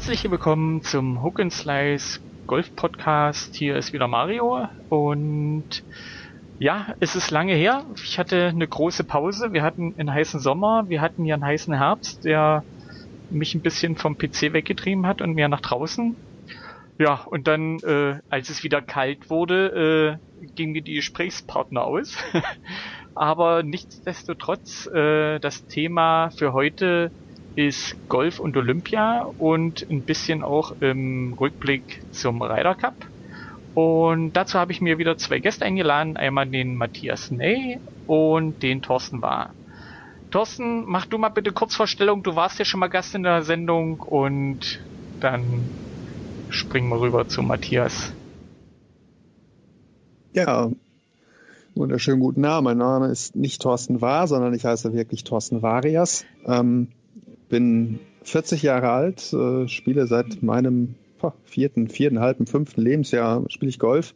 Herzlich willkommen zum Hook and Slice Golf Podcast. Hier ist wieder Mario und ja, es ist lange her. Ich hatte eine große Pause. Wir hatten einen heißen Sommer, wir hatten ja einen heißen Herbst, der mich ein bisschen vom PC weggetrieben hat und mehr nach draußen. Ja, und dann, äh, als es wieder kalt wurde, äh, gingen die Gesprächspartner aus. Aber nichtsdestotrotz, äh, das Thema für heute ist Golf und Olympia und ein bisschen auch im Rückblick zum Ryder Cup. Und dazu habe ich mir wieder zwei Gäste eingeladen, einmal den Matthias Ney und den Thorsten Wahr. Thorsten, mach du mal bitte Kurzvorstellung, du warst ja schon mal Gast in der Sendung und dann springen wir rüber zu Matthias. Ja, wunderschönen guten Abend. Mein Name ist nicht Thorsten Wahr, sondern ich heiße wirklich Thorsten Varias. Ähm, bin 40 Jahre alt, äh, spiele seit meinem boah, vierten, vierten, halben, fünften Lebensjahr spiele ich Golf.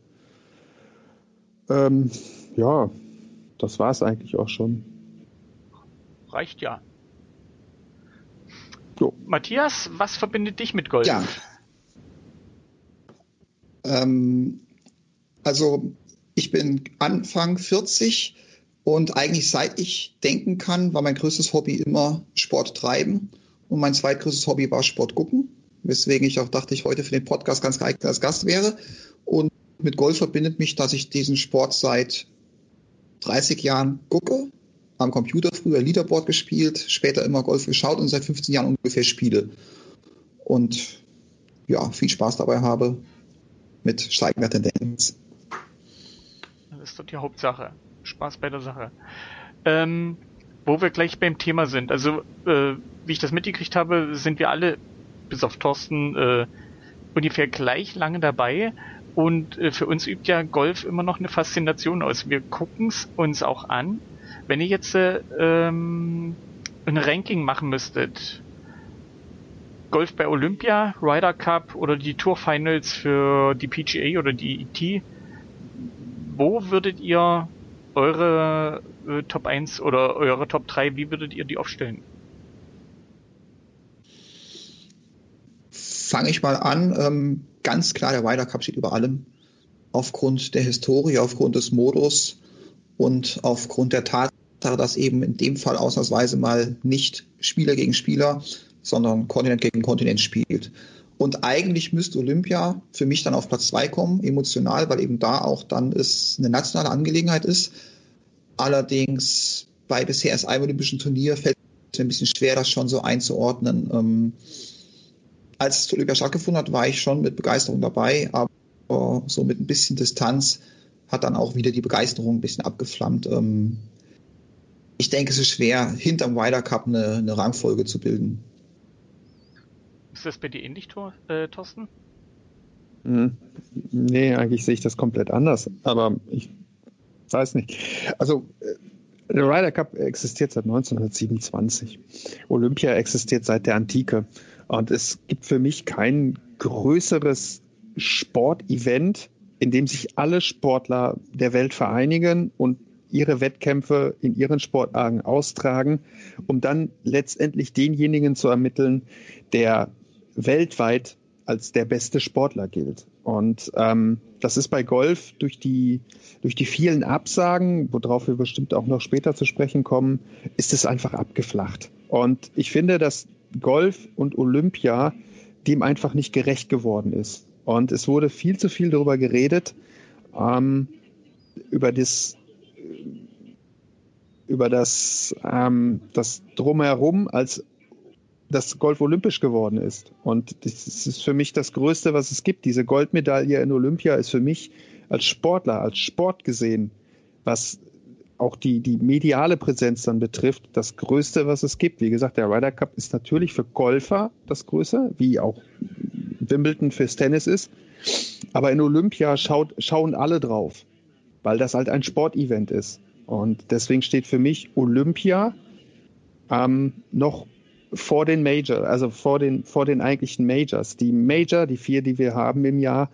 Ähm, ja, das war es eigentlich auch schon. Reicht ja. So. Matthias, was verbindet dich mit Golf? Ja. Ähm, also ich bin Anfang 40 und eigentlich seit ich denken kann, war mein größtes Hobby immer Sport treiben. Und mein zweitgrößtes Hobby war Sport gucken. Weswegen ich auch dachte, ich heute für den Podcast ganz geeignet als Gast wäre. Und mit Golf verbindet mich, dass ich diesen Sport seit 30 Jahren gucke. Am Computer früher Leaderboard gespielt, später immer Golf geschaut und seit 15 Jahren ungefähr spiele. Und ja, viel Spaß dabei habe mit steigender Tendenz. Das ist doch die Hauptsache. Spaß bei der Sache. Ähm, wo wir gleich beim Thema sind. Also, äh, wie ich das mitgekriegt habe, sind wir alle, bis auf Thorsten, äh, ungefähr gleich lange dabei. Und äh, für uns übt ja Golf immer noch eine Faszination aus. Wir gucken es uns auch an. Wenn ihr jetzt äh, ähm, ein Ranking machen müsstet, Golf bei Olympia, Ryder Cup oder die Tour Finals für die PGA oder die ET, wo würdet ihr eure äh, Top 1 oder eure Top 3, wie würdet ihr die aufstellen? Fange ich mal an. Ähm, ganz klar, der Ryder Cup steht über allem. Aufgrund der Historie, aufgrund des Modus und aufgrund der Tatsache, dass eben in dem Fall ausnahmsweise mal nicht Spieler gegen Spieler, sondern Kontinent gegen Kontinent spielt. Und eigentlich müsste Olympia für mich dann auf Platz zwei kommen, emotional, weil eben da auch dann es eine nationale Angelegenheit ist. Allerdings bei bisher erst einem olympischen Turnier fällt es mir ein bisschen schwer, das schon so einzuordnen. Ähm, als es zu Olympia stattgefunden hat, war ich schon mit Begeisterung dabei, aber so mit ein bisschen Distanz hat dann auch wieder die Begeisterung ein bisschen abgeflammt. Ähm, ich denke, es ist schwer, hinterm Ryder Cup eine, eine Rangfolge zu bilden. Ist das bei dir ähnlich, Tor, äh, Thorsten? Hm. Nee, eigentlich sehe ich das komplett anders. Aber ich weiß nicht. Also, äh, der Ryder Cup existiert seit 1927. Olympia existiert seit der Antike. Und es gibt für mich kein größeres Sportevent, in dem sich alle Sportler der Welt vereinigen und ihre Wettkämpfe in ihren Sportarten austragen, um dann letztendlich denjenigen zu ermitteln, der weltweit als der beste Sportler gilt. Und ähm, das ist bei Golf durch die, durch die vielen Absagen, worauf wir bestimmt auch noch später zu sprechen kommen, ist es einfach abgeflacht. Und ich finde, dass Golf und Olympia dem einfach nicht gerecht geworden ist. Und es wurde viel zu viel darüber geredet, ähm, über das über das, ähm, das Drumherum, als das Golf olympisch geworden ist. Und das ist für mich das Größte, was es gibt. Diese Goldmedaille in Olympia ist für mich als Sportler, als Sport gesehen, was auch die, die mediale Präsenz dann betrifft, das Größte, was es gibt. Wie gesagt, der Ryder Cup ist natürlich für Golfer das Größte, wie auch Wimbledon fürs Tennis ist. Aber in Olympia schaut, schauen alle drauf, weil das halt ein Sportevent ist. Und deswegen steht für mich Olympia ähm, noch vor den Major, also vor den, vor den eigentlichen Majors. Die Major, die vier, die wir haben im Jahr,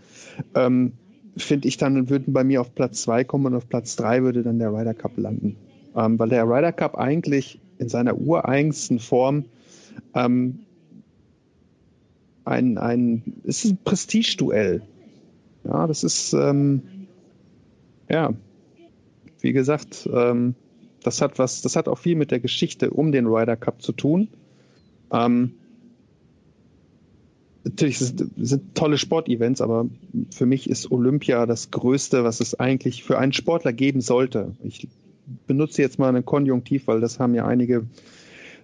ähm, finde ich dann, würden bei mir auf Platz zwei kommen und auf Platz drei würde dann der Ryder Cup landen. Ähm, weil der Ryder Cup eigentlich in seiner ureigensten Form ähm, ein, ein, es ist ein Prestigeduell. Ja, das ist, ähm, ja, wie gesagt, ähm, das hat was, das hat auch viel mit der Geschichte um den Ryder Cup zu tun. Ähm, natürlich sind, tolle Sportevents, aber für mich ist Olympia das Größte, was es eigentlich für einen Sportler geben sollte. Ich benutze jetzt mal einen Konjunktiv, weil das haben ja einige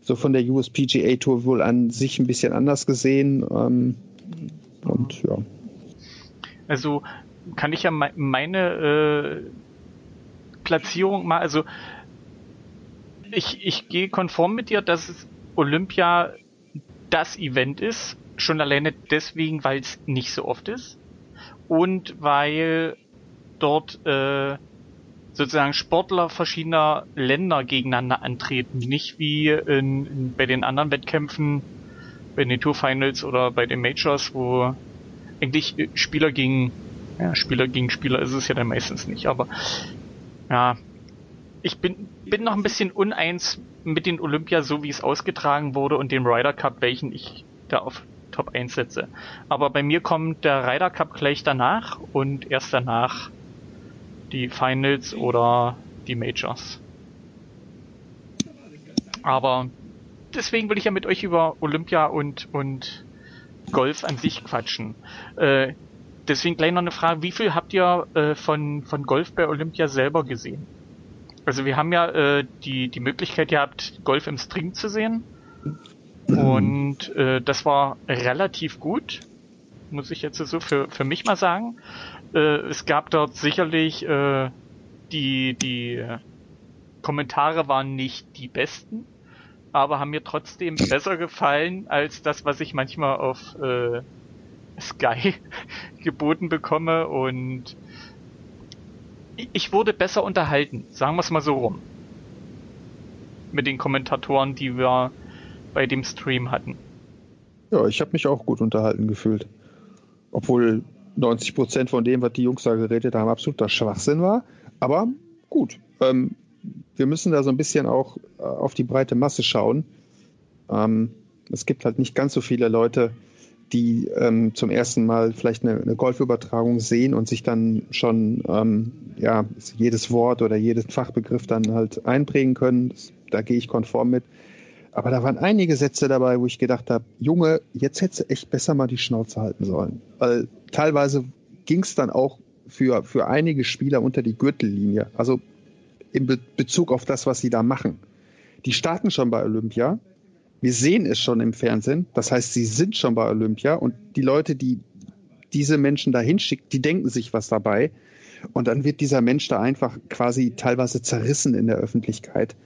so von der USPGA Tour wohl an sich ein bisschen anders gesehen. Ähm, und ja. Also kann ich ja me meine äh, Platzierung mal, also ich, ich gehe konform mit dir, dass Olympia das Event ist, schon alleine deswegen, weil es nicht so oft ist und weil dort äh, sozusagen Sportler verschiedener Länder gegeneinander antreten, nicht wie in, in, bei den anderen Wettkämpfen, bei den Tour Finals oder bei den Majors, wo eigentlich Spieler gegen ja, Spieler gegen Spieler ist es ja dann meistens nicht, aber ja, ich bin, bin noch ein bisschen uneins mit den Olympia, so wie es ausgetragen wurde und dem Ryder Cup, welchen ich da auf Top 1 setze. Aber bei mir kommt der Ryder Cup gleich danach und erst danach die Finals oder die Majors. Aber deswegen will ich ja mit euch über Olympia und, und Golf an sich quatschen. Äh, deswegen gleich noch eine Frage, wie viel habt ihr äh, von, von Golf bei Olympia selber gesehen? Also wir haben ja äh, die, die Möglichkeit gehabt, Golf im String zu sehen. Und äh, das war relativ gut, muss ich jetzt so für, für mich mal sagen. Äh, es gab dort sicherlich äh, die, die Kommentare waren nicht die besten, aber haben mir trotzdem besser gefallen als das, was ich manchmal auf äh, Sky geboten bekomme und ich wurde besser unterhalten, sagen wir es mal so rum. Mit den Kommentatoren, die wir bei dem Stream hatten. Ja, ich habe mich auch gut unterhalten gefühlt. Obwohl 90 Prozent von dem, was die Jungs da geredet haben, absoluter Schwachsinn war. Aber gut, ähm, wir müssen da so ein bisschen auch äh, auf die breite Masse schauen. Ähm, es gibt halt nicht ganz so viele Leute, die ähm, zum ersten Mal vielleicht eine, eine, Golfübertragung sehen und sich dann schon ähm, ja, jedes Wort oder jedes Fachbegriff dann halt einprägen können. Das, da gehe ich konform mit. Aber da waren einige Sätze dabei, wo ich gedacht habe, Junge, jetzt hättest du echt besser mal die Schnauze halten sollen. Weil teilweise ging es dann auch für, für einige Spieler unter die Gürtellinie. Also in Be Bezug auf das, was sie da machen. Die starten schon bei Olympia, wir sehen es schon im Fernsehen. Das heißt, sie sind schon bei Olympia und die Leute, die diese Menschen da hinschicken, die denken sich was dabei. Und dann wird dieser Mensch da einfach quasi teilweise zerrissen in der Öffentlichkeit.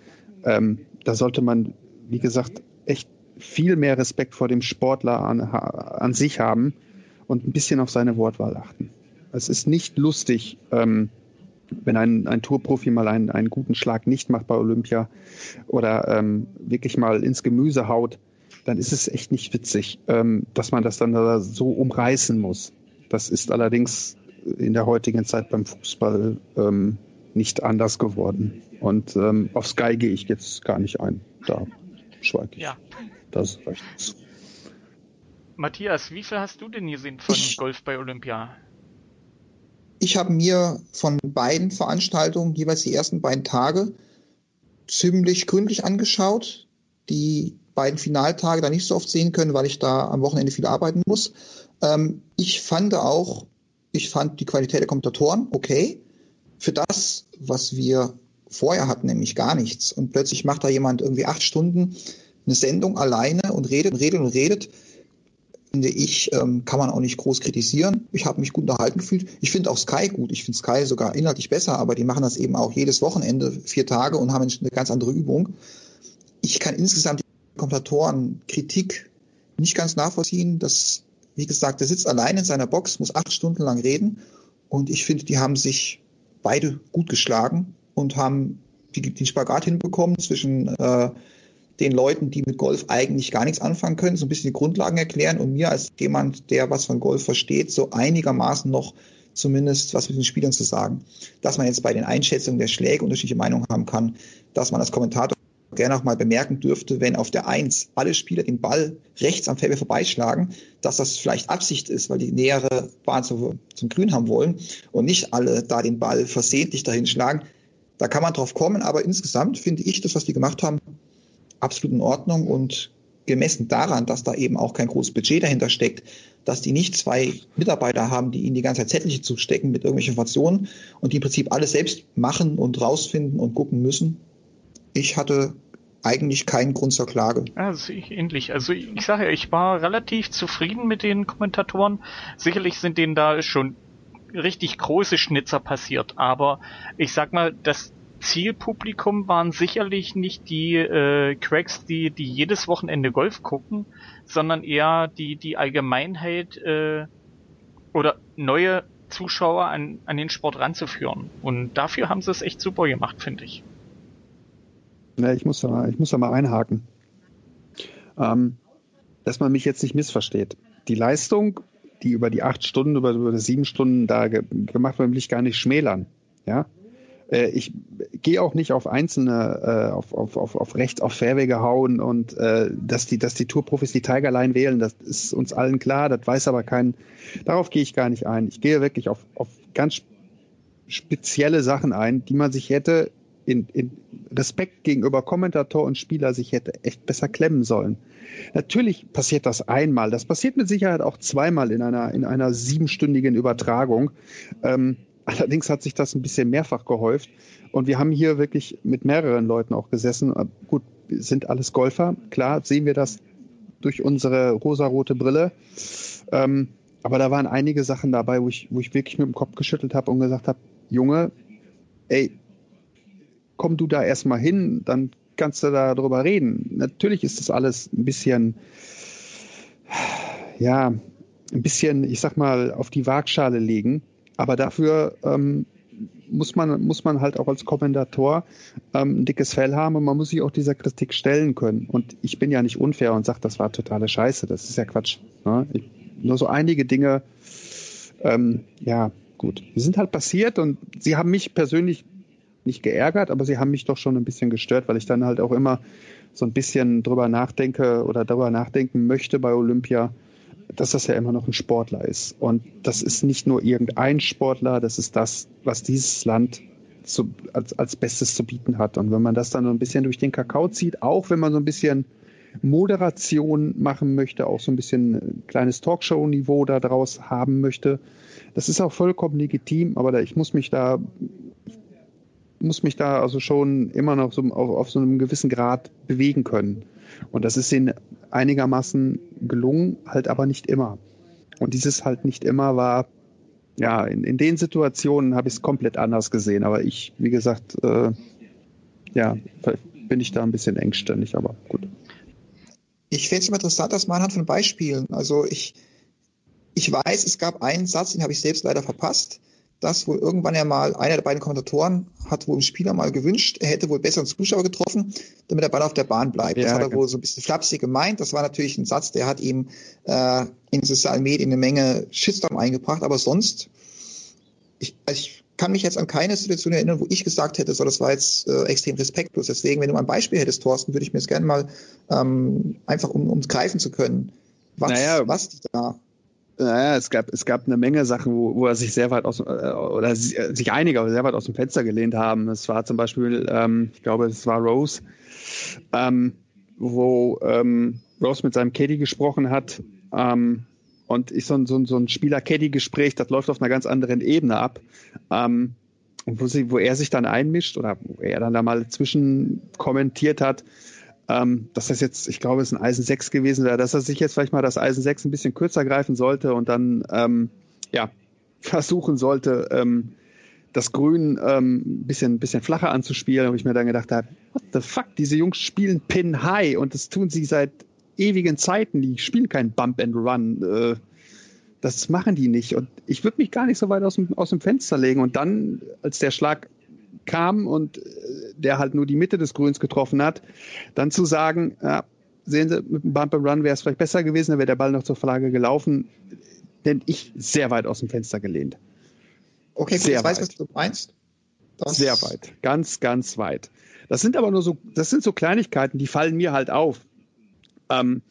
Ähm, da sollte man, wie gesagt, echt viel mehr Respekt vor dem Sportler an, an sich haben und ein bisschen auf seine Wortwahl achten. Es ist nicht lustig, ähm, wenn ein, ein Tourprofi mal einen, einen guten Schlag nicht macht bei Olympia oder ähm, wirklich mal ins Gemüse haut, dann ist es echt nicht witzig, ähm, dass man das dann da so umreißen muss. Das ist allerdings in der heutigen Zeit beim Fußball ähm, nicht anders geworden. Und ähm, auf Sky gehe ich jetzt gar nicht ein. Da schweige ich. Ja. Das ist recht. Matthias, wie viel hast du denn gesehen von Golf bei Olympia? Ich habe mir von beiden Veranstaltungen jeweils die ersten beiden Tage ziemlich gründlich angeschaut. Die beiden Finaltage da nicht so oft sehen können, weil ich da am Wochenende viel arbeiten muss. Ähm, ich fand auch, ich fand die Qualität der Kommentatoren okay. Für das, was wir vorher hatten, nämlich gar nichts. Und plötzlich macht da jemand irgendwie acht Stunden eine Sendung alleine und redet und redet und redet finde ich, ähm, kann man auch nicht groß kritisieren. Ich habe mich gut unterhalten gefühlt. Ich finde auch Sky gut. Ich finde Sky sogar inhaltlich besser, aber die machen das eben auch jedes Wochenende, vier Tage und haben eine ganz andere Übung. Ich kann insgesamt die Kommentatoren Kritik nicht ganz nachvollziehen. Das, wie gesagt, der sitzt allein in seiner Box, muss acht Stunden lang reden und ich finde, die haben sich beide gut geschlagen und haben den Spagat hinbekommen zwischen äh, den Leuten, die mit Golf eigentlich gar nichts anfangen können, so ein bisschen die Grundlagen erklären und mir als jemand, der was von Golf versteht, so einigermaßen noch zumindest was mit den Spielern zu sagen. Dass man jetzt bei den Einschätzungen der Schläge unterschiedliche Meinungen haben kann, dass man als Kommentator gerne auch mal bemerken dürfte, wenn auf der Eins alle Spieler den Ball rechts am Feld vorbeischlagen, dass das vielleicht Absicht ist, weil die nähere Bahn zu, zum Grün haben wollen und nicht alle da den Ball versehentlich dahin schlagen. Da kann man drauf kommen, aber insgesamt finde ich das, was die gemacht haben, absolut in Ordnung und gemessen daran, dass da eben auch kein großes Budget dahinter steckt, dass die nicht zwei Mitarbeiter haben, die ihnen die ganze Zeit Zettelchen zustecken mit irgendwelchen Informationen und die im Prinzip alles selbst machen und rausfinden und gucken müssen. Ich hatte eigentlich keinen Grund zur Klage. Das ich ähnlich. Also ich, ich sage ja, ich war relativ zufrieden mit den Kommentatoren. Sicherlich sind denen da schon richtig große Schnitzer passiert, aber ich sag mal, das Zielpublikum waren sicherlich nicht die äh, Cracks, die, die jedes Wochenende Golf gucken, sondern eher die, die Allgemeinheit äh, oder neue Zuschauer an, an den Sport ranzuführen. Und dafür haben sie es echt super gemacht, finde ich. Ja, ich muss da mal, ich muss da mal einhaken. Ähm, dass man mich jetzt nicht missversteht. Die Leistung, die über die acht Stunden, über, über die sieben Stunden da ge gemacht wird, will ich gar nicht schmälern. Ja, äh, ich gehe auch nicht auf einzelne, äh, auf, auf, auf, auf rechts, auf Fairwege hauen und äh, dass die, dass die Tourprofis die Tigerline wählen, das ist uns allen klar, das weiß aber kein, darauf gehe ich gar nicht ein. Ich gehe wirklich auf, auf ganz spezielle Sachen ein, die man sich hätte in, in Respekt gegenüber Kommentator und Spieler sich hätte echt besser klemmen sollen. Natürlich passiert das einmal. Das passiert mit Sicherheit auch zweimal in einer, in einer siebenstündigen Übertragung. Ähm, Allerdings hat sich das ein bisschen mehrfach gehäuft. Und wir haben hier wirklich mit mehreren Leuten auch gesessen. Gut, sind alles Golfer. Klar, sehen wir das durch unsere rosarote Brille. Ähm, aber da waren einige Sachen dabei, wo ich, wo ich wirklich mit dem Kopf geschüttelt habe und gesagt habe, Junge, ey, komm du da erstmal hin, dann kannst du da drüber reden. Natürlich ist das alles ein bisschen, ja, ein bisschen, ich sag mal, auf die Waagschale legen. Aber dafür ähm, muss man, muss man halt auch als Kommentator ähm, ein dickes Fell haben und man muss sich auch dieser Kritik stellen können. Und ich bin ja nicht unfair und sage, das war totale Scheiße. Das ist ja Quatsch. Ne? Ich, nur so einige Dinge, ähm, ja, gut. Die sind halt passiert und sie haben mich persönlich nicht geärgert, aber sie haben mich doch schon ein bisschen gestört, weil ich dann halt auch immer so ein bisschen drüber nachdenke oder darüber nachdenken möchte bei Olympia, dass das ja immer noch ein Sportler ist. Und das ist nicht nur irgendein Sportler, das ist das, was dieses Land zu, als, als Bestes zu bieten hat. Und wenn man das dann so ein bisschen durch den Kakao zieht, auch wenn man so ein bisschen Moderation machen möchte, auch so ein bisschen kleines Talkshow-Niveau daraus haben möchte, das ist auch vollkommen legitim, aber ich muss mich da muss mich da also schon immer noch so auf, auf so einem gewissen Grad bewegen können. Und das ist ihnen einigermaßen gelungen, halt aber nicht immer. Und dieses halt nicht immer war, ja, in, in den Situationen habe ich es komplett anders gesehen. Aber ich, wie gesagt, äh, ja, bin ich da ein bisschen engstirnig, aber gut. Ich fände es immer interessant, das mal anhand von Beispielen. Also ich, ich weiß, es gab einen Satz, den habe ich selbst leider verpasst dass wohl irgendwann ja mal einer der beiden Kommentatoren hat wohl ein Spieler mal gewünscht, er hätte wohl besseren Zuschauer getroffen, damit der Ball auf der Bahn bleibt. Ja, das hat er genau. wohl so ein bisschen flapsig gemeint. Das war natürlich ein Satz, der hat ihm äh, in sozialen Medien eine Menge Shitstorm eingebracht, aber sonst, ich, ich kann mich jetzt an keine Situation erinnern, wo ich gesagt hätte, so das war jetzt äh, extrem respektlos. Deswegen, wenn du mal ein Beispiel hättest, Thorsten, würde ich mir es gerne mal ähm, einfach um um greifen zu können, was, naja, was da naja, es gab, es gab eine Menge Sachen, wo, wo er sich sehr weit aus, äh, oder sich einige sehr weit aus dem Fenster gelehnt haben. Es war zum Beispiel, ähm, ich glaube, es war Rose, ähm, wo ähm, Rose mit seinem Caddy gesprochen hat. Ähm, und ich so, so, so ein Spieler-Caddy-Gespräch, das läuft auf einer ganz anderen Ebene ab. Ähm, wo, sie, wo er sich dann einmischt oder wo er dann da mal zwischen kommentiert hat, ähm, dass das jetzt, ich glaube, es ist ein Eisen 6 gewesen wäre, dass er sich jetzt vielleicht mal das Eisen 6 ein bisschen kürzer greifen sollte und dann ähm, ja, versuchen sollte, ähm, das Grün ähm, ein bisschen, bisschen flacher anzuspielen, habe ich mir dann gedacht habe, what the fuck, diese Jungs spielen Pin High und das tun sie seit ewigen Zeiten, die spielen kein Bump and Run. Äh, das machen die nicht. Und ich würde mich gar nicht so weit aus dem, aus dem Fenster legen. Und dann, als der Schlag kam und äh, der halt nur die Mitte des Grüns getroffen hat, dann zu sagen, ja, sehen Sie, mit dem Bump and Run wäre es vielleicht besser gewesen, dann wäre der Ball noch zur Flagge gelaufen, denn ich sehr weit aus dem Fenster gelehnt. Okay, gut, sehr ich weiß, was du meinst. Das sehr weit, ganz, ganz weit. Das sind aber nur so, das sind so Kleinigkeiten, die fallen mir halt auf. Ähm,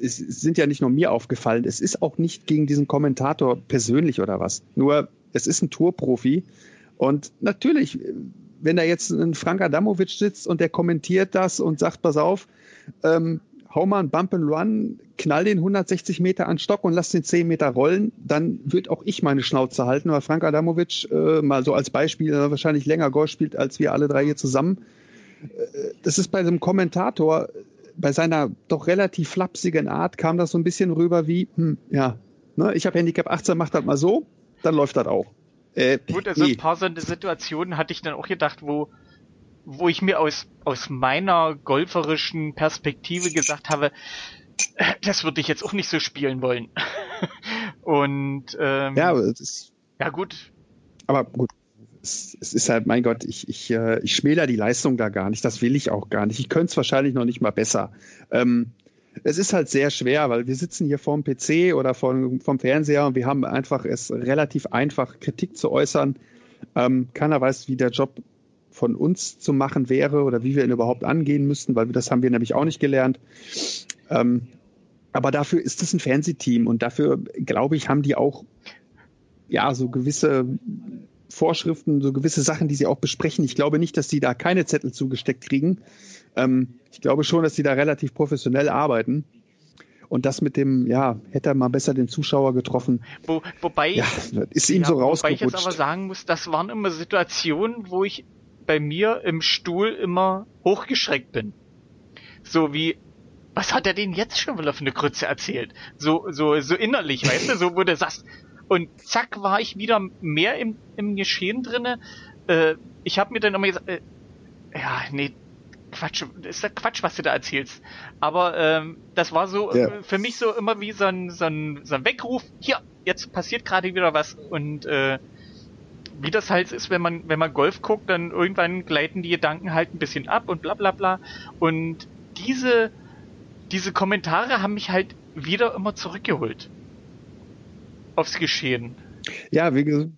es sind ja nicht nur mir aufgefallen, es ist auch nicht gegen diesen Kommentator persönlich oder was. Nur, es ist ein Tourprofi. Und natürlich, wenn da jetzt ein Frank Adamovic sitzt und der kommentiert das und sagt, pass auf, ähm, hau mal einen Bump and Run, knall den 160 Meter an Stock und lass den 10 Meter rollen, dann wird auch ich meine Schnauze halten, weil Frank Adamovic äh, mal so als Beispiel äh, wahrscheinlich länger Golf spielt als wir alle drei hier zusammen. Äh, das ist bei einem Kommentator, bei seiner doch relativ flapsigen Art kam das so ein bisschen rüber wie, hm, ja, ne, ich habe Handicap 18, mach das mal so, dann läuft das auch. Äh, Gut, also nee. ein paar so eine Situationen hatte ich dann auch gedacht, wo wo ich mir aus, aus meiner golferischen Perspektive gesagt habe, äh, das würde ich jetzt auch nicht so spielen wollen. Und ähm, ja, das, ja gut. Aber gut, es, es ist halt, mein Gott, ich, ich, äh, ich schmäler die Leistung da gar nicht. Das will ich auch gar nicht. Ich könnte es wahrscheinlich noch nicht mal besser. Ähm, es ist halt sehr schwer, weil wir sitzen hier vorm PC oder vom, vom Fernseher und wir haben einfach es relativ einfach, Kritik zu äußern. Ähm, keiner weiß, wie der Job von uns zu machen wäre oder wie wir ihn überhaupt angehen müssten, weil das haben wir nämlich auch nicht gelernt. Ähm, aber dafür ist es ein Fernsehteam und dafür, glaube ich, haben die auch ja so gewisse Vorschriften, so gewisse Sachen, die sie auch besprechen. Ich glaube nicht, dass die da keine Zettel zugesteckt kriegen. Ähm, ich glaube schon, dass sie da relativ professionell arbeiten. Und das mit dem, ja, hätte er mal besser den Zuschauer getroffen. Wo, wobei, ja, ist ihm ja, so rausgerutscht. Wobei ich jetzt aber sagen muss, das waren immer Situationen, wo ich bei mir im Stuhl immer hochgeschreckt bin. So wie, was hat er denn jetzt schon wieder für eine Grütze erzählt? So, so, so innerlich, weißt du, so wo du sagst, und zack war ich wieder mehr im, im Geschehen drinne. Äh, ich habe mir dann immer gesagt, äh, ja, nee, Quatsch, ist ja Quatsch, was du da erzählst. Aber ähm, das war so ja. äh, für mich so immer wie so ein, so ein, so ein Weckruf, hier, jetzt passiert gerade wieder was und äh, wie das halt ist, wenn man, wenn man Golf guckt, dann irgendwann gleiten die Gedanken halt ein bisschen ab und bla bla bla. Und diese, diese Kommentare haben mich halt wieder immer zurückgeholt. Aufs Geschehen. Ja, wie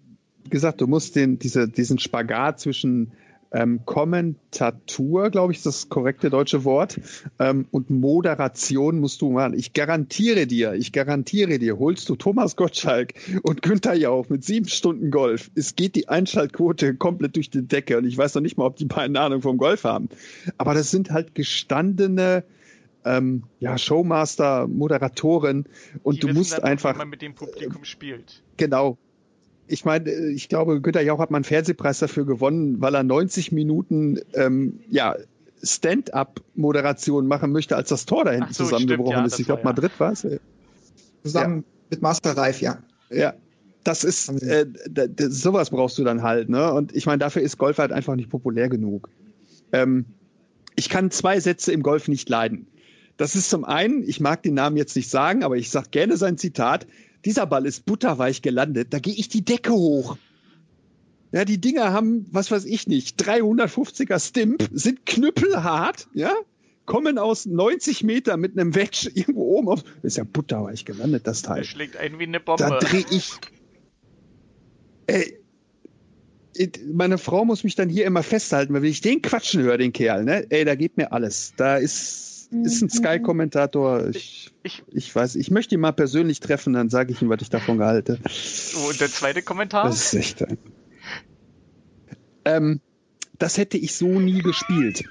gesagt, du musst den, diese, diesen Spagat zwischen ähm, Kommentatur, glaube ich, ist das korrekte deutsche Wort. Ähm, und Moderation musst du machen. Ich garantiere dir, ich garantiere dir, holst du Thomas Gottschalk und Günther Jauch mit sieben Stunden Golf. Es geht die Einschaltquote komplett durch die Decke. Und ich weiß noch nicht mal, ob die beiden Ahnung vom Golf haben. Aber das sind halt gestandene, ähm, ja, Showmaster, Moderatoren und die du musst dann, einfach. Wie man mit dem Publikum spielt. Genau, ich meine, ich glaube, Günter Jauch hat mal einen Fernsehpreis dafür gewonnen, weil er 90 Minuten ähm, ja, Stand-up-Moderation machen möchte, als das Tor da hinten so, zusammengebrochen stimmt, ja, ist. Ich glaube, Madrid war es. Zusammen ja. mit Master Reif, ja. Ja, das ist, äh, sowas brauchst du dann halt, ne? Und ich meine, dafür ist Golf halt einfach nicht populär genug. Ähm, ich kann zwei Sätze im Golf nicht leiden. Das ist zum einen, ich mag den Namen jetzt nicht sagen, aber ich sage gerne sein Zitat dieser Ball ist butterweich gelandet, da gehe ich die Decke hoch. Ja, die Dinger haben, was weiß ich nicht, 350er Stimp, sind knüppelhart, ja, kommen aus 90 Meter mit einem Wedge irgendwo oben auf. Ist ja butterweich gelandet, das Teil. Das schlägt ein wie eine Bombe. Da drehe ich. Ey, meine Frau muss mich dann hier immer festhalten, weil wenn ich den quatschen höre, den Kerl, ne? Ey, da geht mir alles. Da ist ist ein Sky-Kommentator. Ich, ich, ich, weiß, ich möchte ihn mal persönlich treffen, dann sage ich ihm, was ich davon gehalte. Und der zweite Kommentar? Das ist echt ein. Ähm, das hätte ich so nie gespielt.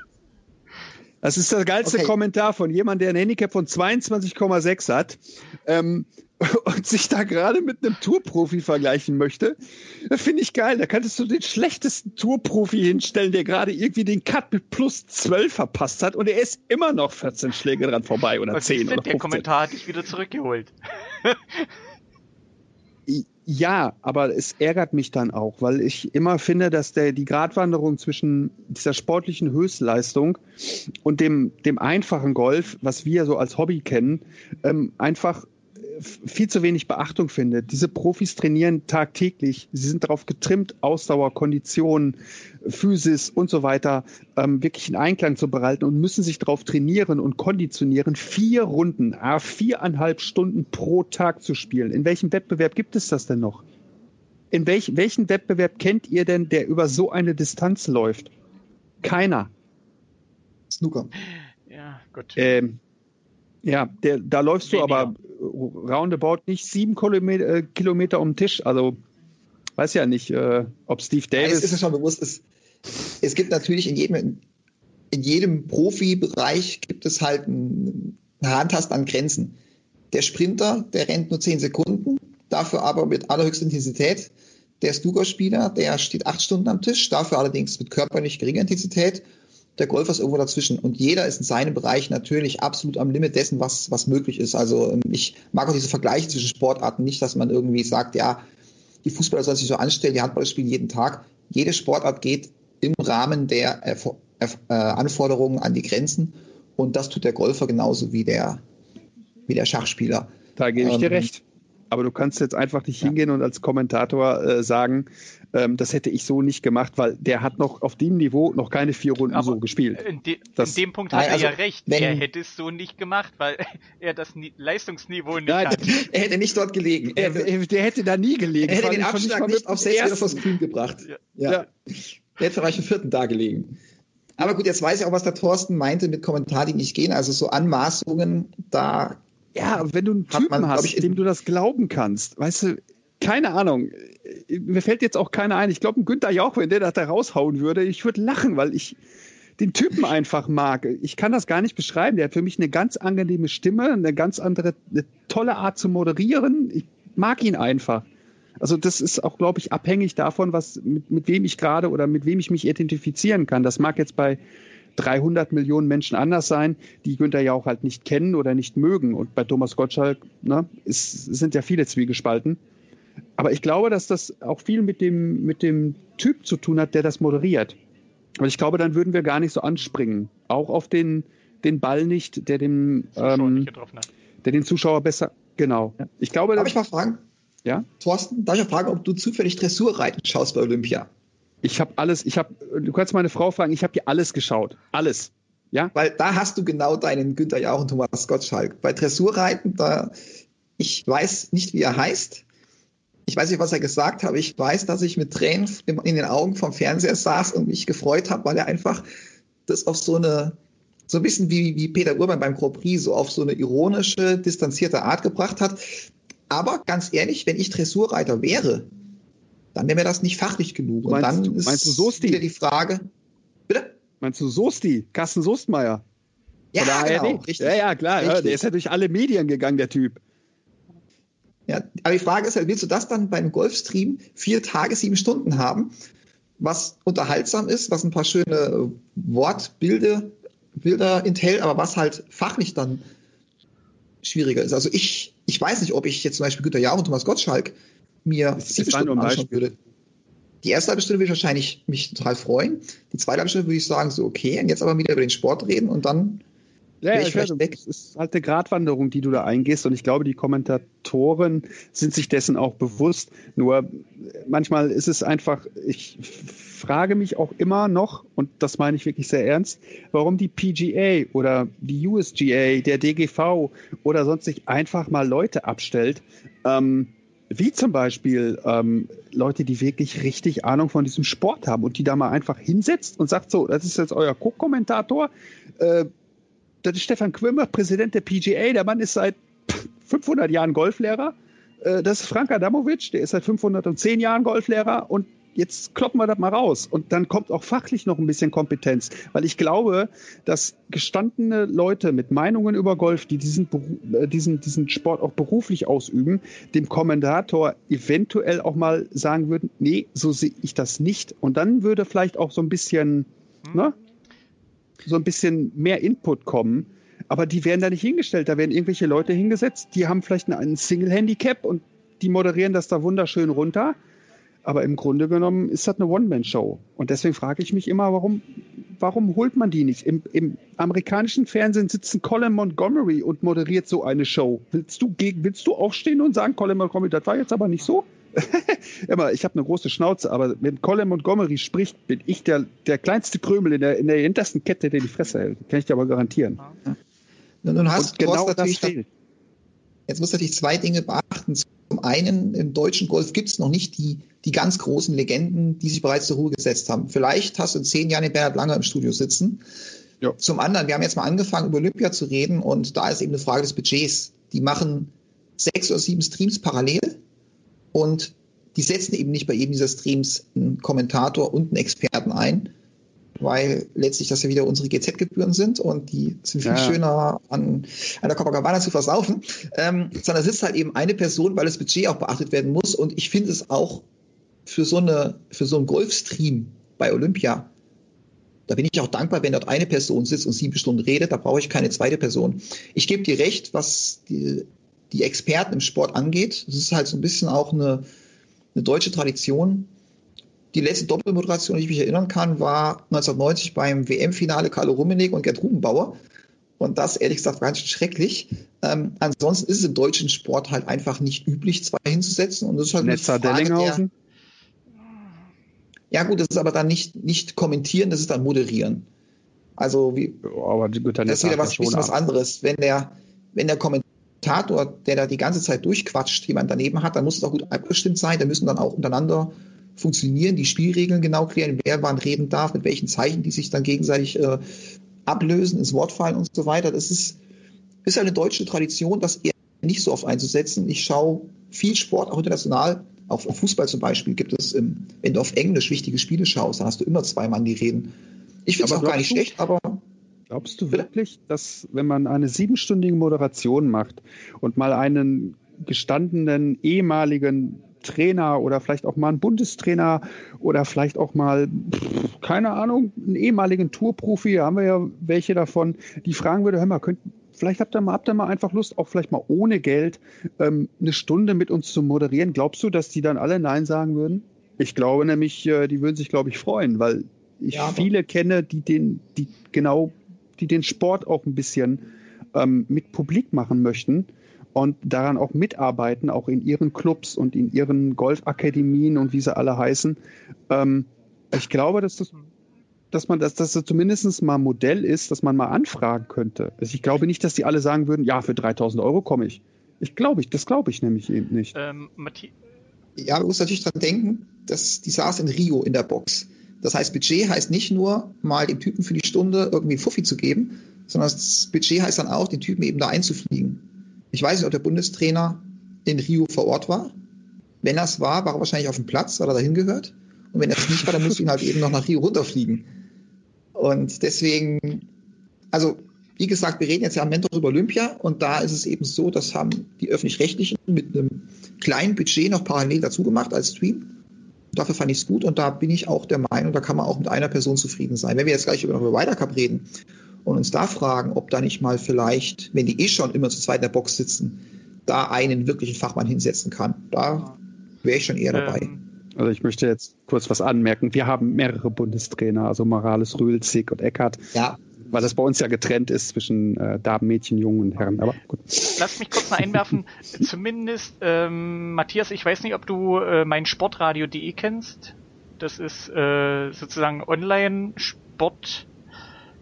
Das ist der geilste okay. Kommentar von jemandem, der ein Handicap von 22,6 hat. Ähm, und sich da gerade mit einem Tourprofi vergleichen möchte, finde ich geil. Da könntest du den schlechtesten Tourprofi hinstellen, der gerade irgendwie den Cut mit plus 12 verpasst hat und er ist immer noch 14 Schläge dran vorbei oder Was 10 oder 15. Der Kommentar hat dich wieder zurückgeholt. ja, aber es ärgert mich dann auch, weil ich immer finde, dass der, die Gratwanderung zwischen dieser sportlichen Höchstleistung und dem, dem einfachen Golf, was wir so als Hobby kennen, ähm, einfach viel zu wenig Beachtung findet. Diese Profis trainieren tagtäglich. Sie sind darauf getrimmt, Ausdauer, Kondition, Physis und so weiter ähm, wirklich in Einklang zu behalten und müssen sich darauf trainieren und konditionieren, vier Runden, äh, viereinhalb Stunden pro Tag zu spielen. In welchem Wettbewerb gibt es das denn noch? In welch, welchen Wettbewerb kennt ihr denn, der über so eine Distanz läuft? Keiner. Snooker. Ja, gut. Ähm, ja, der, da läufst Weniger. du aber roundabout nicht sieben Kilometer, äh, Kilometer um den Tisch. Also weiß ja nicht, äh, ob Steve Davis. Es ist mir schon bewusst, es, es gibt natürlich in jedem, in jedem Profibereich gibt es halt ein, eine Handtast an Grenzen. Der Sprinter, der rennt nur zehn Sekunden, dafür aber mit allerhöchster Intensität. Der Snookerspieler, der steht acht Stunden am Tisch, dafür allerdings mit körperlich geringer Intensität der Golfer ist irgendwo dazwischen. Und jeder ist in seinem Bereich natürlich absolut am Limit dessen, was, was möglich ist. Also ähm, ich mag auch diese Vergleiche zwischen Sportarten nicht, dass man irgendwie sagt, ja, die Fußballer sollen sich so anstellen, die Handballer spielen jeden Tag. Jede Sportart geht im Rahmen der äh, äh, Anforderungen an die Grenzen. Und das tut der Golfer genauso wie der, wie der Schachspieler. Da gebe ich ähm, dir recht. Aber du kannst jetzt einfach nicht hingehen und als Kommentator äh, sagen, ähm, das hätte ich so nicht gemacht, weil der hat noch auf dem Niveau noch keine vier Runden Aber so gespielt. In, de das, in dem Punkt hat also, er ja recht. Wenn, er hätte es so nicht gemacht, weil er das Ni Leistungsniveau nicht nein, hat. Er hätte nicht dort gelegen. Er, er, der hätte da nie gelegen. Er hätte den Abschlag nicht auf sechs Meter vors Grün gebracht. Ja. ja. ja. Er hätte vielleicht im vierten da gelegen. Aber gut, jetzt weiß ich auch, was der Thorsten meinte mit Kommentaren, die nicht gehen. Also so Anmaßungen, da ja, wenn du einen Typen man, hast, ich, dem du das glauben kannst, weißt du, keine Ahnung. Mir fällt jetzt auch keiner ein. Ich glaube, ein Günther Jauch, wenn der das da raushauen würde, ich würde lachen, weil ich den Typen einfach mag. Ich kann das gar nicht beschreiben. Der hat für mich eine ganz angenehme Stimme, eine ganz andere, eine tolle Art zu moderieren. Ich mag ihn einfach. Also das ist auch, glaube ich, abhängig davon, was mit, mit wem ich gerade oder mit wem ich mich identifizieren kann. Das mag jetzt bei 300 Millionen Menschen anders sein, die Günther ja auch halt nicht kennen oder nicht mögen. Und bei Thomas Gottschalk ne, ist, sind ja viele Zwiegespalten. Aber ich glaube, dass das auch viel mit dem, mit dem Typ zu tun hat, der das moderiert. Und ich glaube, dann würden wir gar nicht so anspringen. Auch auf den, den Ball nicht, der dem, ähm, der den Zuschauer besser, genau. Ich glaube, Darf ich mal fragen? Ja? Thorsten, darf ich mal fragen, ob du zufällig Dressurreiten schaust bei Olympia? Ich habe alles, ich habe, du kannst meine Frau fragen, ich habe dir alles geschaut. Alles. Ja? Weil da hast du genau deinen Günther Jauch und Thomas Gottschalk. Bei Dressurreiten, da, ich weiß nicht, wie er heißt. Ich weiß nicht, was er gesagt hat, ich weiß, dass ich mit Tränen in den Augen vom Fernseher saß und mich gefreut habe, weil er einfach das auf so eine, so ein bisschen wie, wie Peter Urban beim Grand Prix, so auf so eine ironische, distanzierte Art gebracht hat. Aber ganz ehrlich, wenn ich Dressurreiter wäre, dann wäre mir das nicht fachlich genug. Und meinst, dann ist meinst du Sosti? wieder die Frage. Bitte? Meinst du Sosti? Carsten Soestmeier? Ja, genau, richtig. Ja, ja, klar. Richtig. Der ist ja durch alle Medien gegangen, der Typ. Ja, aber die Frage ist halt, willst du das dann beim Golfstream vier Tage, sieben Stunden haben, was unterhaltsam ist, was ein paar schöne Wortbilder Bilder enthält, aber was halt fachlich dann schwieriger ist. Also ich, ich weiß nicht, ob ich jetzt zum Beispiel Günter Jauch und Thomas Gottschalk mir sieben Stunden anschauen würde. Die erste halbe Stunde würde ich wahrscheinlich mich total freuen. Die zweite halbe Stunde würde ich sagen, so okay, und jetzt aber wieder über den Sport reden und dann ja, ich weiß, es ist halt eine Gratwanderung, die du da eingehst und ich glaube, die Kommentatoren sind sich dessen auch bewusst. Nur manchmal ist es einfach, ich frage mich auch immer noch, und das meine ich wirklich sehr ernst, warum die PGA oder die USGA, der DGV oder sonst sich einfach mal Leute abstellt, ähm, wie zum Beispiel ähm, Leute, die wirklich richtig Ahnung von diesem Sport haben und die da mal einfach hinsetzt und sagt so, das ist jetzt euer Co-Kommentator, äh, das ist Stefan Quimmer, Präsident der PGA, der Mann ist seit 500 Jahren Golflehrer, äh, das ist Frank Adamovic, der ist seit 510 Jahren Golflehrer und jetzt kloppen wir das mal raus. Und dann kommt auch fachlich noch ein bisschen Kompetenz. Weil ich glaube, dass gestandene Leute mit Meinungen über Golf, die diesen, äh, diesen, diesen Sport auch beruflich ausüben, dem Kommentator eventuell auch mal sagen würden, nee, so sehe ich das nicht. Und dann würde vielleicht auch so ein bisschen, hm. ne, so ein bisschen mehr Input kommen. Aber die werden da nicht hingestellt. Da werden irgendwelche Leute hingesetzt, die haben vielleicht einen Single-Handicap und die moderieren das da wunderschön runter. Aber im Grunde genommen ist das eine One-Man-Show. Und deswegen frage ich mich immer, warum, warum holt man die nicht? Im, Im, amerikanischen Fernsehen sitzen Colin Montgomery und moderiert so eine Show. Willst du, willst du aufstehen und sagen, Colin Montgomery, das war jetzt aber nicht so? immer, ich habe eine große Schnauze, aber wenn Colin Montgomery spricht, bin ich der, der kleinste Krümel in der, in der hintersten Kette, der die Fresse hält. Kann ich dir aber garantieren. Ja. Nun hast, und genau das fehlt. Jetzt musst du natürlich zwei Dinge beachten. Zum einen, im deutschen Golf gibt es noch nicht die, die ganz großen Legenden, die sich bereits zur Ruhe gesetzt haben. Vielleicht hast du in zehn Jahren den Bernhard Langer im Studio sitzen. Ja. Zum anderen, wir haben jetzt mal angefangen, über Olympia zu reden und da ist eben eine Frage des Budgets. Die machen sechs oder sieben Streams parallel und die setzen eben nicht bei jedem dieser Streams einen Kommentator und einen Experten ein, weil letztlich das ja wieder unsere GZ-Gebühren sind und die sind viel ja. schöner an, an der Copacabana zu versaufen, ähm, sondern sitzt halt eben eine Person, weil das Budget auch beachtet werden muss und ich finde es auch für so eine, für so einen Golfstream bei Olympia da bin ich auch dankbar, wenn dort eine Person sitzt und sieben Stunden redet, da brauche ich keine zweite Person. Ich gebe dir recht, was die, die Experten im Sport angeht. Das ist halt so ein bisschen auch eine, eine deutsche Tradition. Die letzte Doppelmoderation, die ich mich erinnern kann, war 1990 beim WM-Finale Carlo Rummenigge und Gerd Rubenbauer. Und das, ehrlich gesagt, ganz schrecklich. Ähm, ansonsten ist es im deutschen Sport halt einfach nicht üblich, zwei hinzusetzen. Und das ist halt Netzer Dellinghausen? Ja gut, das ist aber dann nicht, nicht kommentieren, das ist dann moderieren. Also wie, aber gut, dann das ist wieder was, bisschen was anderes. Wenn der, wenn der Kommentator, der da die ganze Zeit durchquatscht, jemand daneben hat, dann muss es auch gut abgestimmt sein. Da müssen dann auch untereinander funktionieren, die Spielregeln genau klären, wer wann reden darf, mit welchen Zeichen die sich dann gegenseitig äh, ablösen, ins Wort fallen und so weiter. Das ist, ist eine deutsche Tradition, das eher nicht so oft einzusetzen. Ich schaue viel Sport, auch international, auf, Fußball zum Beispiel gibt es, im, wenn du auf Englisch wichtige Spiele schaust, dann hast du immer zwei Mann, die reden. Ich finde es auch gar nicht du, schlecht, aber. Glaubst du wirklich, dass wenn man eine siebenstündige Moderation macht und mal einen gestandenen ehemaligen Trainer oder vielleicht auch mal einen Bundestrainer oder vielleicht auch mal, keine Ahnung, einen ehemaligen Tourprofi, haben wir ja welche davon, die fragen würde, hör mal, könnt, vielleicht habt ihr mal, habt ihr mal einfach Lust, auch vielleicht mal ohne Geld ähm, eine Stunde mit uns zu moderieren. Glaubst du, dass die dann alle Nein sagen würden? Ich glaube nämlich, äh, die würden sich, glaube ich, freuen, weil ich ja, viele kenne, die den, die genau, die den Sport auch ein bisschen ähm, mit publik machen möchten und daran auch mitarbeiten, auch in ihren Clubs und in ihren Golfakademien und wie sie alle heißen. Ähm, ich glaube, dass das dass man das, dass das zumindest mal ein Modell ist, dass man mal anfragen könnte. Also ich glaube nicht, dass die alle sagen würden, ja, für 3000 Euro komme ich. Ich glaube, ich, das glaube ich nämlich eben nicht. Ähm, ja, man muss natürlich dran denken, dass die saß in Rio in der Box. Das heißt, Budget heißt nicht nur, mal dem Typen für die Stunde irgendwie Fuffi zu geben, sondern das Budget heißt dann auch, den Typen eben da einzufliegen. Ich weiß nicht, ob der Bundestrainer in Rio vor Ort war. Wenn das war, war er wahrscheinlich auf dem Platz, weil er dahin gehört. Und wenn das nicht war, dann musst du ihn halt eben noch nach Rio runterfliegen. Und deswegen, also wie gesagt, wir reden jetzt ja am Mentor über Olympia und da ist es eben so, das haben die öffentlich-rechtlichen mit einem kleinen Budget noch parallel dazu gemacht als Stream. Dafür fand ich es gut und da bin ich auch der Meinung, da kann man auch mit einer Person zufrieden sein. Wenn wir jetzt gleich über den Ryder Cup reden und uns da fragen, ob da nicht mal vielleicht, wenn die eh schon immer zu zweit in der Box sitzen, da einen wirklichen Fachmann hinsetzen kann, da wäre ich schon eher dabei. Ähm also ich möchte jetzt kurz was anmerken. Wir haben mehrere Bundestrainer, also Morales, Rühl, Zick und Eckert. Ja. Weil das bei uns ja getrennt ist zwischen äh, Damen, Mädchen, Jungen und Herren. Aber gut. Lass mich kurz mal einwerfen. Zumindest, ähm, Matthias, ich weiß nicht, ob du äh, mein Sportradio.de kennst. Das ist äh, sozusagen Online-Sport.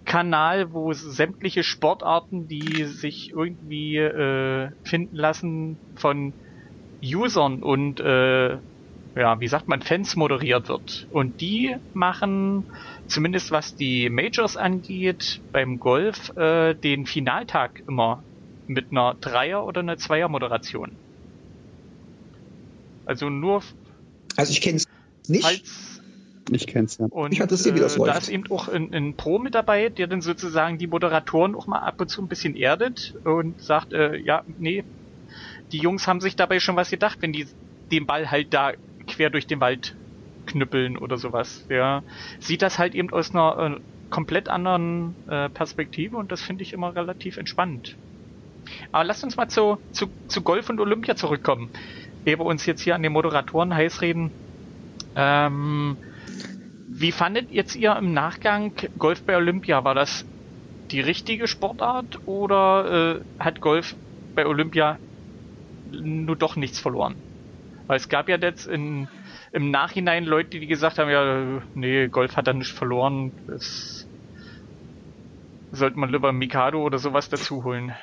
Kanal, wo sämtliche Sportarten, die sich irgendwie äh, finden lassen von Usern und äh, ja, wie sagt man, Fans moderiert wird. Und die machen, zumindest was die Majors angeht, beim Golf äh, den Finaltag immer mit einer Dreier- oder einer Zweier-Moderation. Also nur. Also ich kenne es nicht. Als, ich kenne es ja. Und ich interessiere, wie das äh, läuft. Da ist eben auch ein, ein, Pro mit dabei, der dann sozusagen die Moderatoren auch mal ab und zu ein bisschen erdet und sagt, äh, ja, nee, die Jungs haben sich dabei schon was gedacht, wenn die den Ball halt da quer durch den Wald knüppeln oder sowas. Ja, sieht das halt eben aus einer äh, komplett anderen äh, Perspektive und das finde ich immer relativ entspannt. Aber lasst uns mal zu, zu, zu Golf und Olympia zurückkommen. Ehe wir uns jetzt hier an den Moderatoren heiß reden. Ähm, wie fandet jetzt ihr im Nachgang Golf bei Olympia? War das die richtige Sportart oder äh, hat Golf bei Olympia nur doch nichts verloren? Weil es gab ja jetzt in, im Nachhinein Leute, die gesagt haben, ja, nee, Golf hat er nicht verloren. Das sollte man lieber Mikado oder sowas dazu holen.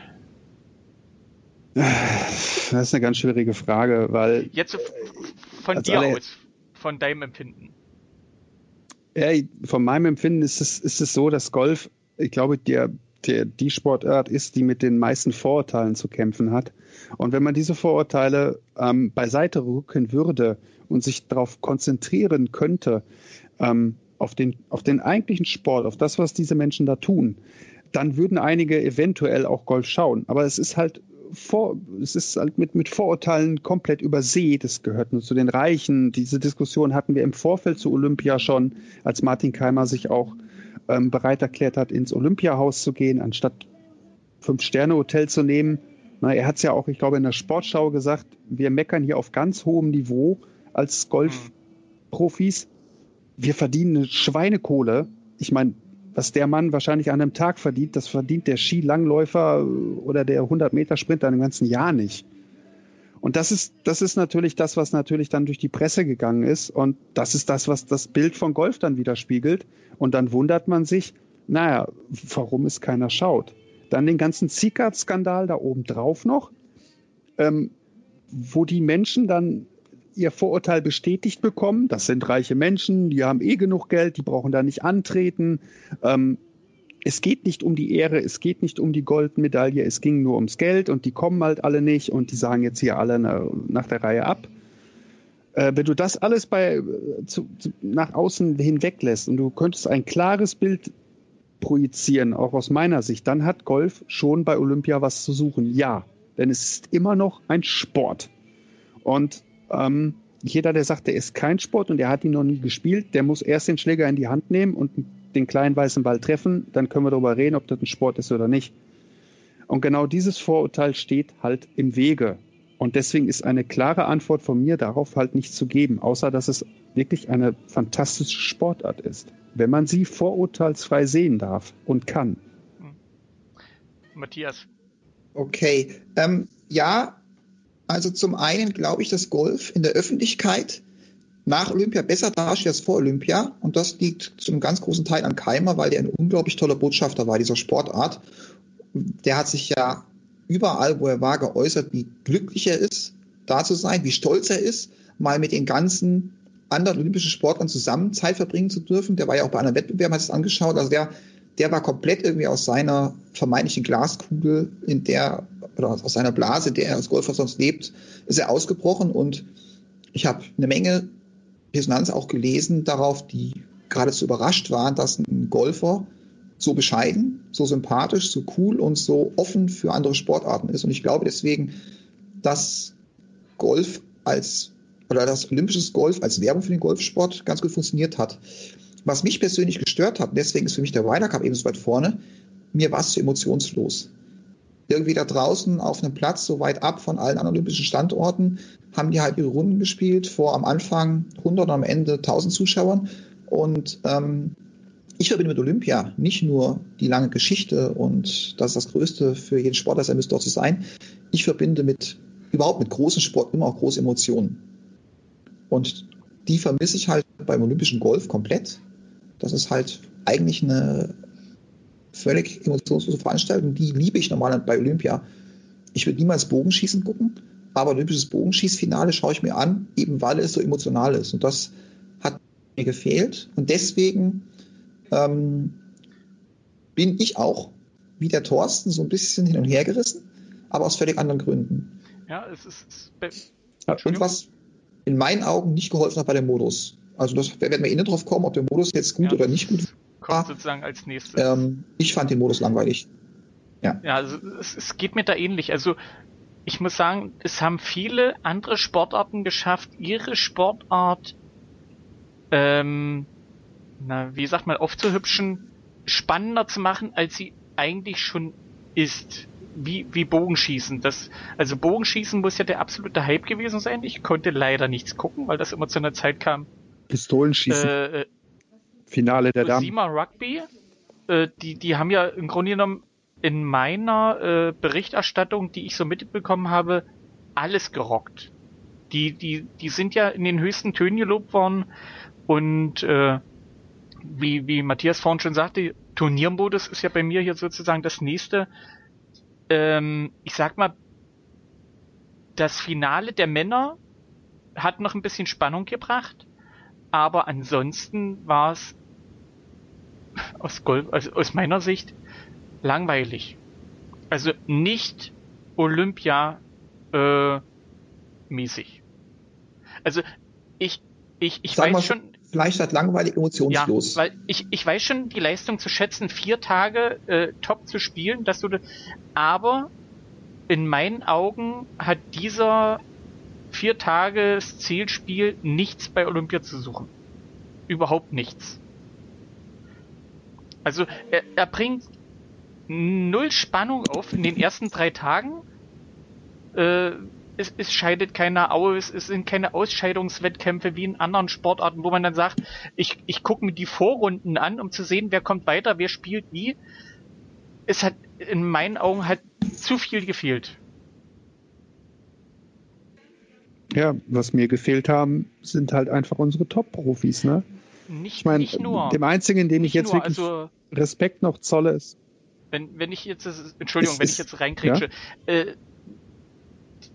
Das ist eine ganz schwierige Frage, weil. Jetzt von dir aus, von deinem Empfinden. Ja, von meinem Empfinden ist es, ist es so, dass Golf ich glaube, der, der, die Sportart ist, die mit den meisten Vorurteilen zu kämpfen hat. Und wenn man diese Vorurteile ähm, beiseite rücken würde und sich darauf konzentrieren könnte, ähm, auf, den, auf den eigentlichen Sport, auf das, was diese Menschen da tun, dann würden einige eventuell auch Golf schauen. Aber es ist halt vor, es ist halt mit, mit Vorurteilen komplett übersät. Es gehört nur zu den Reichen. Diese Diskussion hatten wir im Vorfeld zu Olympia schon, als Martin Keimer sich auch ähm, bereit erklärt hat, ins Olympiahaus zu gehen, anstatt Fünf-Sterne-Hotel zu nehmen. Na, er hat es ja auch, ich glaube, in der Sportschau gesagt, wir meckern hier auf ganz hohem Niveau als Golfprofis. Wir verdienen eine Schweinekohle. Ich meine, was der Mann wahrscheinlich an einem Tag verdient, das verdient der Skilangläufer oder der 100-Meter-Sprinter im ganzen Jahr nicht. Und das ist, das ist natürlich das, was natürlich dann durch die Presse gegangen ist. Und das ist das, was das Bild von Golf dann widerspiegelt. Und dann wundert man sich, naja, warum es keiner schaut. Dann den ganzen Zickert-Skandal da oben drauf noch, ähm, wo die Menschen dann ihr Vorurteil bestätigt bekommen. Das sind reiche Menschen, die haben eh genug Geld, die brauchen da nicht antreten. Ähm, es geht nicht um die Ehre, es geht nicht um die Goldmedaille, es ging nur ums Geld und die kommen halt alle nicht und die sagen jetzt hier alle nach der Reihe ab. Äh, wenn du das alles bei, zu, zu, nach außen hinweglässt und du könntest ein klares Bild projizieren, auch aus meiner Sicht, dann hat Golf schon bei Olympia was zu suchen. Ja, denn es ist immer noch ein Sport. Und ähm, jeder, der sagt, der ist kein Sport und der hat ihn noch nie gespielt, der muss erst den Schläger in die Hand nehmen und den kleinen weißen Ball treffen. Dann können wir darüber reden, ob das ein Sport ist oder nicht. Und genau dieses Vorurteil steht halt im Wege. Und deswegen ist eine klare Antwort von mir darauf halt nicht zu geben, außer dass es wirklich eine fantastische Sportart ist, wenn man sie vorurteilsfrei sehen darf und kann. Matthias. Okay, ähm, ja, also zum einen glaube ich, dass Golf in der Öffentlichkeit nach Olympia besser dasteht als vor Olympia. Und das liegt zum ganz großen Teil an Keimer, weil der ein unglaublich toller Botschafter war, dieser Sportart. Der hat sich ja überall, wo er war, geäußert, wie glücklich er ist, da zu sein, wie stolz er ist, mal mit den ganzen anderen olympischen Sportlern zusammen Zeit verbringen zu dürfen. Der war ja auch bei einem Wettbewerb, hat es angeschaut. Also der, der war komplett irgendwie aus seiner vermeintlichen Glaskugel, in der oder aus seiner Blase, der er als Golfer sonst lebt, ist er ausgebrochen und ich habe eine Menge Resonanz auch gelesen darauf, die geradezu überrascht waren, dass ein Golfer so bescheiden, so sympathisch, so cool und so offen für andere Sportarten ist. Und ich glaube deswegen, dass Golf als oder das olympisches Golf als Werbung für den Golfsport ganz gut funktioniert hat. Was mich persönlich gestört hat, deswegen ist für mich der Ryder Cup eben so weit vorne, mir war es zu emotionslos irgendwie da draußen auf einem Platz so weit ab von allen anderen olympischen Standorten haben die halt ihre Runden gespielt vor am Anfang 100 und am Ende 1000 Zuschauern und ähm, ich verbinde mit Olympia nicht nur die lange Geschichte und das ist das Größte für jeden Sportler sein müsste dort zu sein. Ich verbinde mit überhaupt mit großen Sport immer auch große Emotionen. Und die vermisse ich halt beim olympischen Golf komplett. Das ist halt eigentlich eine völlig emotionslose Veranstaltung, die liebe ich normal bei Olympia. Ich würde niemals Bogenschießen gucken, aber olympisches Bogenschießfinale schaue ich mir an, eben weil es so emotional ist. Und das hat mir gefehlt. Und deswegen ähm, bin ich auch, wie der Thorsten, so ein bisschen hin und her gerissen, aber aus völlig anderen Gründen. Ja, es ist. Es und was in meinen Augen nicht geholfen hat bei dem Modus. Also das werden wir innen drauf kommen, ob der Modus jetzt gut ja, oder nicht gut kommt sozusagen als nächstes. Ähm, ich fand den Modus langweilig. Ja, ja also es, es geht mir da ähnlich. Also ich muss sagen, es haben viele andere Sportarten geschafft, ihre Sportart, ähm, na, wie sagt man, aufzuhübschen, spannender zu machen, als sie eigentlich schon ist. Wie, wie Bogenschießen. Das, also Bogenschießen muss ja der absolute Hype gewesen sein. Ich konnte leider nichts gucken, weil das immer zu einer Zeit kam. Pistolenschießen. Äh, äh Finale der Damen. Sima Rugby, äh, die, die haben ja im Grunde genommen in meiner äh, Berichterstattung, die ich so mitbekommen habe, alles gerockt. Die, die, die sind ja in den höchsten Tönen gelobt worden und äh, wie, wie Matthias vorhin schon sagte, Turniermodus ist ja bei mir hier sozusagen das nächste. Ähm, ich sag mal, das Finale der Männer hat noch ein bisschen Spannung gebracht, aber ansonsten war es aus Golf, also aus meiner Sicht langweilig. Also nicht Olympia äh, mäßig. Also ich ich ich Sag weiß schon vielleicht statt langweilig emotionslos. Ja, weil ich ich weiß schon die Leistung zu schätzen, vier Tage äh, top zu spielen, dass du aber in meinen Augen hat dieser vier Tages Zielspiel nichts bei Olympia zu suchen. Überhaupt nichts. Also er, er bringt null Spannung auf in den ersten drei Tagen. Äh, es, es scheidet keiner aus, es sind keine Ausscheidungswettkämpfe wie in anderen Sportarten, wo man dann sagt, ich, ich gucke mir die Vorrunden an, um zu sehen, wer kommt weiter, wer spielt wie. Es hat in meinen Augen hat zu viel gefehlt. Ja, was mir gefehlt haben, sind halt einfach unsere Top-Profis, ne? Nicht, ich mein, nicht nur. Dem einzigen, dem ich jetzt nur, wirklich also, Respekt noch zolle, ist. Wenn, wenn ich jetzt, Entschuldigung, ist, wenn ich jetzt reinkriege, ja? äh,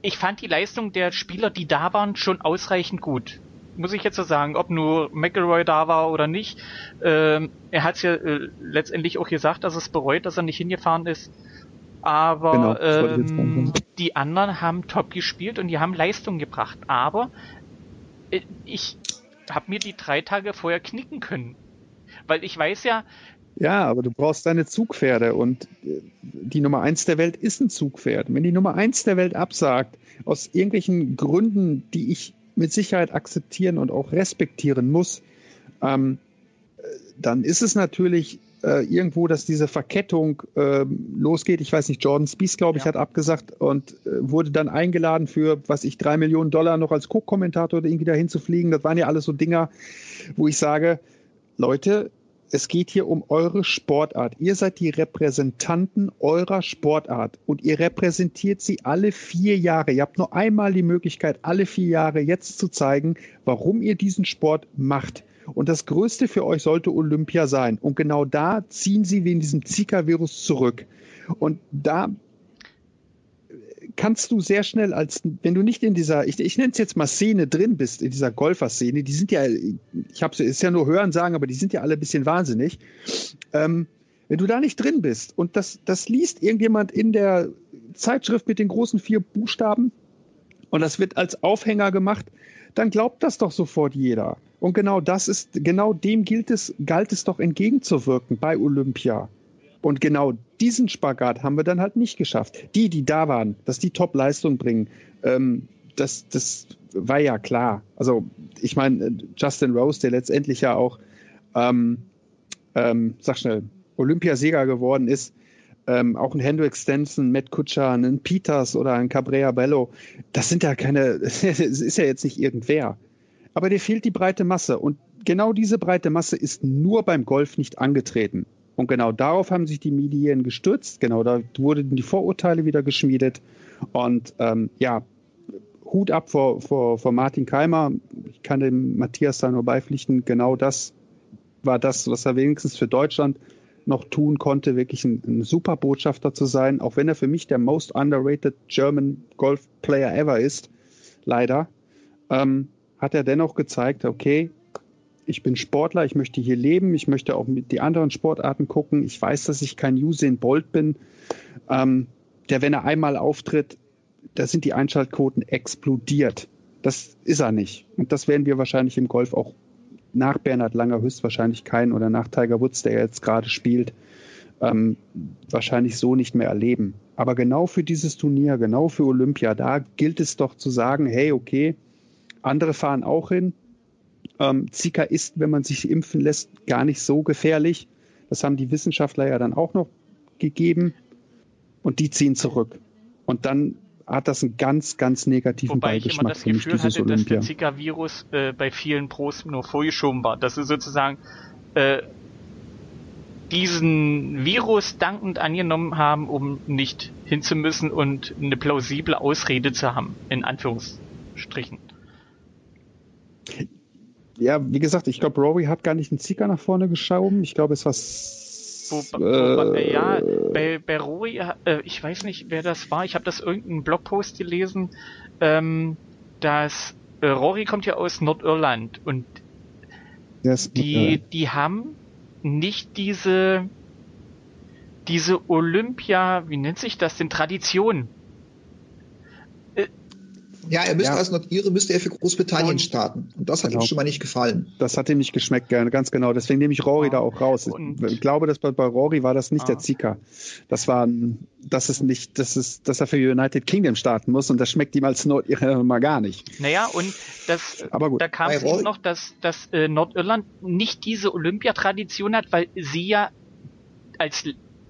ich fand die Leistung der Spieler, die da waren, schon ausreichend gut. Muss ich jetzt so sagen, ob nur McElroy da war oder nicht. Ähm, er hat es ja äh, letztendlich auch gesagt, dass es bereut, dass er nicht hingefahren ist. Aber genau, ähm, die anderen haben top gespielt und die haben Leistung gebracht. Aber äh, ich habe mir die drei Tage vorher knicken können. Weil ich weiß ja. Ja, aber du brauchst deine Zugpferde und äh, die Nummer eins der Welt ist ein Zugpferd. Wenn die Nummer eins der Welt absagt, aus irgendwelchen Gründen, die ich mit Sicherheit akzeptieren und auch respektieren muss, ähm, äh, dann ist es natürlich äh, irgendwo, dass diese Verkettung äh, losgeht. Ich weiß nicht, Jordan Spieth, glaube ich, ja. hat abgesagt und äh, wurde dann eingeladen für, was ich, drei Millionen Dollar noch als Co-Kommentator irgendwie dahin zu fliegen. Das waren ja alles so Dinger, wo ich sage, Leute, es geht hier um eure Sportart. Ihr seid die Repräsentanten eurer Sportart und ihr repräsentiert sie alle vier Jahre. Ihr habt nur einmal die Möglichkeit, alle vier Jahre jetzt zu zeigen, warum ihr diesen Sport macht. Und das Größte für euch sollte Olympia sein. Und genau da ziehen sie wegen diesem Zika-Virus zurück. Und da kannst du sehr schnell als, wenn du nicht in dieser, ich, ich nenne es jetzt mal Szene drin bist, in dieser Golfer-Szene, die sind ja, ich habe es ja nur hören sagen, aber die sind ja alle ein bisschen wahnsinnig. Ähm, wenn du da nicht drin bist und das, das liest irgendjemand in der Zeitschrift mit den großen vier Buchstaben und das wird als Aufhänger gemacht, dann glaubt das doch sofort jeder. Und genau das ist, genau dem gilt es, galt es doch entgegenzuwirken bei Olympia. Und genau diesen Spagat haben wir dann halt nicht geschafft. Die, die da waren, dass die Top-Leistung bringen, ähm, das, das war ja klar. Also ich meine, Justin Rose, der letztendlich ja auch, ähm, ähm, sag schnell, Olympiasieger geworden ist, ähm, auch ein Hendrik Stenson, Matt Kutscher, ein Peters oder ein Cabrera Bello, das sind ja keine, es ist ja jetzt nicht irgendwer. Aber dir fehlt die breite Masse und genau diese breite Masse ist nur beim Golf nicht angetreten. Und genau darauf haben sich die Medien gestürzt. Genau da wurden die Vorurteile wieder geschmiedet. Und ähm, ja, Hut ab vor, vor, vor Martin Keimer. Ich kann dem Matthias da nur beipflichten. Genau das war das, was er wenigstens für Deutschland noch tun konnte, wirklich ein, ein, super Botschafter zu sein, auch wenn er für mich der most underrated German Golf Player ever ist, leider, ähm, hat er dennoch gezeigt, okay, ich bin Sportler, ich möchte hier leben, ich möchte auch mit die anderen Sportarten gucken. Ich weiß, dass ich kein Usain Bolt bin, ähm, der, wenn er einmal auftritt, da sind die Einschaltquoten explodiert. Das ist er nicht. Und das werden wir wahrscheinlich im Golf auch nach Bernhard Langer höchstwahrscheinlich keinen oder nach Tiger Woods, der jetzt gerade spielt, ähm, wahrscheinlich so nicht mehr erleben. Aber genau für dieses Turnier, genau für Olympia, da gilt es doch zu sagen, hey, okay, andere fahren auch hin. Ähm, Zika ist, wenn man sich impfen lässt, gar nicht so gefährlich. Das haben die Wissenschaftler ja dann auch noch gegeben. Und die ziehen zurück. Und dann hat das einen ganz, ganz negativen Wobei Beigeschmack ich immer das Gefühl hatte, Olympia. dass der Zika-Virus äh, bei vielen Pros nur vorgeschoben war. Dass sie sozusagen äh, diesen Virus dankend angenommen haben, um nicht hinzumüssen und eine plausible Ausrede zu haben, in Anführungsstrichen. Ja, wie gesagt, ich glaube, Rory hat gar nicht einen Zika nach vorne geschoben. Ich glaube, es war wo, wo, äh, ja, bei, bei Rory, äh, ich weiß nicht, wer das war, ich habe das irgendeinen Blogpost gelesen, ähm, dass äh, Rory kommt ja aus Nordirland und yes, die, die haben nicht diese, diese Olympia, wie nennt sich das denn, Tradition ja, er müsste ja. als Nordire müsste er für Großbritannien und, starten. Und das hat genau. ihm schon mal nicht gefallen. Das hat ihm nicht geschmeckt, ganz genau. Deswegen nehme ich Rory ja. da auch raus. Und ich glaube, dass bei, bei Rory war das nicht ah. der Zika. Das war, das ist nicht, das ist, dass er für United Kingdom starten muss und das schmeckt ihm als Nordire mal gar nicht. Naja, und das, Aber gut. da kam es eben noch, dass, dass äh, Nordirland nicht diese Olympiatradition hat, weil sie ja als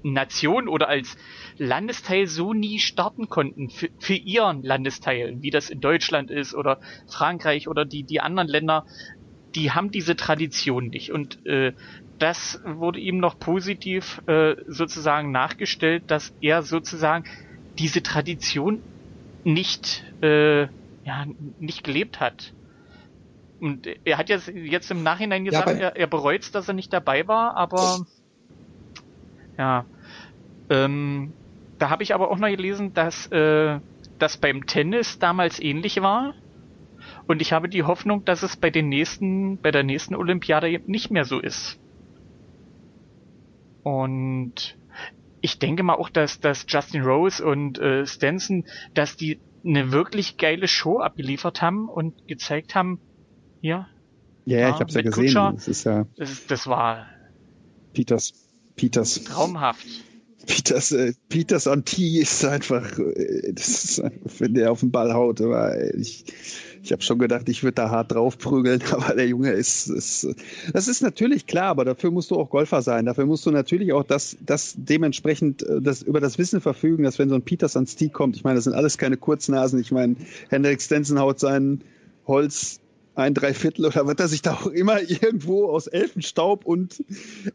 Nation oder als Landesteil so nie starten konnten für, für ihren Landesteil, wie das in Deutschland ist oder Frankreich oder die, die anderen Länder, die haben diese Tradition nicht. Und äh, das wurde ihm noch positiv äh, sozusagen nachgestellt, dass er sozusagen diese Tradition nicht, äh, ja, nicht gelebt hat. Und er hat jetzt, jetzt im Nachhinein gesagt, ja, er, er bereut dass er nicht dabei war, aber ja. Ähm, da habe ich aber auch noch gelesen, dass äh, das beim Tennis damals ähnlich war. Und ich habe die Hoffnung, dass es bei den nächsten, bei der nächsten Olympiade nicht mehr so ist. Und ich denke mal auch, dass, dass Justin Rose und äh, Stenson, dass die eine wirklich geile Show abgeliefert haben und gezeigt haben, hier. Ja, ja ich habe es ja gesehen. Kutscher, das, ist ja das, das war Peters. Peters. Traumhaft. Peters, äh, Peters on T ist einfach, äh, das ist wenn der auf den Ball haut, aber ich, ich habe schon gedacht, ich würde da hart draufprügeln, aber der Junge ist, ist, das ist natürlich klar, aber dafür musst du auch Golfer sein. Dafür musst du natürlich auch das, das dementsprechend äh, das, über das Wissen verfügen, dass wenn so ein Peters ans Tee kommt, ich meine, das sind alles keine Kurznasen. Ich meine, Hendrik Stenson haut seinen Holz ein Dreiviertel oder wird er sich da auch immer irgendwo aus Elfenstaub und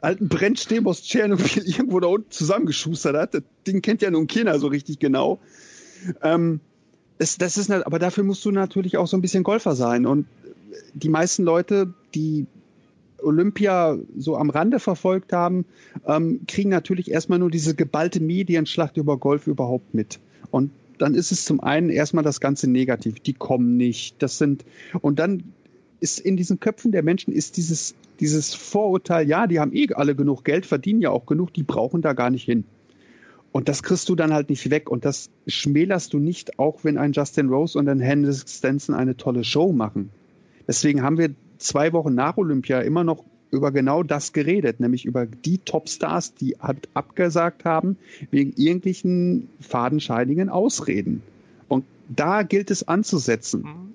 alten Brennstäben aus Tschernobyl irgendwo da unten zusammengeschustert hat. Das Ding kennt ja nun keiner so richtig genau. Ähm, das, das ist, aber dafür musst du natürlich auch so ein bisschen Golfer sein. Und die meisten Leute, die Olympia so am Rande verfolgt haben, ähm, kriegen natürlich erstmal nur diese geballte Medienschlacht über Golf überhaupt mit. Und dann ist es zum einen erstmal das ganze negativ. Die kommen nicht. Das sind, und dann ist in diesen Köpfen der Menschen ist dieses, dieses Vorurteil, ja, die haben eh alle genug Geld, verdienen ja auch genug, die brauchen da gar nicht hin. Und das kriegst du dann halt nicht weg. Und das schmälerst du nicht, auch wenn ein Justin Rose und ein Henry Stenson eine tolle Show machen. Deswegen haben wir zwei Wochen nach Olympia immer noch über genau das geredet, nämlich über die Topstars, die halt abgesagt haben wegen irgendwelchen fadenscheinigen Ausreden. Und da gilt es anzusetzen. Mhm.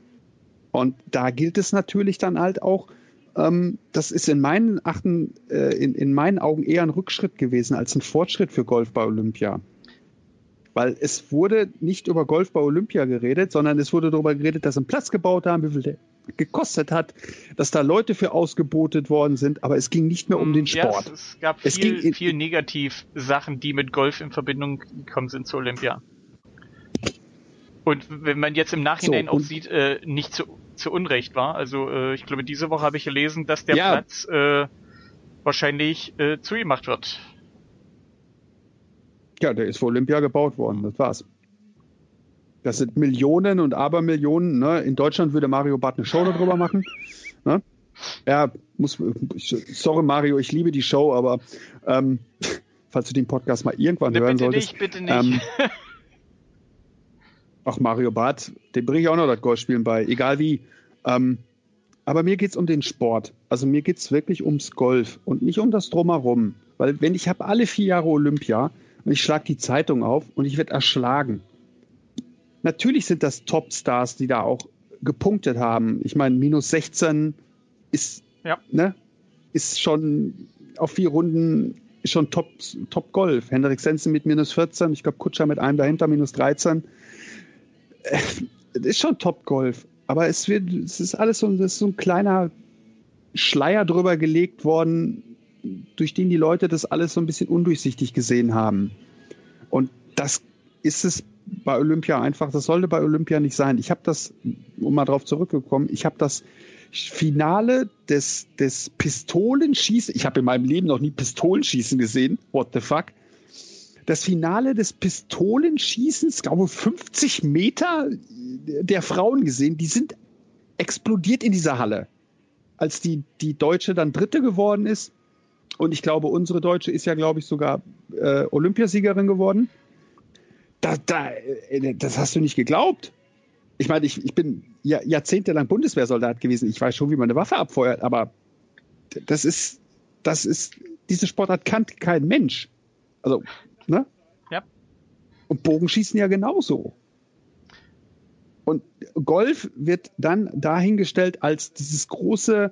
Und da gilt es natürlich dann halt auch, ähm, das ist in meinen Achten, äh, in, in meinen Augen eher ein Rückschritt gewesen als ein Fortschritt für Golf bei Olympia. Weil es wurde nicht über Golf bei Olympia geredet, sondern es wurde darüber geredet, dass sie einen Platz gebaut haben, wie viel der gekostet hat, dass da Leute für ausgebotet worden sind, aber es ging nicht mehr um den Sport. Ja, es, es gab es viel, ging viel Negativ-Sachen, die mit Golf in Verbindung gekommen sind zu Olympia. Und wenn man jetzt im Nachhinein so, auch sieht, äh, nicht zu, zu Unrecht war. Also äh, ich glaube, diese Woche habe ich gelesen, dass der ja. Platz äh, wahrscheinlich äh, zugemacht wird. Ja, der ist für Olympia gebaut worden, das war's. Das sind Millionen und Abermillionen. Ne? In Deutschland würde Mario Barth eine Show darüber machen. Ne? Ja, muss, sorry Mario, ich liebe die Show, aber ähm, falls du den Podcast mal irgendwann ne, hören bitte solltest. Bitte nicht, bitte nicht. Ähm, ach, Mario Barth, dem bringe ich auch noch das Golfspielen bei, egal wie. Ähm, aber mir geht es um den Sport. Also mir geht es wirklich ums Golf und nicht um das Drumherum. Weil wenn ich habe alle vier Jahre Olympia und ich schlage die Zeitung auf und ich werde erschlagen natürlich sind das Topstars, die da auch gepunktet haben. Ich meine, minus 16 ist, ja. ne, ist schon auf vier Runden schon Top, Top Golf. Hendrik Sensen mit minus 14, ich glaube Kutscher mit einem dahinter, minus 13. Äh, ist schon Top Golf. Aber es wird, es ist alles so, das ist so ein kleiner Schleier drüber gelegt worden, durch den die Leute das alles so ein bisschen undurchsichtig gesehen haben. Und das ist es bei Olympia einfach, das sollte bei Olympia nicht sein. Ich habe das, um mal drauf zurückgekommen, ich habe das Finale des, des Pistolenschießen, ich habe in meinem Leben noch nie Pistolenschießen gesehen, what the fuck. Das Finale des Pistolenschießens, glaube 50 Meter der Frauen gesehen, die sind explodiert in dieser Halle. Als die, die Deutsche dann Dritte geworden ist, Und ich glaube, unsere Deutsche ist ja, glaube ich, sogar äh, Olympiasiegerin geworden. Da, da, äh, das hast du nicht geglaubt. Ich meine, ich, ich bin ja, jahrzehntelang Bundeswehrsoldat gewesen. Ich weiß schon, wie man eine Waffe abfeuert, aber das ist, das ist, diese Sportart kannt kein Mensch. Also, ne? Ja. Und Bogenschießen ja genauso. Und Golf wird dann dahingestellt als dieses große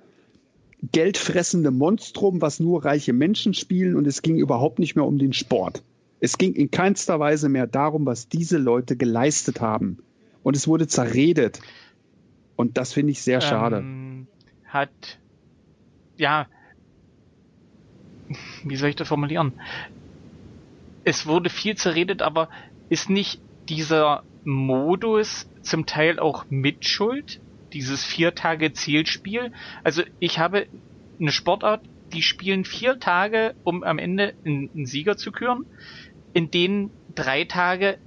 geldfressende Monstrum, was nur reiche Menschen spielen und es ging überhaupt nicht mehr um den Sport. Es ging in keinster Weise mehr darum, was diese Leute geleistet haben. Und es wurde zerredet. Und das finde ich sehr schade. Ähm, hat, ja, wie soll ich das formulieren? Es wurde viel zerredet, aber ist nicht dieser Modus zum Teil auch Mitschuld? Dieses vier Tage Zielspiel? Also ich habe eine Sportart, die spielen vier Tage, um am Ende einen, einen Sieger zu küren, in denen drei Tage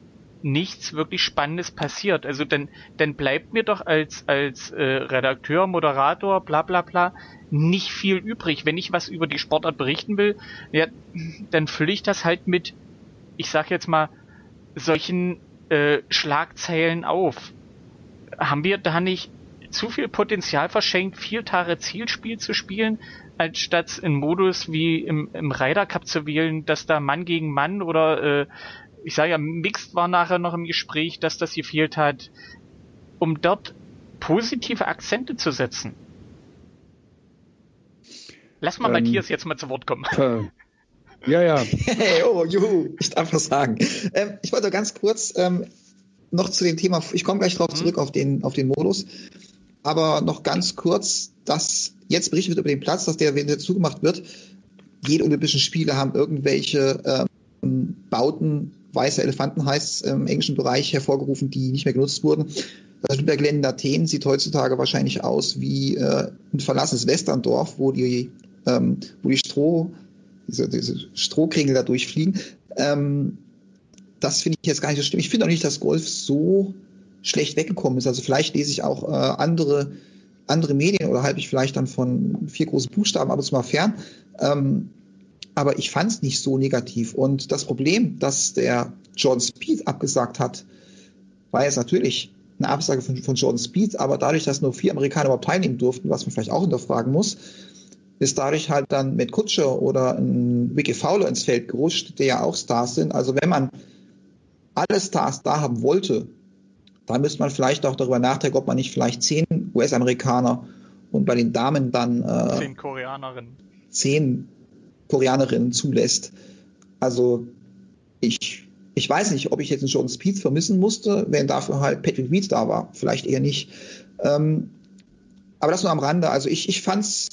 nichts wirklich Spannendes passiert. Also dann, dann bleibt mir doch als, als äh, Redakteur, Moderator, bla bla bla, nicht viel übrig. Wenn ich was über die Sportart berichten will, ja, dann fülle ich das halt mit, ich sag jetzt mal, solchen äh, Schlagzeilen auf. Haben wir da nicht zu viel Potenzial verschenkt, vier Tage Zielspiel zu spielen, anstatt in Modus wie im, im Ryder Cup zu wählen, dass da Mann gegen Mann oder äh, ich sage ja, Mixed war nachher noch im Gespräch, dass das gefehlt hat, um dort positive Akzente zu setzen. Lass mal ähm, Matthias jetzt mal zu Wort kommen. Äh, ja, ja. Hey, oh, juhu, ich darf was sagen. Ähm, ich wollte ganz kurz ähm, noch zu dem Thema, ich komme gleich drauf mhm. zurück auf den, auf den Modus, aber noch ganz kurz, dass jetzt berichtet wird über den Platz, dass der, wenn der zugemacht wird, jede Olympischen Spiele haben irgendwelche ähm, Bauten weiße Elefanten heißt im englischen Bereich hervorgerufen, die nicht mehr genutzt wurden. Das Olympiagelände Athen sieht heutzutage wahrscheinlich aus wie äh, ein verlassenes Westerndorf, wo die, ähm, wo die Stroh, diese, diese Strohkringel da durchfliegen. Ähm, das finde ich jetzt gar nicht so schlimm. Ich finde auch nicht, dass Golf so schlecht weggekommen ist. Also vielleicht lese ich auch äh, andere, andere Medien oder halte ich vielleicht dann von vier großen Buchstaben ab und zu mal fern. Ähm, aber ich fand es nicht so negativ. Und das Problem, dass der Jordan Speed abgesagt hat, war jetzt natürlich eine Absage von, von Jordan Speed, aber dadurch, dass nur vier Amerikaner überhaupt teilnehmen durften, was man vielleicht auch hinterfragen muss, ist dadurch halt dann mit Kutscher oder ein Vicky Fowler ins Feld gerutscht, der ja auch Stars sind. Also wenn man alle Stars da haben wollte, dann müsste man vielleicht auch darüber nachdenken, ob man nicht vielleicht zehn US-Amerikaner und bei den Damen dann äh, zehn Koreanerinnen zehn Koreanerinnen zulässt. Also ich, ich weiß nicht, ob ich jetzt einen Jordan Speed vermissen musste, wenn dafür halt Patrick Reed da war. Vielleicht eher nicht. Ähm, aber das nur am Rande. Also ich, ich fand es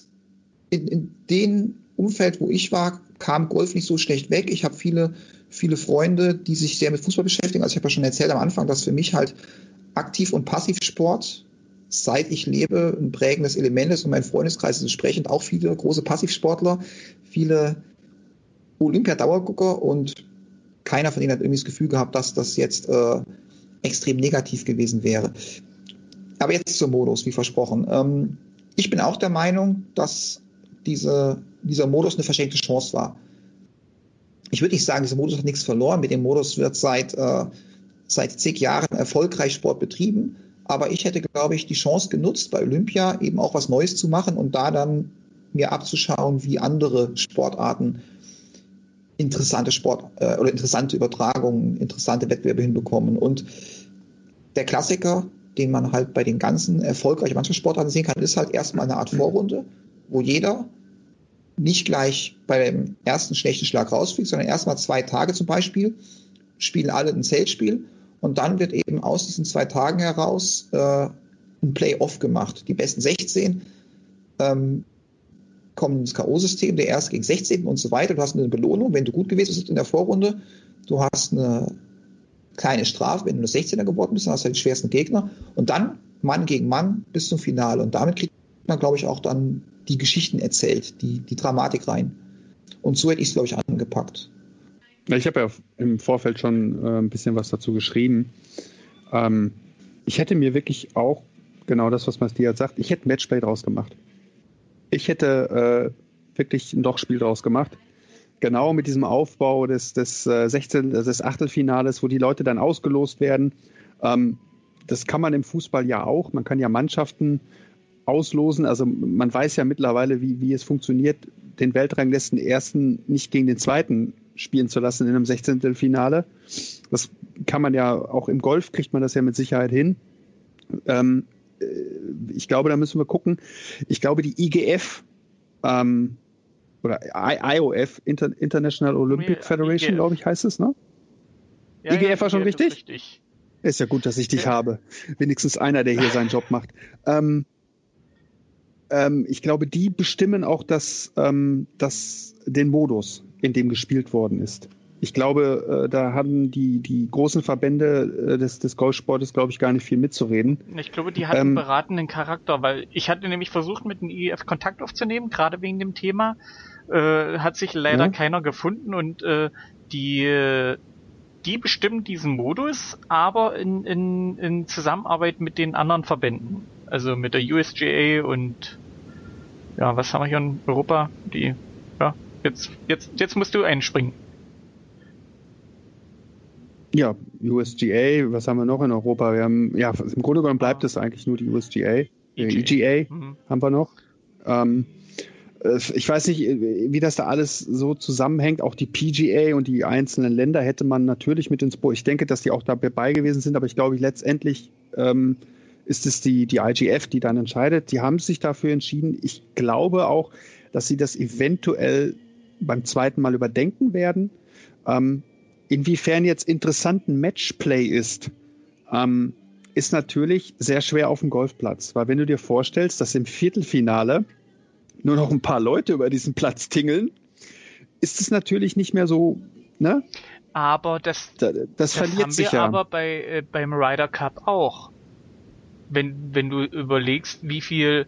in, in dem Umfeld, wo ich war, kam Golf nicht so schlecht weg. Ich habe viele, viele Freunde, die sich sehr mit Fußball beschäftigen. Also ich habe ja schon erzählt am Anfang, dass für mich halt Aktiv- und Passivsport seit ich lebe, ein prägendes Element ist und mein Freundeskreis ist entsprechend auch viele große Passivsportler, viele Olympiadauergucker und keiner von ihnen hat irgendwie das Gefühl gehabt, dass das jetzt äh, extrem negativ gewesen wäre. Aber jetzt zum Modus, wie versprochen. Ähm, ich bin auch der Meinung, dass diese, dieser Modus eine verschenkte Chance war. Ich würde nicht sagen, dieser Modus hat nichts verloren. Mit dem Modus wird seit, äh, seit zig Jahren erfolgreich Sport betrieben. Aber ich hätte, glaube ich, die Chance genutzt, bei Olympia eben auch was Neues zu machen und da dann mir abzuschauen, wie andere Sportarten interessante Sport äh, oder interessante Übertragungen, interessante Wettbewerbe hinbekommen. Und der Klassiker, den man halt bei den ganzen erfolgreichen Mannschaftssportarten sehen kann, ist halt erstmal eine Art Vorrunde, wo jeder nicht gleich bei dem ersten schlechten Schlag rausfliegt, sondern erstmal zwei Tage zum Beispiel, spielen alle ein Zeltspiel und dann wird eben aus diesen zwei Tagen heraus äh, ein Playoff gemacht. Die besten 16 ähm, kommen ins K.O.-System, der erste gegen 16 und so weiter. Du hast eine Belohnung, wenn du gut gewesen bist in der Vorrunde. Du hast eine kleine Strafe, wenn du nur 16er geworden bist, dann hast du den schwersten Gegner. Und dann Mann gegen Mann bis zum Finale. Und damit kriegt man, glaube ich, auch dann die Geschichten erzählt, die, die Dramatik rein. Und so hätte ich es, glaube ich, angepackt. Ich habe ja im Vorfeld schon äh, ein bisschen was dazu geschrieben. Ähm, ich hätte mir wirklich auch genau das, was Matthias sagt, ich hätte Matchplay draus gemacht. Ich hätte äh, wirklich ein Lochspiel draus gemacht. Genau mit diesem Aufbau des, des, 16, äh, des Achtelfinales, wo die Leute dann ausgelost werden. Ähm, das kann man im Fußball ja auch. Man kann ja Mannschaften auslosen. Also man weiß ja mittlerweile, wie, wie es funktioniert, den Weltrangletzten ersten nicht gegen den zweiten spielen zu lassen in einem 16. Finale. Das kann man ja auch im Golf kriegt man das ja mit Sicherheit hin. Ähm, äh, ich glaube, da müssen wir gucken. Ich glaube, die IGF ähm, oder IOF, Inter International Olympic Federation, glaube ich, heißt es, ne? Ja, IGF ja, war schon richtig? richtig? Ist ja gut, dass ich dich ja. habe. Wenigstens einer, der hier seinen Job macht. Ähm, ähm, ich glaube, die bestimmen auch das, ähm, das, den Modus, in dem gespielt worden ist. Ich glaube, äh, da haben die, die großen Verbände äh, des, des Golfsportes, glaube ich, gar nicht viel mitzureden. Ich glaube, die hatten ähm, beratenden Charakter, weil ich hatte nämlich versucht, mit dem IEF Kontakt aufzunehmen, gerade wegen dem Thema. Äh, hat sich leider ja. keiner gefunden und äh, die, die bestimmen diesen Modus, aber in, in, in Zusammenarbeit mit den anderen Verbänden. Also mit der USGA und ja, was haben wir hier in Europa? Die, ja, jetzt, jetzt, jetzt musst du einspringen. Ja, USGA, was haben wir noch in Europa? Wir haben, ja, im Grunde genommen bleibt es eigentlich nur die USGA. EGA, EGA mhm. haben wir noch. Ähm, äh, ich weiß nicht, wie das da alles so zusammenhängt. Auch die PGA und die einzelnen Länder hätte man natürlich mit ins Boot. Ich denke, dass die auch dabei gewesen sind, aber ich glaube, letztendlich ähm, ist es die, die IGF, die dann entscheidet. Die haben sich dafür entschieden. Ich glaube auch, dass sie das eventuell beim zweiten Mal überdenken werden. Ähm, inwiefern jetzt interessanten Matchplay ist, ähm, ist natürlich sehr schwer auf dem Golfplatz. Weil wenn du dir vorstellst, dass im Viertelfinale nur noch ein paar Leute über diesen Platz tingeln, ist es natürlich nicht mehr so, ne? Aber das, das, das, das verliert haben sich wir ja. aber bei, äh, beim Ryder Cup auch wenn, wenn du überlegst, wie viel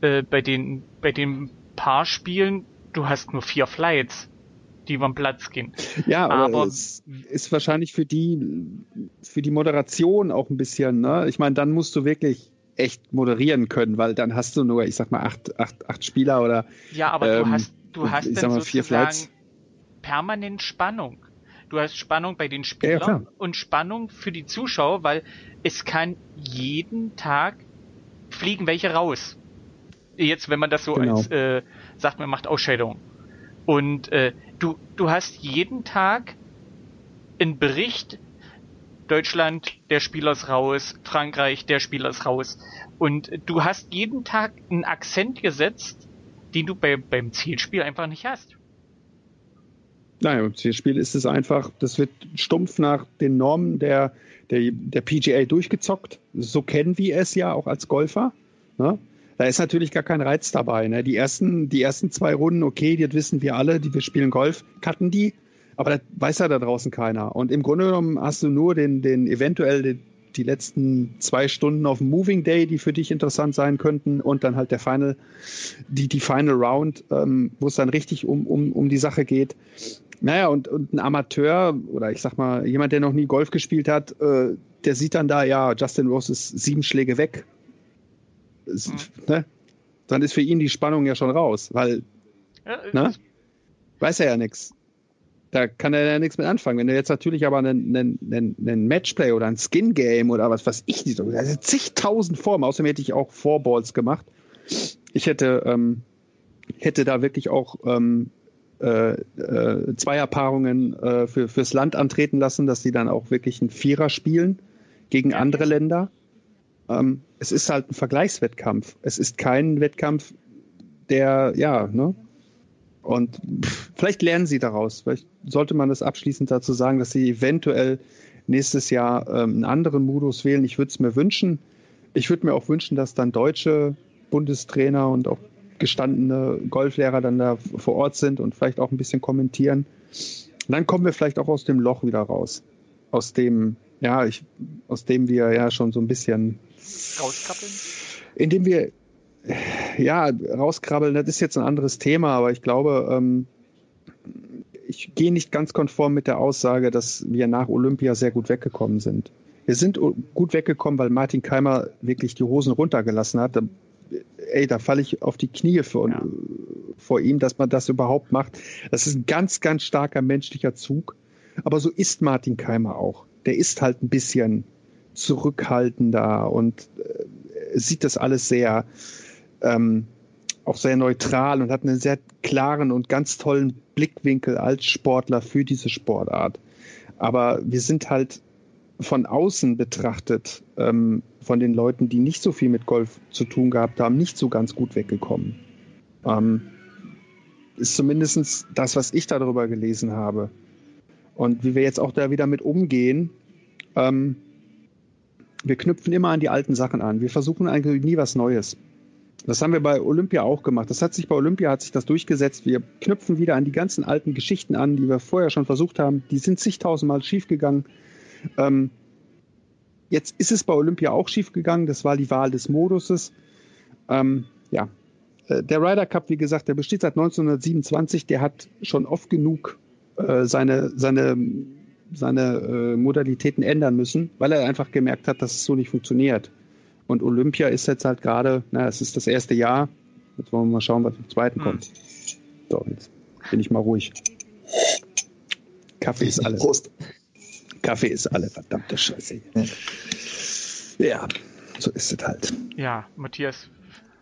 äh, bei den, bei den Paarspielen, du hast nur vier Flights, die über den Platz gehen. Ja, aber, aber es ist wahrscheinlich für die, für die Moderation auch ein bisschen, ne? Ich meine, dann musst du wirklich echt moderieren können, weil dann hast du nur, ich sag mal, acht, acht, acht Spieler oder. Ja, aber ähm, du hast, du hast dann mal, sozusagen permanent Spannung. Du hast Spannung bei den Spielern ja, und Spannung für die Zuschauer, weil es kann jeden Tag fliegen welche raus. Jetzt, wenn man das so genau. als äh, sagt, man macht Ausscheidung. Und äh, du, du hast jeden Tag einen Bericht, Deutschland, der Spieler ist raus, Frankreich, der Spieler ist raus. Und du hast jeden Tag einen Akzent gesetzt, den du bei, beim Zielspiel einfach nicht hast. Nein, im Zielspiel ist es einfach, das wird stumpf nach den Normen der, der, der PGA durchgezockt. So kennen wir es ja auch als Golfer. Ne? Da ist natürlich gar kein Reiz dabei. Ne? Die, ersten, die ersten zwei Runden, okay, das wissen wir alle, die wir spielen Golf, cutten die, aber das weiß ja da draußen keiner. Und im Grunde genommen hast du nur den, den eventuell den, die letzten zwei Stunden auf dem Moving Day, die für dich interessant sein könnten, und dann halt der Final, die, die Final Round, ähm, wo es dann richtig um, um, um die Sache geht. Naja, und, und ein Amateur oder ich sag mal, jemand, der noch nie Golf gespielt hat, äh, der sieht dann da, ja, Justin Rose ist sieben Schläge weg. Ist, mhm. ne? Dann ist für ihn die Spannung ja schon raus, weil, ja, ne? weiß er ja nichts. Da kann er ja nichts mit anfangen. Wenn du jetzt natürlich aber einen, einen, einen, einen Matchplay oder ein Skin-Game oder was weiß ich nicht, also zigtausend Formen, außerdem hätte ich auch Four Balls gemacht. Ich hätte, ähm, hätte da wirklich auch ähm, äh, äh, Zweierpaarungen äh, für, fürs Land antreten lassen, dass sie dann auch wirklich einen Vierer spielen gegen andere Länder. Ähm, es ist halt ein Vergleichswettkampf. Es ist kein Wettkampf, der, ja, ne? Und pff, vielleicht lernen sie daraus. Vielleicht sollte man das abschließend dazu sagen, dass sie eventuell nächstes Jahr ähm, einen anderen Modus wählen. Ich würde es mir wünschen. Ich würde mir auch wünschen, dass dann deutsche Bundestrainer und auch gestandene Golflehrer dann da vor Ort sind und vielleicht auch ein bisschen kommentieren. Und dann kommen wir vielleicht auch aus dem Loch wieder raus. Aus dem, ja, ich, aus dem wir ja schon so ein bisschen rauskrabbeln? Indem wir ja, rauskrabbeln, das ist jetzt ein anderes Thema, aber ich glaube, ähm, ich gehe nicht ganz konform mit der Aussage, dass wir nach Olympia sehr gut weggekommen sind. Wir sind gut weggekommen, weil Martin Keimer wirklich die Hosen runtergelassen hat ey, da falle ich auf die Knie vor, ja. vor ihm, dass man das überhaupt macht. Das ist ein ganz, ganz starker menschlicher Zug. Aber so ist Martin Keimer auch. Der ist halt ein bisschen zurückhaltender und äh, sieht das alles sehr, ähm, auch sehr neutral und hat einen sehr klaren und ganz tollen Blickwinkel als Sportler für diese Sportart. Aber wir sind halt von außen betrachtet, ähm, von den Leuten, die nicht so viel mit Golf zu tun gehabt haben, nicht so ganz gut weggekommen. Ähm, ist zumindest das, was ich darüber gelesen habe. Und wie wir jetzt auch da wieder mit umgehen, ähm, wir knüpfen immer an die alten Sachen an. Wir versuchen eigentlich nie was Neues. Das haben wir bei Olympia auch gemacht. Das hat sich bei Olympia hat sich das durchgesetzt. Wir knüpfen wieder an die ganzen alten Geschichten an, die wir vorher schon versucht haben. Die sind zigtausendmal schiefgegangen. Ähm, jetzt ist es bei Olympia auch schiefgegangen. Das war die Wahl des Moduses. Ähm, ja, äh, der Ryder Cup, wie gesagt, der besteht seit 1927. Der hat schon oft genug äh, seine, seine, seine äh, Modalitäten ändern müssen, weil er einfach gemerkt hat, dass es so nicht funktioniert. Und Olympia ist jetzt halt gerade, na, es ist das erste Jahr. Jetzt wollen wir mal schauen, was im zweiten hm. kommt. So, jetzt bin ich mal ruhig. Kaffee ist alle. Prost. Kaffee ist alle, verdammte Scheiße. Ja, so ist es halt. Ja, Matthias.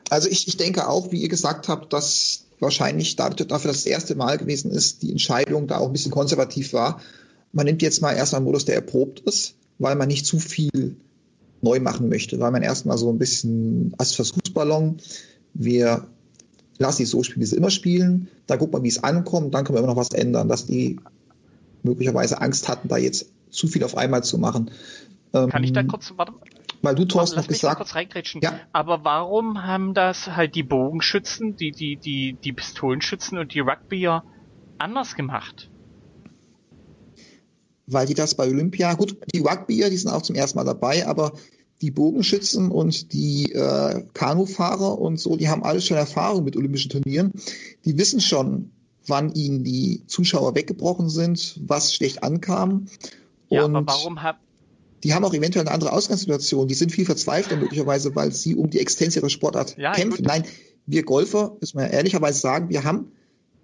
Also ich, ich denke auch, wie ihr gesagt habt, dass wahrscheinlich dafür, dass das erste Mal gewesen ist, die Entscheidung da auch ein bisschen konservativ war. Man nimmt jetzt mal erstmal einen Modus, der erprobt ist, weil man nicht zu viel neu machen möchte, weil man erstmal so ein bisschen als Versuchsballon, wir lassen die so spielen, wie sie immer spielen, da guckt man, wie es ankommt, dann können wir immer noch was ändern, dass die möglicherweise Angst hatten, da jetzt zu viel auf einmal zu machen. Kann ähm, ich da ähm, kurz, warte, weil du Thorsten noch gesagt, kurz reingrätschen. Ja. Aber warum haben das halt die Bogenschützen, die die die die Pistolenschützen und die Rugbyer anders gemacht? Weil die das bei Olympia, gut, die Rugbyer, die sind auch zum ersten Mal dabei, aber die Bogenschützen und die äh, Kanufahrer und so, die haben alle schon Erfahrung mit olympischen Turnieren. Die wissen schon, wann ihnen die Zuschauer weggebrochen sind, was schlecht ankam. Ja, und aber warum hat die haben auch eventuell eine andere Ausgangssituation. Die sind viel verzweifelter möglicherweise, weil sie um die Existenz ihrer Sportart ja, kämpfen. Gut. Nein, wir Golfer, müssen wir ehrlicherweise sagen, wir haben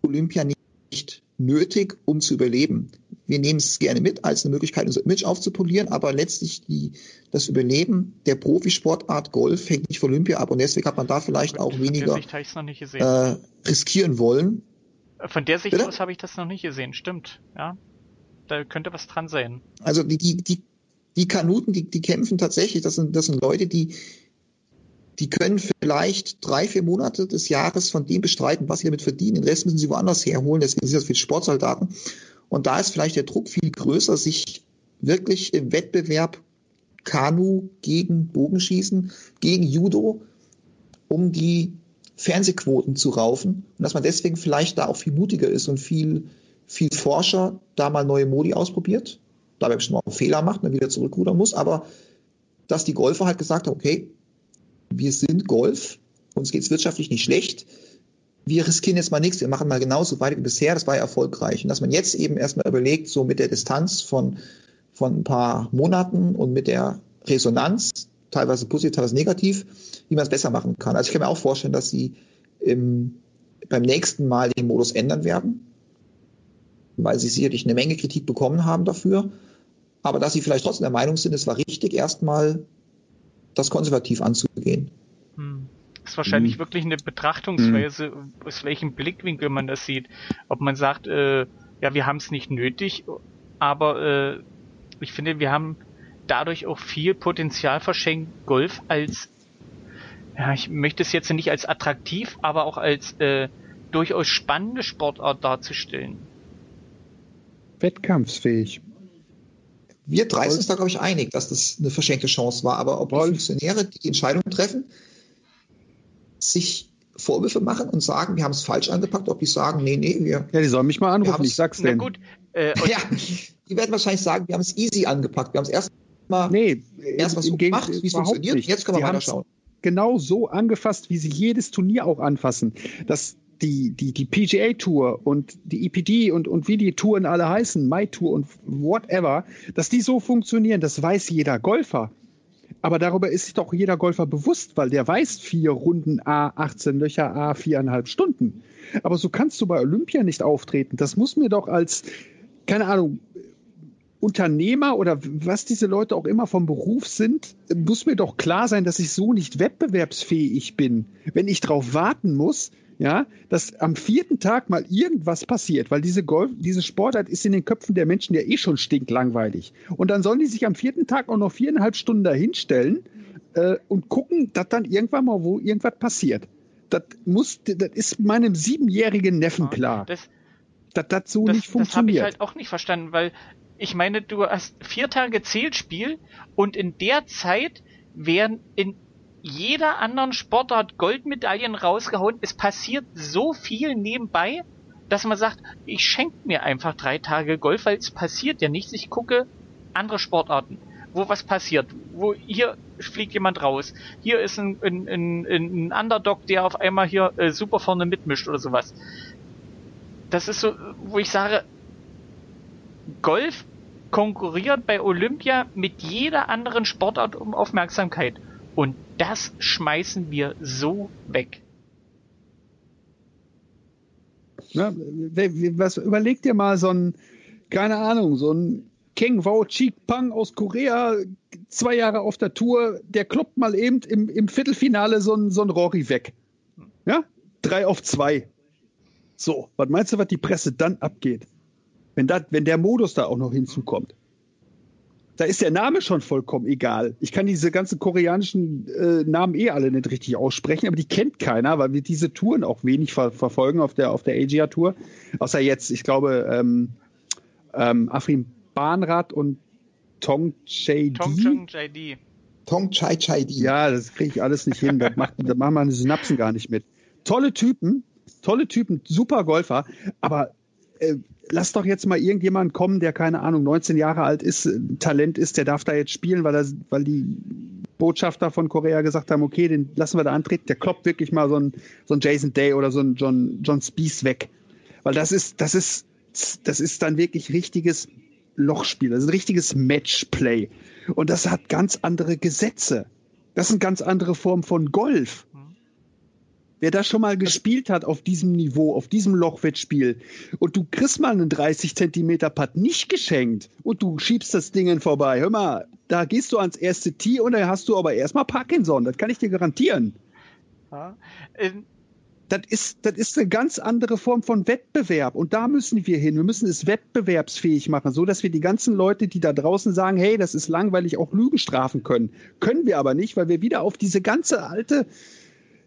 Olympia nicht nötig, um zu überleben. Wir nehmen es gerne mit als eine Möglichkeit, unser Image aufzupolieren, aber letztlich die, das Überleben der Profisportart Golf hängt nicht von Olympia ab und deswegen hat man da vielleicht auch weniger äh, riskieren wollen. Von der Sicht Bitte? aus habe ich das noch nicht gesehen, stimmt. Ja, da könnte was dran sein. Also die, die, die die Kanuten, die, die kämpfen tatsächlich, das sind, das sind Leute, die, die können vielleicht drei, vier Monate des Jahres von dem bestreiten, was sie damit verdienen. Den Rest müssen sie woanders herholen. Deswegen sind das viele Sportsoldaten. Und da ist vielleicht der Druck viel größer, sich wirklich im Wettbewerb Kanu gegen Bogenschießen, gegen Judo, um die Fernsehquoten zu raufen. Und dass man deswegen vielleicht da auch viel mutiger ist und viel, viel Forscher da mal neue Modi ausprobiert dabei bestimmt auch einen Fehler macht und wieder zurückrudern muss, aber dass die Golfer halt gesagt haben, okay, wir sind Golf, uns geht's wirtschaftlich nicht schlecht, wir riskieren jetzt mal nichts, wir machen mal genauso weiter wie bisher, das war ja erfolgreich. Und dass man jetzt eben erstmal überlegt, so mit der Distanz von, von ein paar Monaten und mit der Resonanz, teilweise positiv, teilweise negativ, wie man es besser machen kann. Also ich kann mir auch vorstellen, dass sie im, beim nächsten Mal den Modus ändern werden, weil sie sicherlich eine Menge Kritik bekommen haben dafür aber dass sie vielleicht trotzdem der Meinung sind, es war richtig, erstmal das konservativ anzugehen. Hm. Das ist wahrscheinlich hm. wirklich eine Betrachtungsweise, hm. aus welchem Blickwinkel man das sieht. Ob man sagt, äh, ja, wir haben es nicht nötig, aber äh, ich finde, wir haben dadurch auch viel Potenzial verschenkt, Golf als, ja, ich möchte es jetzt nicht als attraktiv, aber auch als äh, durchaus spannende Sportart darzustellen. Wettkampfsfähig. Wir drei sind uns da, glaube ich, einig, dass das eine verschenkte Chance war. Aber ob die Funktionäre, die die Entscheidung treffen, sich Vorwürfe machen und sagen, wir haben es falsch angepackt, ob die sagen, nee, nee, wir. Ja, die sollen mich mal anrufen, ich sag's denen. Na gut. Äh, ja, die werden wahrscheinlich sagen, wir haben es easy angepackt. Wir haben es erst mal nee, erst mal so gemacht, wie es funktioniert. Nicht. Jetzt können wir weiter schauen. Genau so angefasst, wie sie jedes Turnier auch anfassen. Das die, die, die PGA Tour und die EPD und, und wie die Touren alle heißen, My Tour und whatever, dass die so funktionieren, das weiß jeder Golfer. Aber darüber ist sich doch jeder Golfer bewusst, weil der weiß vier Runden A, 18 Löcher A, viereinhalb Stunden. Aber so kannst du bei Olympia nicht auftreten. Das muss mir doch als, keine Ahnung, Unternehmer oder was diese Leute auch immer vom Beruf sind, muss mir doch klar sein, dass ich so nicht wettbewerbsfähig bin. Wenn ich darauf warten muss, ja, dass am vierten Tag mal irgendwas passiert, weil diese Golf, diese Sportart ist in den Köpfen der Menschen ja eh schon stinklangweilig. Und dann sollen die sich am vierten Tag auch noch viereinhalb Stunden dahinstellen äh, und gucken, dass dann irgendwann mal wo irgendwas passiert. Das muss, das ist meinem siebenjährigen Neffen klar. Das, dass das so das, nicht funktioniert. Das habe ich halt auch nicht verstanden, weil ich meine, du hast vier Tage Zählspiel und in der Zeit werden in jeder anderen Sportart Goldmedaillen rausgehauen. Es passiert so viel nebenbei, dass man sagt, ich schenke mir einfach drei Tage Golf, weil es passiert ja nichts. Ich gucke andere Sportarten, wo was passiert. Wo hier fliegt jemand raus. Hier ist ein, ein, ein, ein Underdog, der auf einmal hier äh, super vorne mitmischt oder sowas. Das ist so, wo ich sage, Golf konkurriert bei Olympia mit jeder anderen Sportart um Aufmerksamkeit. Und das schmeißen wir so weg. Ja, was, überleg dir mal so ein, keine Ahnung, so ein Keng Wao Chik Pang aus Korea, zwei Jahre auf der Tour, der kloppt mal eben im, im Viertelfinale so ein, so ein Rory weg. Ja? Drei auf zwei. So, was meinst du, was die Presse dann abgeht? Wenn, dat, wenn der Modus da auch noch hinzukommt da ist der Name schon vollkommen egal. Ich kann diese ganzen koreanischen äh, Namen eh alle nicht richtig aussprechen, aber die kennt keiner, weil wir diese Touren auch wenig ver verfolgen auf der, auf der Asia-Tour. Außer jetzt, ich glaube, ähm, ähm, Afrin Bahnrad und Tong Chai Tong Chai Di. Tong Chai Chai Di. Ja, das kriege ich alles nicht hin. Da, macht, da machen meine Synapsen gar nicht mit. Tolle Typen, tolle Typen, super Golfer, aber äh, lass doch jetzt mal irgendjemand kommen, der keine Ahnung, 19 Jahre alt ist, Talent ist, der darf da jetzt spielen, weil, er, weil die Botschafter von Korea gesagt haben, okay, den lassen wir da antreten, der kloppt wirklich mal so ein, so ein Jason Day oder so ein John, John Spees weg. Weil das ist, das ist, das ist dann wirklich richtiges Lochspiel, das ist ein richtiges Matchplay. Und das hat ganz andere Gesetze. Das ist eine ganz andere Form von Golf. Wer das schon mal gespielt hat auf diesem Niveau, auf diesem Lochwettspiel und du kriegst mal einen 30 Zentimeter Putt nicht geschenkt und du schiebst das Ding vorbei, hör mal, da gehst du ans erste Tee und dann hast du aber erstmal Parkinson, das kann ich dir garantieren. Ja, ähm, das ist, das ist eine ganz andere Form von Wettbewerb. Und da müssen wir hin. Wir müssen es wettbewerbsfähig machen, so dass wir die ganzen Leute, die da draußen sagen, hey, das ist langweilig, auch Lügen strafen können. Können wir aber nicht, weil wir wieder auf diese ganze alte,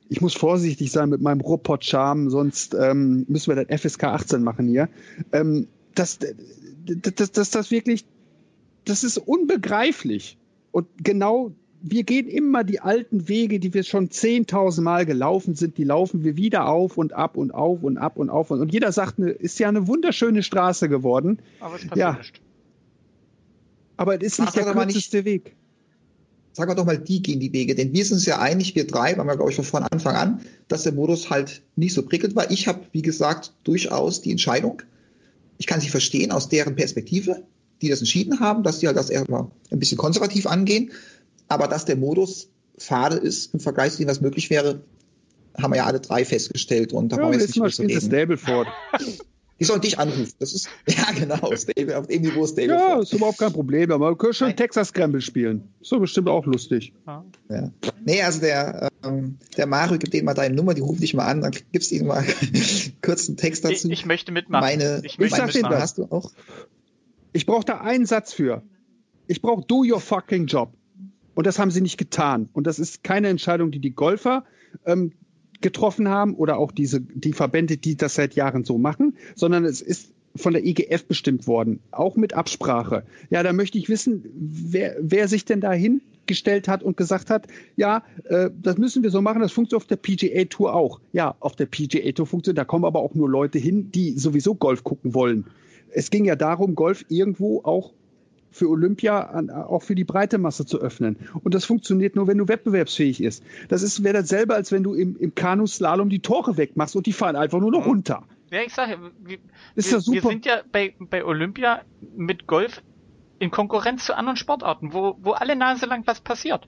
ich muss vorsichtig sein mit meinem Robot-Charme, sonst ähm, müssen wir das FSK 18 machen hier. Ähm, das, das, das, das, wirklich, das ist unbegreiflich. Und genau, wir gehen immer die alten Wege, die wir schon 10.000 Mal gelaufen sind, die laufen wir wieder auf und ab und auf und ab und auf. Und, und jeder sagt, ne, ist ja eine wunderschöne Straße geworden. Aber es passiert ja. nicht. Aber es ist nicht der kürzeste Weg sagen wir doch mal, die gehen die Wege. Denn wir sind uns ja einig, wir drei, waren wir, glaube ich, von Anfang an, dass der Modus halt nicht so prickelt war. Ich habe, wie gesagt, durchaus die Entscheidung. Ich kann sie verstehen aus deren Perspektive, die das entschieden haben, dass sie halt das erstmal ein bisschen konservativ angehen. Aber dass der Modus fade ist im Vergleich zu dem, was möglich wäre, haben wir ja alle drei festgestellt. Und da ja, brauchen wir jetzt nicht mehr zu reden. Die sollen dich anrufen. Das ist, ja genau, Stable, auf dem Niveau Stable. Ja, ist überhaupt kein Problem. Aber wir können schon Texas Scramble spielen. Ist doch bestimmt auch lustig. Ja. ja. Nee, also der, ähm, der Mario gibt denen mal deine Nummer, die rufen dich mal an, dann gibst du ihnen mal kurz einen Text dazu. Ich, ich möchte mitmachen. Meine, ich, ich sag mitmachen. hast du auch. Ich brauche da einen Satz für. Ich brauche do your fucking job. Und das haben sie nicht getan. Und das ist keine Entscheidung, die die Golfer ähm, getroffen haben oder auch diese, die Verbände, die das seit Jahren so machen, sondern es ist von der IGF bestimmt worden, auch mit Absprache. Ja, da möchte ich wissen, wer, wer sich denn da hingestellt hat und gesagt hat, ja, äh, das müssen wir so machen, das funktioniert auf der PGA Tour auch. Ja, auf der PGA Tour funktioniert, da kommen aber auch nur Leute hin, die sowieso Golf gucken wollen. Es ging ja darum, Golf irgendwo auch für Olympia auch für die breite Masse zu öffnen. Und das funktioniert nur, wenn du wettbewerbsfähig ist. Das ist wäre dasselbe, als wenn du im, im Kanuslalom die Tore wegmachst und die fahren einfach nur noch mhm. runter. Ja, ich sage, wir, ist wir, wir sind ja bei, bei Olympia mit Golf in Konkurrenz zu anderen Sportarten, wo, wo alle Nase lang was passiert.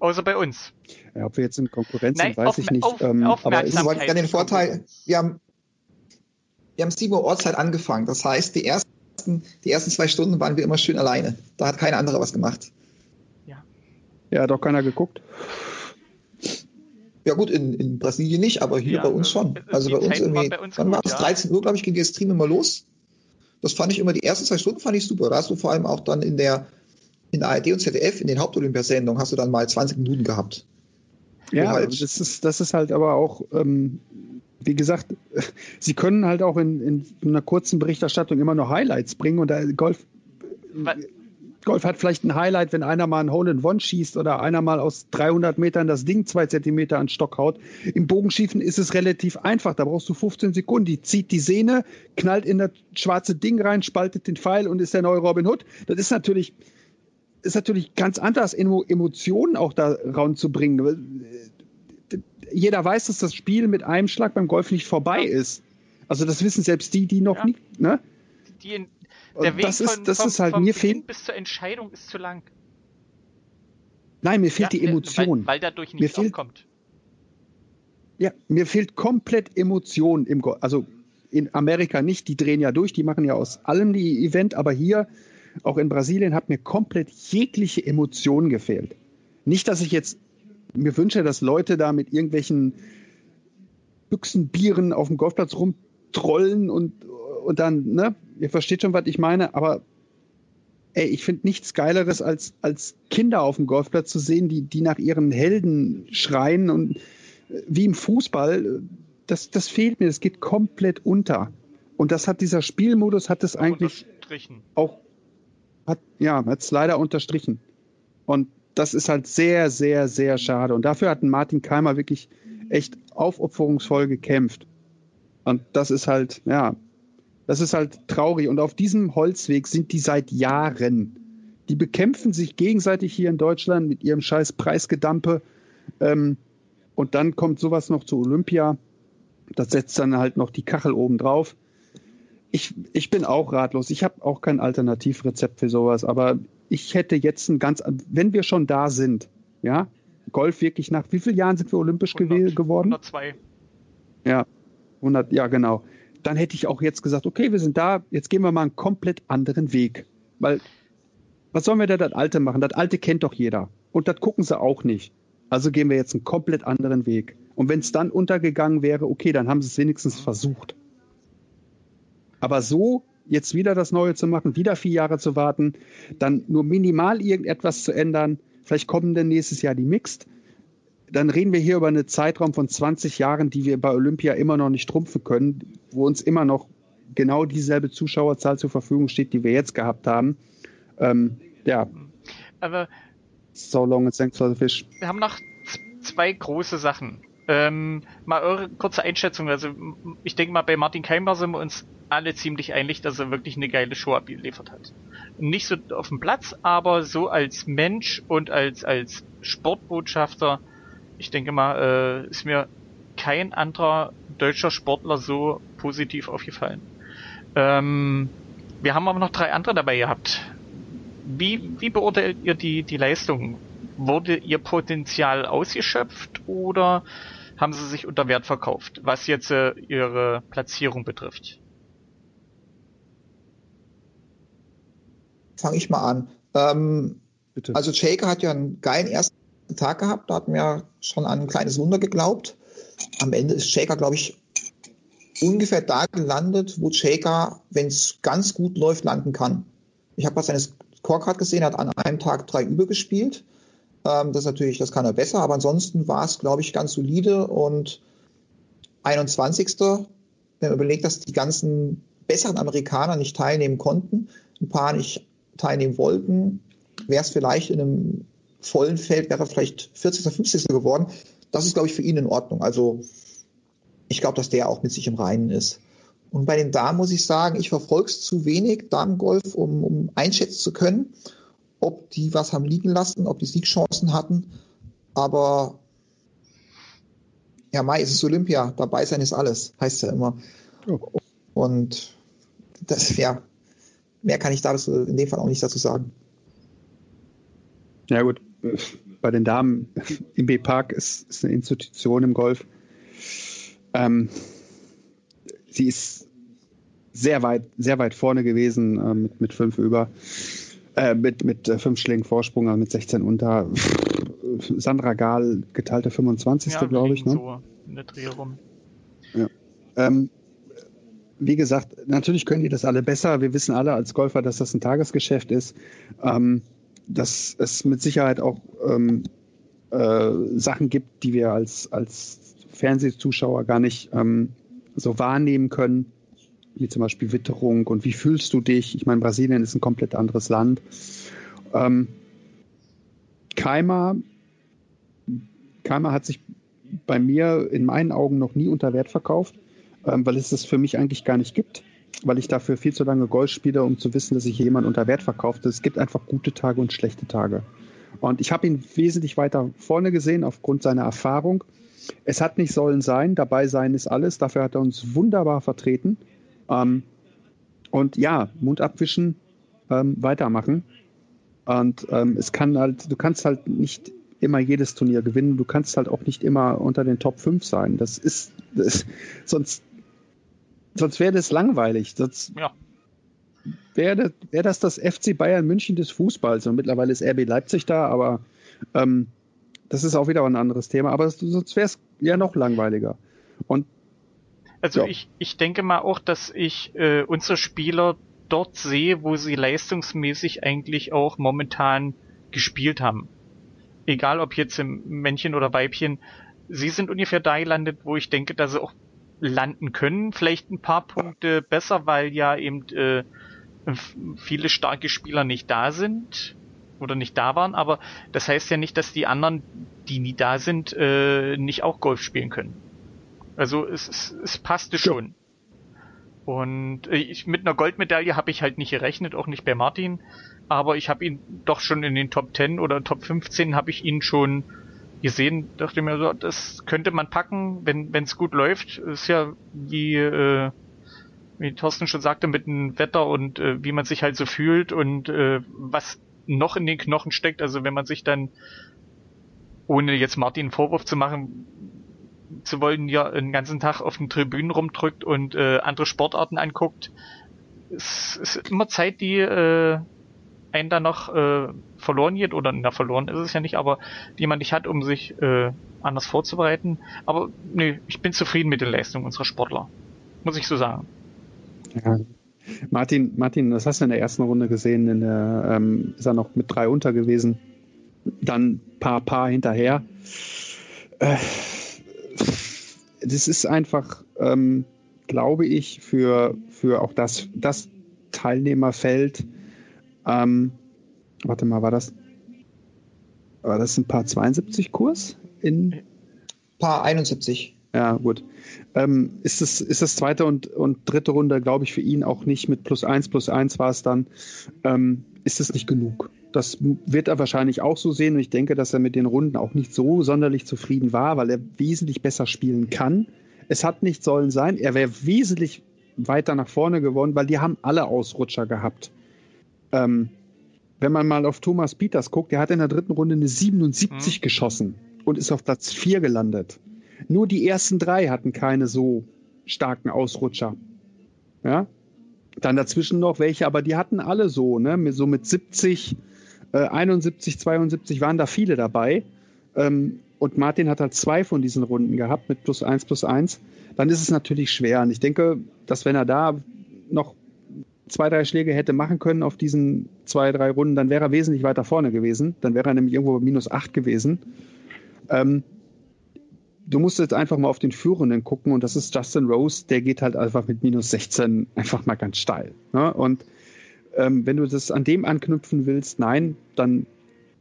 Außer bei uns. Ja, ob wir jetzt in Konkurrenz sind, weiß ich nicht. Auf, ähm, aber es hat dann den Vorteil, wir haben, wir haben 7 Uhr Ortszeit angefangen. Das heißt, die ersten, die ersten zwei Stunden waren wir immer schön alleine. Da hat kein anderer was gemacht. Ja. Ja, hat auch keiner geguckt. Ja gut, in, in Brasilien nicht, aber hier ja, bei uns schon. Also bei uns irgendwie, bei uns wann war es? Ja. 13 Uhr, glaube ich, ging der Stream immer los. Das fand ich immer, die ersten zwei Stunden fand ich super. Da hast du vor allem auch dann in der, in der ARD und ZDF, in den Hauptolympiasendungen, hast du dann mal 20 Minuten gehabt. Ja, halt das ist, das ist halt aber auch, ähm, wie gesagt, sie können halt auch in, in einer kurzen Berichterstattung immer noch Highlights bringen und da Golf, Golf hat vielleicht ein Highlight, wenn einer mal ein Hole in One schießt oder einer mal aus 300 Metern das Ding zwei Zentimeter an Stock haut. Im Bogenschiefen ist es relativ einfach. Da brauchst du 15 Sekunden. Die zieht die Sehne, knallt in das schwarze Ding rein, spaltet den Pfeil und ist der neue Robin Hood. Das ist natürlich, ist natürlich ganz anders, Emotionen auch da ranzubringen. Jeder weiß, dass das Spiel mit einem Schlag beim Golf nicht vorbei ist. Also das wissen selbst die, die noch ja. nicht, ne? Die, der Weg das ist, von, das vom, ist halt mir fehlt bis zur Entscheidung ist zu lang. Nein, mir fehlt ja, die Emotion. Weil, weil dadurch nichts mir fehlt, aufkommt. Ja, mir fehlt komplett Emotion im Golf. Also in Amerika nicht, die drehen ja durch, die machen ja aus allem die Event, aber hier, auch in Brasilien, hat mir komplett jegliche Emotion gefehlt. Nicht, dass ich jetzt mir wünsche, dass Leute da mit irgendwelchen Büchsenbieren auf dem Golfplatz rumtrollen und, und dann, ne, ihr versteht schon, was ich meine, aber ey, ich finde nichts Geileres, als, als Kinder auf dem Golfplatz zu sehen, die, die nach ihren Helden schreien und äh, wie im Fußball, das, das fehlt mir, das geht komplett unter. Und das hat dieser Spielmodus hat es eigentlich auch, hat, ja, hat es leider unterstrichen. Und das ist halt sehr, sehr, sehr schade. Und dafür hat Martin Keimer wirklich echt aufopferungsvoll gekämpft. Und das ist halt, ja, das ist halt traurig. Und auf diesem Holzweg sind die seit Jahren. Die bekämpfen sich gegenseitig hier in Deutschland mit ihrem scheiß Preisgedampe. Ähm, und dann kommt sowas noch zu Olympia. Das setzt dann halt noch die Kachel oben drauf. Ich, ich bin auch ratlos. Ich habe auch kein Alternativrezept für sowas. Aber ich hätte jetzt ein ganz, wenn wir schon da sind, ja, Golf wirklich nach wie vielen Jahren sind wir olympisch 100, geworden? 102. Ja, 100, ja genau dann hätte ich auch jetzt gesagt, okay, wir sind da, jetzt gehen wir mal einen komplett anderen Weg. Weil, was sollen wir da das Alte machen? Das Alte kennt doch jeder. Und das gucken sie auch nicht. Also gehen wir jetzt einen komplett anderen Weg. Und wenn es dann untergegangen wäre, okay, dann haben sie es wenigstens versucht. Aber so jetzt wieder das Neue zu machen, wieder vier Jahre zu warten, dann nur minimal irgendetwas zu ändern, vielleicht kommen dann nächstes Jahr die Mixed, dann reden wir hier über einen Zeitraum von 20 Jahren, die wir bei Olympia immer noch nicht trumpfen können, wo uns immer noch genau dieselbe Zuschauerzahl zur Verfügung steht, die wir jetzt gehabt haben. Ähm, ja. Aber so long and thanks for the fish. Wir haben noch zwei große Sachen. Ähm, mal eure kurze Einschätzung. Also ich denke mal, bei Martin Keimer sind wir uns alle ziemlich einig, dass er wirklich eine geile Show abgeliefert hat. Nicht so auf dem Platz, aber so als Mensch und als, als Sportbotschafter ich denke mal, äh, ist mir kein anderer deutscher Sportler so positiv aufgefallen. Ähm, wir haben aber noch drei andere dabei gehabt. Wie, wie beurteilt ihr die, die Leistung? Wurde ihr Potenzial ausgeschöpft oder haben sie sich unter Wert verkauft, was jetzt äh, ihre Platzierung betrifft? Fange ich mal an. Ähm, also Shaker hat ja einen geilen ersten Tag gehabt. Da hatten wir schon an ein kleines Wunder geglaubt. Am Ende ist Shaker, glaube ich, ungefähr da gelandet, wo Shaker, wenn es ganz gut läuft, landen kann. Ich habe gerade seine Scorecard gesehen, er hat an einem Tag drei übergespielt. Ähm, das natürlich, das kann er besser, aber ansonsten war es, glaube ich, ganz solide und 21. Wenn man überlegt, dass die ganzen besseren Amerikaner nicht teilnehmen konnten, ein paar nicht teilnehmen wollten, wäre es vielleicht in einem vollen Feld wäre vielleicht 40. oder 50. geworden. Das ist, glaube ich, für ihn in Ordnung. Also ich glaube, dass der auch mit sich im Reinen ist. Und bei den Damen muss ich sagen, ich verfolge es zu wenig, Damengolf, um, um einschätzen zu können, ob die was haben liegen lassen, ob die Siegchancen hatten. Aber ja, Mai ist es Olympia, dabei sein ist alles, heißt ja immer. Oh. Und das, ja, mehr kann ich da in dem Fall auch nicht dazu sagen. Ja gut, bei den Damen im B-Park ist, ist eine Institution im Golf. Ähm, sie ist sehr weit, sehr weit vorne gewesen äh, mit, mit fünf über, äh, mit, mit äh, fünf Schlägen Vorsprung, also mit 16 unter. Sandra Gahl, geteilte 25. Ja, glaube ich. Ne? So in der Dreh rum. Ja. Ähm, wie gesagt, natürlich können die das alle besser. Wir wissen alle als Golfer, dass das ein Tagesgeschäft ist. Ähm, dass es mit Sicherheit auch ähm, äh, Sachen gibt, die wir als, als Fernsehzuschauer gar nicht ähm, so wahrnehmen können, wie zum Beispiel Witterung und wie fühlst du dich? Ich meine, Brasilien ist ein komplett anderes Land. Ähm, Keimer, Keimer hat sich bei mir in meinen Augen noch nie unter Wert verkauft, ähm, weil es das für mich eigentlich gar nicht gibt, weil ich dafür viel zu lange Golf spiele, um zu wissen, dass sich jemand unter Wert verkauft. Es gibt einfach gute Tage und schlechte Tage. Und ich habe ihn wesentlich weiter vorne gesehen aufgrund seiner Erfahrung. Es hat nicht sollen sein, dabei sein ist alles. Dafür hat er uns wunderbar vertreten. Ähm, und ja, Mund abwischen, ähm, weitermachen. Und ähm, es kann halt, du kannst halt nicht immer jedes Turnier gewinnen. Du kannst halt auch nicht immer unter den Top 5 sein. Das ist, das, sonst, sonst wäre das langweilig. Sonst ja. wäre wär das das FC Bayern München des Fußballs. Und mittlerweile ist RB Leipzig da, aber ähm, das ist auch wieder ein anderes Thema. Aber sonst wäre es ja noch langweiliger. Und also ja. ich, ich denke mal auch, dass ich äh, unsere Spieler dort sehe, wo sie leistungsmäßig eigentlich auch momentan gespielt haben egal ob jetzt im Männchen oder Weibchen, sie sind ungefähr da gelandet, wo ich denke, dass sie auch landen können. Vielleicht ein paar Punkte besser, weil ja eben äh, viele starke Spieler nicht da sind oder nicht da waren, aber das heißt ja nicht, dass die anderen, die nie da sind, äh, nicht auch Golf spielen können. Also es, es, es passte schon. Und äh, ich, mit einer Goldmedaille habe ich halt nicht gerechnet, auch nicht bei Martin aber ich habe ihn doch schon in den Top 10 oder Top 15 habe ich ihn schon gesehen, dachte mir so, das könnte man packen, wenn es gut läuft. Ist ja wie, äh, wie Thorsten schon sagte, mit dem Wetter und äh, wie man sich halt so fühlt und äh, was noch in den Knochen steckt. Also wenn man sich dann, ohne jetzt Martin einen Vorwurf zu machen, zu wollen, ja den ganzen Tag auf den Tribünen rumdrückt und äh, andere Sportarten anguckt, es ist immer Zeit, die äh, einen dann noch äh, verloren geht, oder na verloren ist es ja nicht, aber die man nicht hat, um sich äh, anders vorzubereiten. Aber nö, ich bin zufrieden mit den Leistungen unserer Sportler. Muss ich so sagen. Ja. Martin, Martin, das hast du in der ersten Runde gesehen, in der, ähm, ist er noch mit drei unter gewesen. Dann paar Paar hinterher. Äh, das ist einfach, ähm, glaube ich, für, für auch das, das Teilnehmerfeld ähm, warte mal, war das, war das ein Paar 72 Kurs? In Paar 71. Ja, gut. Ähm, ist, das, ist das zweite und, und dritte Runde, glaube ich, für ihn auch nicht mit plus eins, plus eins war es dann, ähm, ist es nicht genug. Das wird er wahrscheinlich auch so sehen und ich denke, dass er mit den Runden auch nicht so sonderlich zufrieden war, weil er wesentlich besser spielen kann. Es hat nicht sollen sein, er wäre wesentlich weiter nach vorne gewonnen, weil die haben alle Ausrutscher gehabt. Ähm, wenn man mal auf Thomas Peters guckt, der hat in der dritten Runde eine 77 mhm. geschossen und ist auf Platz 4 gelandet. Nur die ersten drei hatten keine so starken Ausrutscher. Ja? Dann dazwischen noch welche, aber die hatten alle so, ne? So mit 70, äh, 71, 72 waren da viele dabei. Ähm, und Martin hat halt zwei von diesen Runden gehabt mit plus eins, plus eins. Dann ist es natürlich schwer. Und ich denke, dass wenn er da noch zwei, drei Schläge hätte machen können auf diesen zwei, drei Runden, dann wäre er wesentlich weiter vorne gewesen. Dann wäre er nämlich irgendwo minus acht gewesen. Ähm, du musst jetzt einfach mal auf den Führenden gucken und das ist Justin Rose, der geht halt einfach mit minus 16 einfach mal ganz steil. Ne? Und ähm, wenn du das an dem anknüpfen willst, nein, dann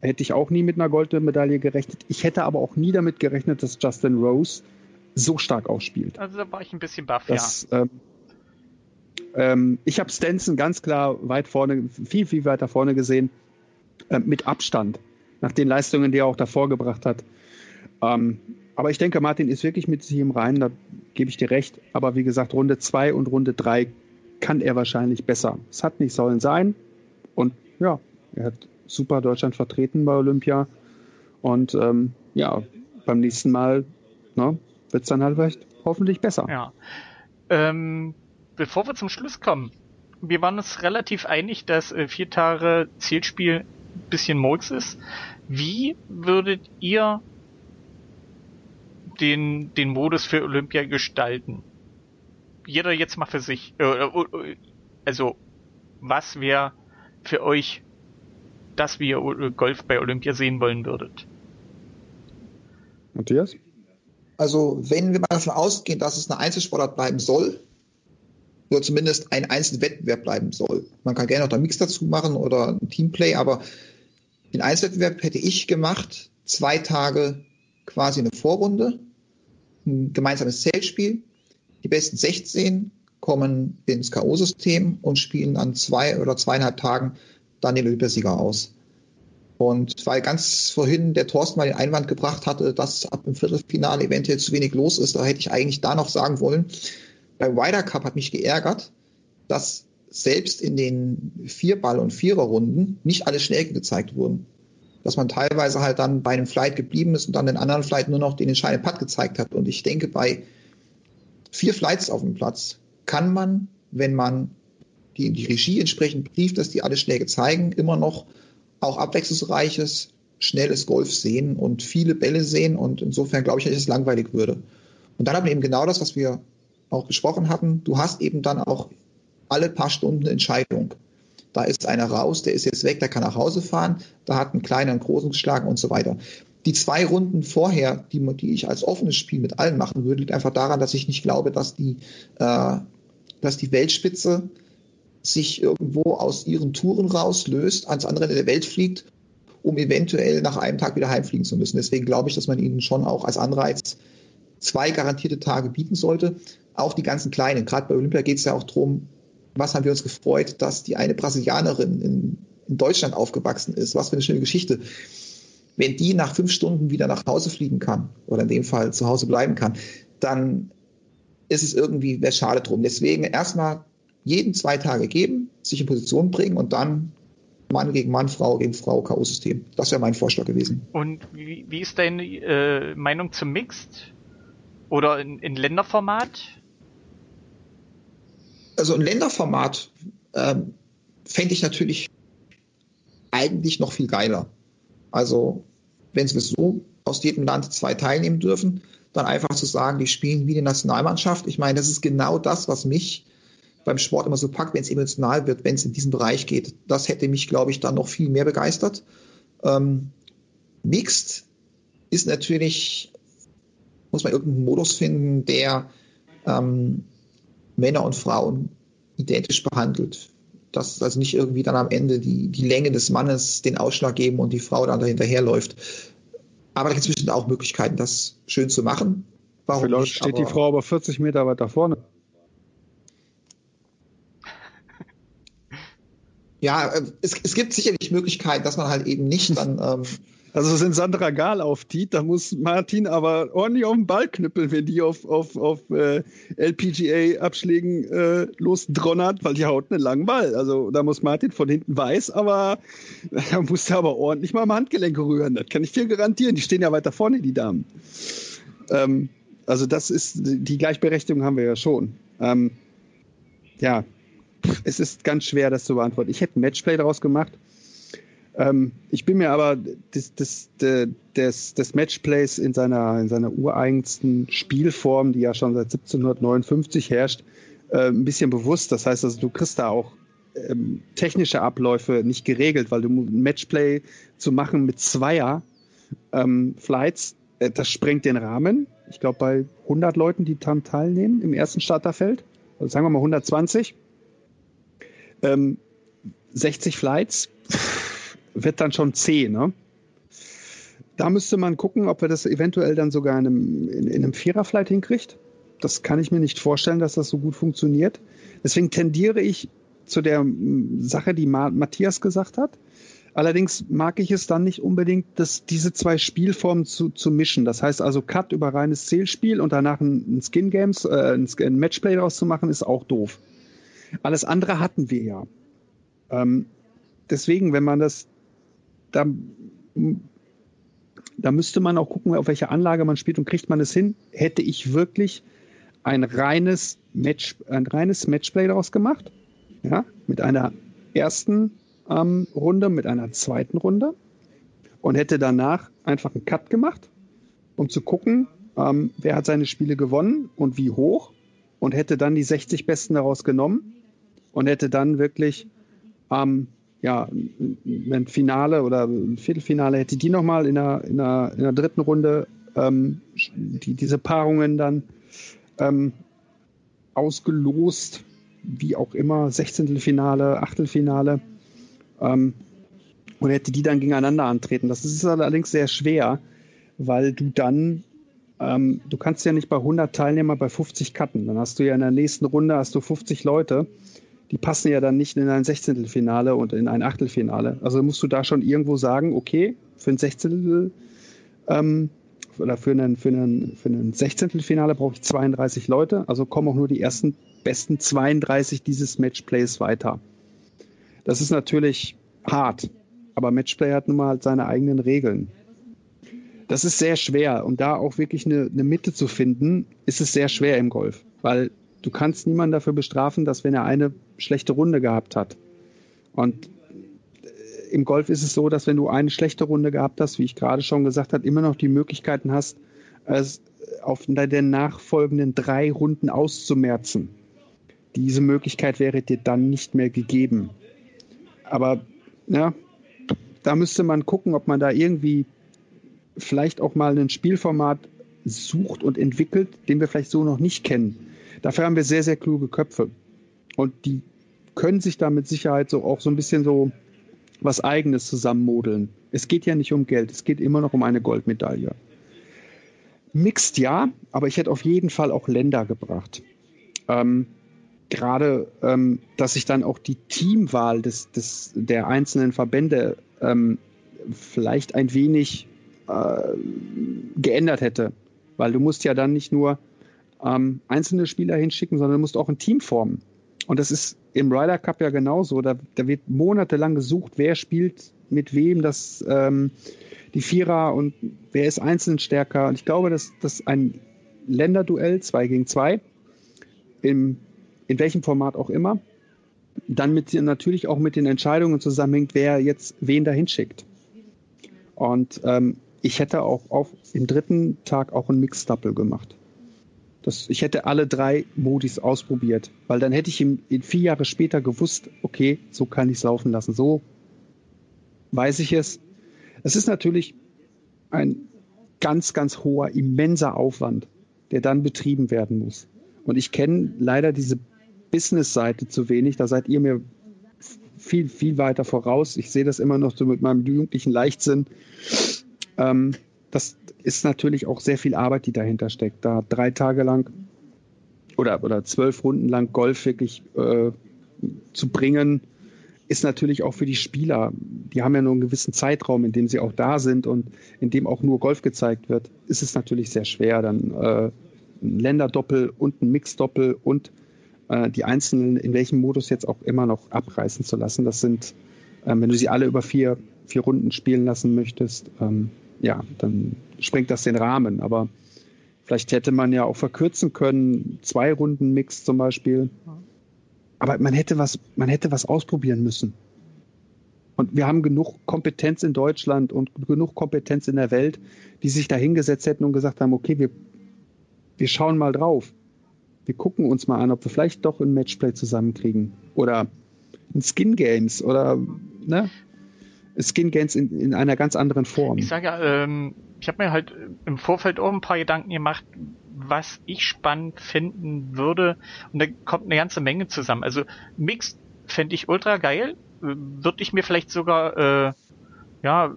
hätte ich auch nie mit einer Goldmedaille gerechnet. Ich hätte aber auch nie damit gerechnet, dass Justin Rose so stark ausspielt. Also da war ich ein bisschen baff, das, ja. Ähm, ähm, ich habe Stenson ganz klar weit vorne, viel, viel weiter vorne gesehen, äh, mit Abstand, nach den Leistungen, die er auch davor gebracht hat. Ähm, aber ich denke, Martin ist wirklich mit sich im Reinen, da gebe ich dir recht. Aber wie gesagt, Runde 2 und Runde 3 kann er wahrscheinlich besser. Es hat nicht sollen sein. Und ja, er hat super Deutschland vertreten bei Olympia. Und ähm, ja, beim nächsten Mal ne, wird es dann halt vielleicht hoffentlich besser. Ja. Ähm, bevor wir zum Schluss kommen, wir waren uns relativ einig, dass äh, vier Tage Zielspiel ein bisschen Murks ist. Wie würdet ihr den, den Modus für Olympia gestalten? Jeder jetzt mal für sich. Äh, äh, also, was wäre für euch das, wie ihr Golf bei Olympia sehen wollen würdet? Matthias? Also, wenn wir mal davon ausgehen, dass es eine Einzelsportart bleiben soll, oder zumindest ein Einzelwettbewerb bleiben soll. Man kann gerne noch einen Mix dazu machen oder ein Teamplay, aber den Einzelwettbewerb hätte ich gemacht, zwei Tage quasi eine Vorrunde, ein gemeinsames Zeltspiel. Die besten 16 kommen ins K.O.-System und spielen an zwei oder zweieinhalb Tagen dann den Olympiasieger aus. Und weil ganz vorhin der Thorsten mal den Einwand gebracht hatte, dass ab dem Viertelfinale eventuell zu wenig los ist, da hätte ich eigentlich da noch sagen wollen, beim Ryder Cup hat mich geärgert, dass selbst in den Vierball- und Viererrunden nicht alle schnell gezeigt wurden. Dass man teilweise halt dann bei einem Flight geblieben ist und dann den anderen Flight nur noch den entscheidenden Putt gezeigt hat. Und ich denke, bei vier Flights auf dem Platz kann man, wenn man die, die Regie entsprechend brieft, dass die alle Schläge zeigen, immer noch auch abwechslungsreiches, schnelles Golf sehen und viele Bälle sehen. Und insofern glaube ich, dass es langweilig würde. Und dann haben wir eben genau das, was wir auch besprochen hatten. Du hast eben dann auch alle paar Stunden eine Entscheidung. Da ist einer raus, der ist jetzt weg, der kann nach Hause fahren, da hat einen kleinen, einen großen geschlagen und so weiter. Die zwei Runden vorher, die, die ich als offenes Spiel mit allen machen würde, liegt einfach daran, dass ich nicht glaube, dass die, äh, dass die Weltspitze sich irgendwo aus ihren Touren rauslöst, ans andere Ende der Welt fliegt, um eventuell nach einem Tag wieder heimfliegen zu müssen. Deswegen glaube ich, dass man ihnen schon auch als Anreiz zwei garantierte Tage bieten sollte. Auch die ganzen Kleinen. Gerade bei Olympia geht es ja auch darum, was haben wir uns gefreut, dass die eine Brasilianerin in, in Deutschland aufgewachsen ist. Was für eine schöne Geschichte. Wenn die nach fünf Stunden wieder nach Hause fliegen kann, oder in dem Fall zu Hause bleiben kann, dann ist es irgendwie, wäre schade drum. Deswegen erstmal jeden zwei Tage geben, sich in Position bringen und dann Mann gegen Mann, Frau gegen Frau, K.O.-System. Das wäre mein Vorschlag gewesen. Und wie, wie ist deine äh, Meinung zum Mixed? Oder in, in Länderformat? Also ein Länderformat ähm, fände ich natürlich eigentlich noch viel geiler. Also wenn wir so aus jedem Land zwei teilnehmen dürfen, dann einfach zu sagen, die spielen wie die Nationalmannschaft. Ich meine, das ist genau das, was mich beim Sport immer so packt, wenn es emotional wird, wenn es in diesen Bereich geht. Das hätte mich, glaube ich, dann noch viel mehr begeistert. Ähm, Mixed ist natürlich, muss man irgendeinen Modus finden, der ähm, Männer und Frauen identisch behandelt. Dass also nicht irgendwie dann am Ende die, die Länge des Mannes den Ausschlag geben und die Frau dann dahinterherläuft. Aber da gibt es bestimmt auch Möglichkeiten, das schön zu machen. Warum Vielleicht nicht, steht die Frau aber 40 Meter weiter vorne. Ja, äh, es, es gibt sicherlich Möglichkeiten, dass man halt eben nicht dann ähm, also wenn Sandra Gahl auftiet, da muss Martin aber ordentlich auf den Ball knüppeln, wenn die auf, auf, auf äh, LPGA-Abschlägen äh, losdronnert, weil die haut einen langen Ball. Also da muss Martin von hinten weiß, aber da muss er aber ordentlich mal am Handgelenk rühren. Das kann ich dir garantieren. Die stehen ja weiter vorne, die Damen. Ähm, also das ist, die Gleichberechtigung haben wir ja schon. Ähm, ja, es ist ganz schwer, das zu beantworten. Ich hätte ein Matchplay daraus gemacht. Ähm, ich bin mir aber des, des, des, des Matchplays in seiner, in seiner ureigensten Spielform, die ja schon seit 1759 herrscht, äh, ein bisschen bewusst. Das heißt also, du kriegst da auch ähm, technische Abläufe nicht geregelt, weil du ein Matchplay zu machen mit Zweier ähm, Flights, äh, das sprengt den Rahmen. Ich glaube, bei 100 Leuten, die daran teilnehmen im ersten Starterfeld, also sagen wir mal 120, ähm, 60 Flights, wird dann schon zäh, ne? Da müsste man gucken, ob er das eventuell dann sogar in einem, in, in einem Viererflight hinkriegt. Das kann ich mir nicht vorstellen, dass das so gut funktioniert. Deswegen tendiere ich zu der Sache, die Matthias gesagt hat. Allerdings mag ich es dann nicht unbedingt, dass diese zwei Spielformen zu, zu mischen. Das heißt also Cut über reines Zählspiel und danach ein, Skin Games, äh, ein, ein Matchplay daraus zu machen, ist auch doof. Alles andere hatten wir ja. Ähm, deswegen, wenn man das da da müsste man auch gucken, auf welche Anlage man spielt und kriegt man es hin. Hätte ich wirklich ein reines Match, ein reines Matchplay daraus gemacht, ja, mit einer ersten ähm, Runde, mit einer zweiten Runde und hätte danach einfach einen Cut gemacht, um zu gucken, ähm, wer hat seine Spiele gewonnen und wie hoch und hätte dann die 60 Besten daraus genommen und hätte dann wirklich ähm, ja, ein Finale oder ein Viertelfinale, hätte die nochmal in der, in, der, in der dritten Runde ähm, die, diese Paarungen dann ähm, ausgelost, wie auch immer, 16. Finale, Achtelfinale ähm, und hätte die dann gegeneinander antreten. Das ist allerdings sehr schwer, weil du dann ähm, du kannst ja nicht bei 100 Teilnehmern bei 50 cutten. Dann hast du ja in der nächsten Runde hast du 50 Leute. Die passen ja dann nicht in ein Sechzehntelfinale und in ein Achtelfinale. Also musst du da schon irgendwo sagen, okay, für ein Sechzehntel ähm, oder für einen, für einen, für einen Sechzehntelfinale brauche ich 32 Leute. Also kommen auch nur die ersten besten 32 dieses Matchplays weiter. Das ist natürlich hart, aber Matchplay hat nun mal halt seine eigenen Regeln das ist sehr schwer. Und da auch wirklich eine, eine Mitte zu finden, ist es sehr schwer im Golf. Weil du kannst niemanden dafür bestrafen, dass wenn er eine schlechte Runde gehabt hat. Und äh, im Golf ist es so, dass wenn du eine schlechte Runde gehabt hast, wie ich gerade schon gesagt habe, immer noch die Möglichkeiten hast, es auf den nachfolgenden drei Runden auszumerzen. Diese Möglichkeit wäre dir dann nicht mehr gegeben. Aber ja, da müsste man gucken, ob man da irgendwie vielleicht auch mal ein Spielformat sucht und entwickelt, den wir vielleicht so noch nicht kennen. Dafür haben wir sehr, sehr kluge Köpfe. Und die können sich da mit Sicherheit so auch so ein bisschen so was Eigenes zusammenmodeln. Es geht ja nicht um Geld, es geht immer noch um eine Goldmedaille. Mixed ja, aber ich hätte auf jeden Fall auch Länder gebracht. Ähm, Gerade, ähm, dass sich dann auch die Teamwahl des, des, der einzelnen Verbände ähm, vielleicht ein wenig äh, geändert hätte. Weil du musst ja dann nicht nur ähm, einzelne Spieler hinschicken, sondern du musst auch ein Team formen. Und das ist im Ryder Cup ja genauso. Da, da wird monatelang gesucht, wer spielt mit wem das ähm, die Vierer und wer ist einzeln stärker. Und ich glaube, dass das ein Länderduell 2 gegen 2 im in welchem Format auch immer, dann mit natürlich auch mit den Entscheidungen zusammenhängt, wer jetzt wen dahin schickt. Und ähm, ich hätte auch auf, im dritten Tag auch ein Mix-Double gemacht. Das, ich hätte alle drei Modis ausprobiert, weil dann hätte ich in vier Jahre später gewusst, okay, so kann ich es laufen lassen. So weiß ich es. Es ist natürlich ein ganz, ganz hoher, immenser Aufwand, der dann betrieben werden muss. Und ich kenne leider diese Business-Seite zu wenig. Da seid ihr mir viel, viel weiter voraus. Ich sehe das immer noch so mit meinem jugendlichen Leichtsinn. Ähm, das ist natürlich auch sehr viel Arbeit, die dahinter steckt. Da drei Tage lang oder, oder zwölf Runden lang Golf wirklich äh, zu bringen, ist natürlich auch für die Spieler, die haben ja nur einen gewissen Zeitraum, in dem sie auch da sind und in dem auch nur Golf gezeigt wird, ist es natürlich sehr schwer, dann äh, ein Länderdoppel und ein Mixdoppel und äh, die einzelnen in welchem Modus jetzt auch immer noch abreißen zu lassen. Das sind, äh, wenn du sie alle über vier, vier Runden spielen lassen möchtest, ähm, ja, dann sprengt das den Rahmen. Aber vielleicht hätte man ja auch verkürzen können, zwei Runden Mix zum Beispiel. Aber man hätte was, man hätte was ausprobieren müssen. Und wir haben genug Kompetenz in Deutschland und genug Kompetenz in der Welt, die sich da hingesetzt hätten und gesagt haben, okay, wir, wir schauen mal drauf. Wir gucken uns mal an, ob wir vielleicht doch ein Matchplay zusammenkriegen. Oder ein Skin Games oder ne? Skin Games in, in einer ganz anderen Form. Ich sage ja, ähm, ich habe mir halt im Vorfeld auch ein paar Gedanken gemacht, was ich spannend finden würde. Und da kommt eine ganze Menge zusammen. Also Mixed fände ich ultra geil. Würde ich mir vielleicht sogar äh, ja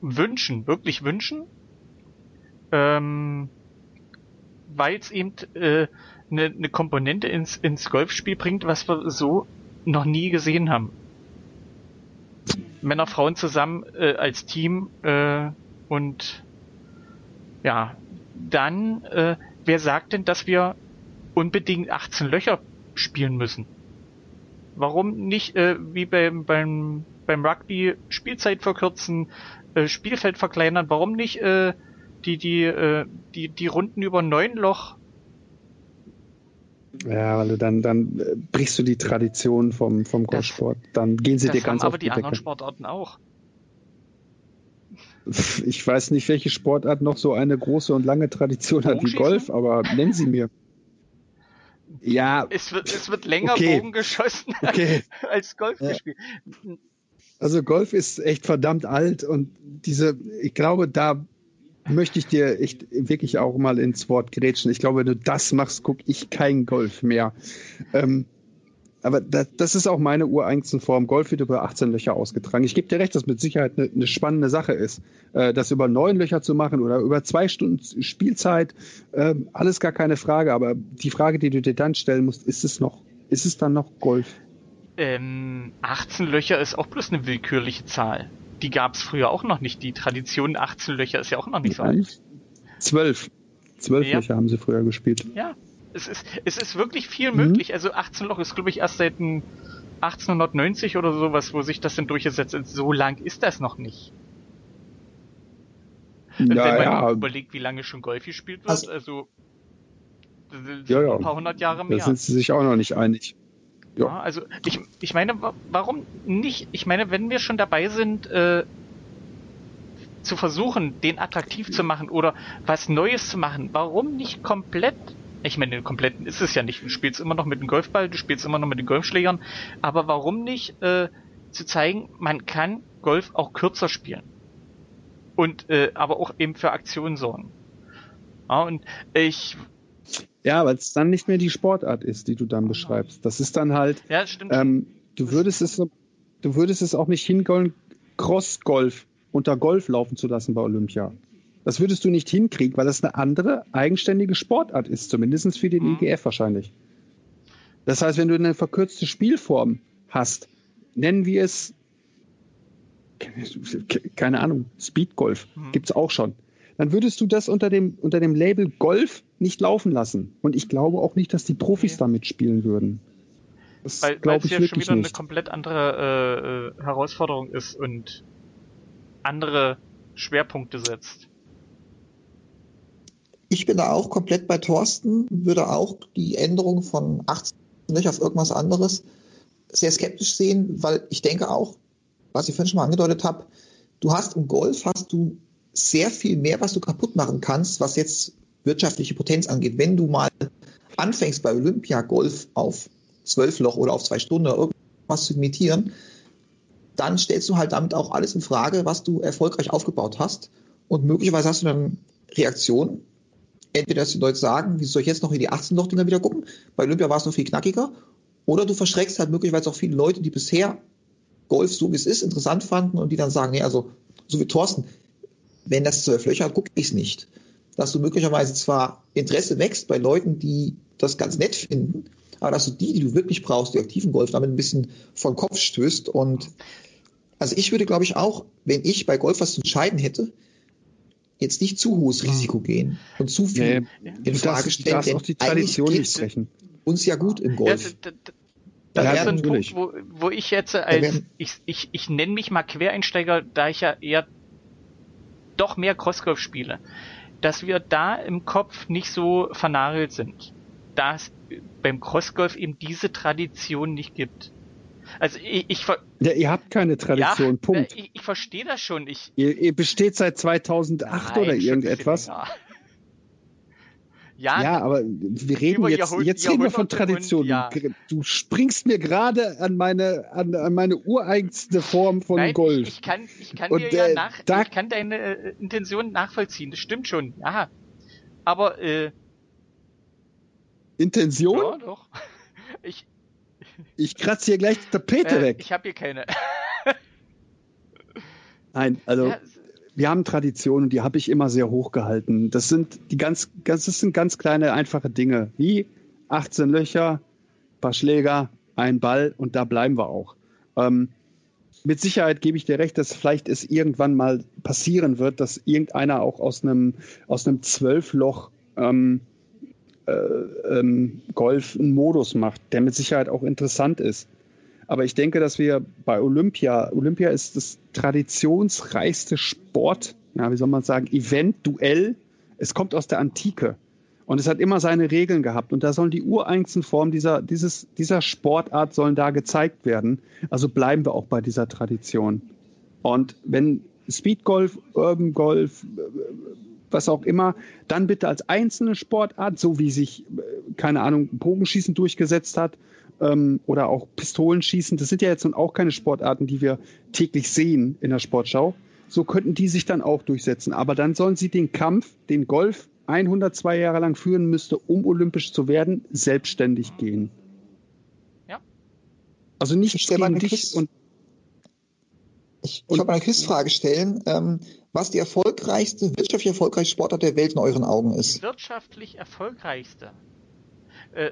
wünschen, wirklich wünschen. Ähm, weil es eben äh, eine, eine Komponente ins, ins Golfspiel bringt, was wir so noch nie gesehen haben. Männer, Frauen zusammen äh, als Team äh, und ja, dann, äh, wer sagt denn, dass wir unbedingt 18 Löcher spielen müssen? Warum nicht äh, wie beim, beim, beim Rugby Spielzeit verkürzen, äh, Spielfeld verkleinern. Warum nicht äh, die, die, äh, die, die Runden über neun Loch ja, weil du dann, dann äh, brichst du die Tradition vom, vom Golfsport. Dann gehen sie dir ganz haben aber die, die anderen Sportarten auch. Ich weiß nicht, welche Sportart noch so eine große und lange Tradition hat wie Golf, aber nennen sie mir. Ja. Es wird, es wird länger okay. Bogen geschossen okay. als Golf ja. gespielt. Also Golf ist echt verdammt alt und diese, ich glaube, da möchte ich dir echt wirklich auch mal ins Wort grätschen. Ich glaube, wenn du das machst, gucke ich kein Golf mehr. Ähm, aber das, das, ist auch meine ureigenste Form. Golf wird über 18 Löcher ausgetragen. Ich gebe dir recht, dass mit Sicherheit eine, eine spannende Sache ist. Äh, das über neun Löcher zu machen oder über zwei Stunden Spielzeit, äh, alles gar keine Frage. Aber die Frage, die du dir dann stellen musst, ist es noch, ist es dann noch Golf? Ähm, 18 Löcher ist auch bloß eine willkürliche Zahl die gab es früher auch noch nicht. Die Tradition 18 Löcher ist ja auch noch nicht so alt. Zwölf. Zwölf ja. Löcher haben sie früher gespielt. Ja, es ist, es ist wirklich viel mhm. möglich. Also 18 Loch ist, glaube ich, erst seit 1890 oder sowas, wo sich das denn durchgesetzt hat. So lang ist das noch nicht. Ja, Wenn man ja. überlegt, wie lange schon Golf gespielt wird, also, also ja, ja. ein paar hundert Jahre mehr. Da sind sie sich auch noch nicht einig. Ja. ja. also ich, ich meine, warum nicht? Ich meine, wenn wir schon dabei sind, äh, zu versuchen, den attraktiv zu machen oder was Neues zu machen, warum nicht komplett? Ich meine, komplett ist es ja nicht. Du spielst immer noch mit dem Golfball, du spielst immer noch mit den Golfschlägern, aber warum nicht äh, zu zeigen, man kann Golf auch kürzer spielen und äh, aber auch eben für Aktionen sorgen. Ja, und ich ja, weil es dann nicht mehr die Sportart ist, die du dann beschreibst. Das ist dann halt. Ja, stimmt. Ähm, du würdest es, du würdest es auch nicht hingollen, Cross-Golf unter Golf laufen zu lassen bei Olympia. Das würdest du nicht hinkriegen, weil das eine andere eigenständige Sportart ist, zumindest für den mhm. IGF wahrscheinlich. Das heißt, wenn du eine verkürzte Spielform hast, nennen wir es, keine Ahnung, Speedgolf, mhm. gibt's auch schon dann würdest du das unter dem, unter dem Label Golf nicht laufen lassen. Und ich glaube auch nicht, dass die Profis okay. da mitspielen würden. Das weil weil es ja schon wieder nicht. eine komplett andere äh, Herausforderung ist und andere Schwerpunkte setzt. Ich bin da auch komplett bei Thorsten, würde auch die Änderung von 18 nicht auf irgendwas anderes sehr skeptisch sehen, weil ich denke auch, was ich vorhin schon mal angedeutet habe, du hast im Golf hast du sehr viel mehr, was du kaputt machen kannst, was jetzt wirtschaftliche Potenz angeht. Wenn du mal anfängst bei Olympia Golf auf zwölf Loch oder auf zwei Stunden irgendwas zu imitieren, dann stellst du halt damit auch alles in Frage, was du erfolgreich aufgebaut hast. Und möglicherweise hast du dann Reaktionen. Entweder, dass die Leute sagen, wie soll ich jetzt noch in die 18 Loch-Dinger wieder gucken? Bei Olympia war es noch viel knackiger. Oder du verschreckst halt möglicherweise auch viele Leute, die bisher Golf so wie es ist interessant fanden und die dann sagen, nee, also so wie Thorsten, wenn das zwölf Löcher hat, gucke ich es nicht. Dass du möglicherweise zwar Interesse wächst bei Leuten, die das ganz nett finden, aber dass du die, die du wirklich brauchst, die aktiven Golf, damit ein bisschen vom Kopf stößt. Und also ich würde, glaube ich, auch, wenn ich bei Golf was zu entscheiden hätte, jetzt nicht zu hohes Risiko gehen und zu viel nee, in Frage stellen. Du auch die Tradition nicht brechen. Uns ja gut im Golf. Ja, das ja, ist ein Punkt, wo, wo ich jetzt als, ich, ich, ich nenne mich mal Quereinsteiger, da ich ja eher doch mehr Crossgolf spiele, dass wir da im Kopf nicht so vernagelt sind, da es beim Crossgolf eben diese Tradition nicht gibt. Also ich, ich ja, ihr habt keine Tradition, ja, Punkt. Ich, ich verstehe das schon. Ich, ihr, ihr besteht seit 2008 Nein, oder irgendetwas. Ja, ja, aber wir reden jetzt, Jahrhund jetzt reden wir von Tradition. Ja. Du springst mir gerade an meine, an, an meine ureigenste Form von Nein, Golf. Ich, ich kann, ich kann Und, dir ja äh, nach, da, ich kann deine äh, Intention nachvollziehen. Das stimmt schon. Ja. Aber, äh, Intention? Ja, doch. Ich, ich kratze hier gleich die Tapete äh, weg. Ich habe hier keine. Nein, also. Ja, wir haben Traditionen die habe ich immer sehr hoch gehalten. Das sind die ganz, ganz, das sind ganz kleine, einfache Dinge, wie 18 Löcher, paar Schläger, ein Ball und da bleiben wir auch. Ähm, mit Sicherheit gebe ich dir recht, dass vielleicht es irgendwann mal passieren wird, dass irgendeiner auch aus einem aus einem Zwölfloch ähm, äh, ähm, Golf einen Modus macht, der mit Sicherheit auch interessant ist. Aber ich denke, dass wir bei Olympia, Olympia ist das traditionsreichste Sport, ja, wie soll man sagen, Event, Duell. Es kommt aus der Antike. Und es hat immer seine Regeln gehabt. Und da sollen die ureigensten Formen dieser, dieses, dieser Sportart sollen da gezeigt werden. Also bleiben wir auch bei dieser Tradition. Und wenn Speedgolf, Urban Golf, was auch immer, dann bitte als einzelne Sportart, so wie sich, keine Ahnung, Bogenschießen durchgesetzt hat ähm, oder auch Pistolenschießen. Das sind ja jetzt nun auch keine Sportarten, die wir täglich sehen in der Sportschau. So könnten die sich dann auch durchsetzen. Aber dann sollen sie den Kampf, den Golf 102 Jahre lang führen müsste, um olympisch zu werden, selbstständig gehen. Ja. Also nicht ich gegen dich Quiz, und ich, ich wollte eine Quizfrage stellen, ähm, was die erfolgreichste, wirtschaftlich erfolgreichste Sportart der Welt in euren Augen ist. Wirtschaftlich erfolgreichste. Äh,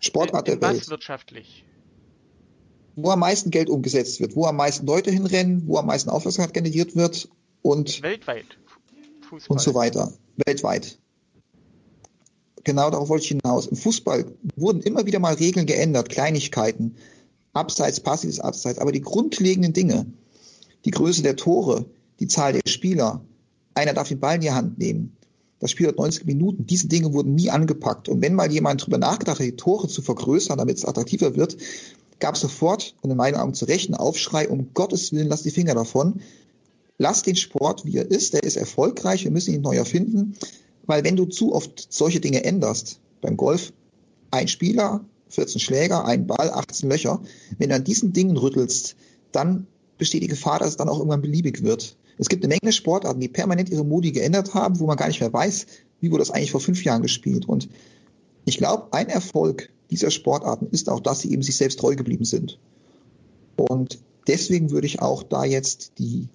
Sportart der Welt. Was wirtschaftlich? Wo am meisten Geld umgesetzt wird, wo am meisten Leute hinrennen, wo am meisten Aufmerksamkeit generiert wird und weltweit. Fußball. Und so weiter. Weltweit. Genau darauf wollte ich hinaus. Im Fußball wurden immer wieder mal Regeln geändert, Kleinigkeiten, Abseits, passives Abseits, aber die grundlegenden Dinge, die Größe der Tore, die Zahl der Spieler, einer darf den Ball in die Hand nehmen, das Spiel hat 90 Minuten, diese Dinge wurden nie angepackt. Und wenn mal jemand darüber nachgedacht hat, die Tore zu vergrößern, damit es attraktiver wird, gab es sofort, und in meinen Augen zu Recht, einen Aufschrei, um Gottes Willen, lass die Finger davon. Lass den Sport, wie er ist, der ist erfolgreich, wir müssen ihn neu erfinden. Weil wenn du zu oft solche Dinge änderst, beim Golf, ein Spieler, 14 Schläger, ein Ball, 18 Löcher, wenn du an diesen Dingen rüttelst, dann besteht die Gefahr, dass es dann auch irgendwann beliebig wird. Es gibt eine Menge Sportarten, die permanent ihre Modi geändert haben, wo man gar nicht mehr weiß, wie wurde das eigentlich vor fünf Jahren gespielt. Und ich glaube, ein Erfolg dieser Sportarten ist auch, dass sie eben sich selbst treu geblieben sind. Und deswegen würde ich auch da jetzt die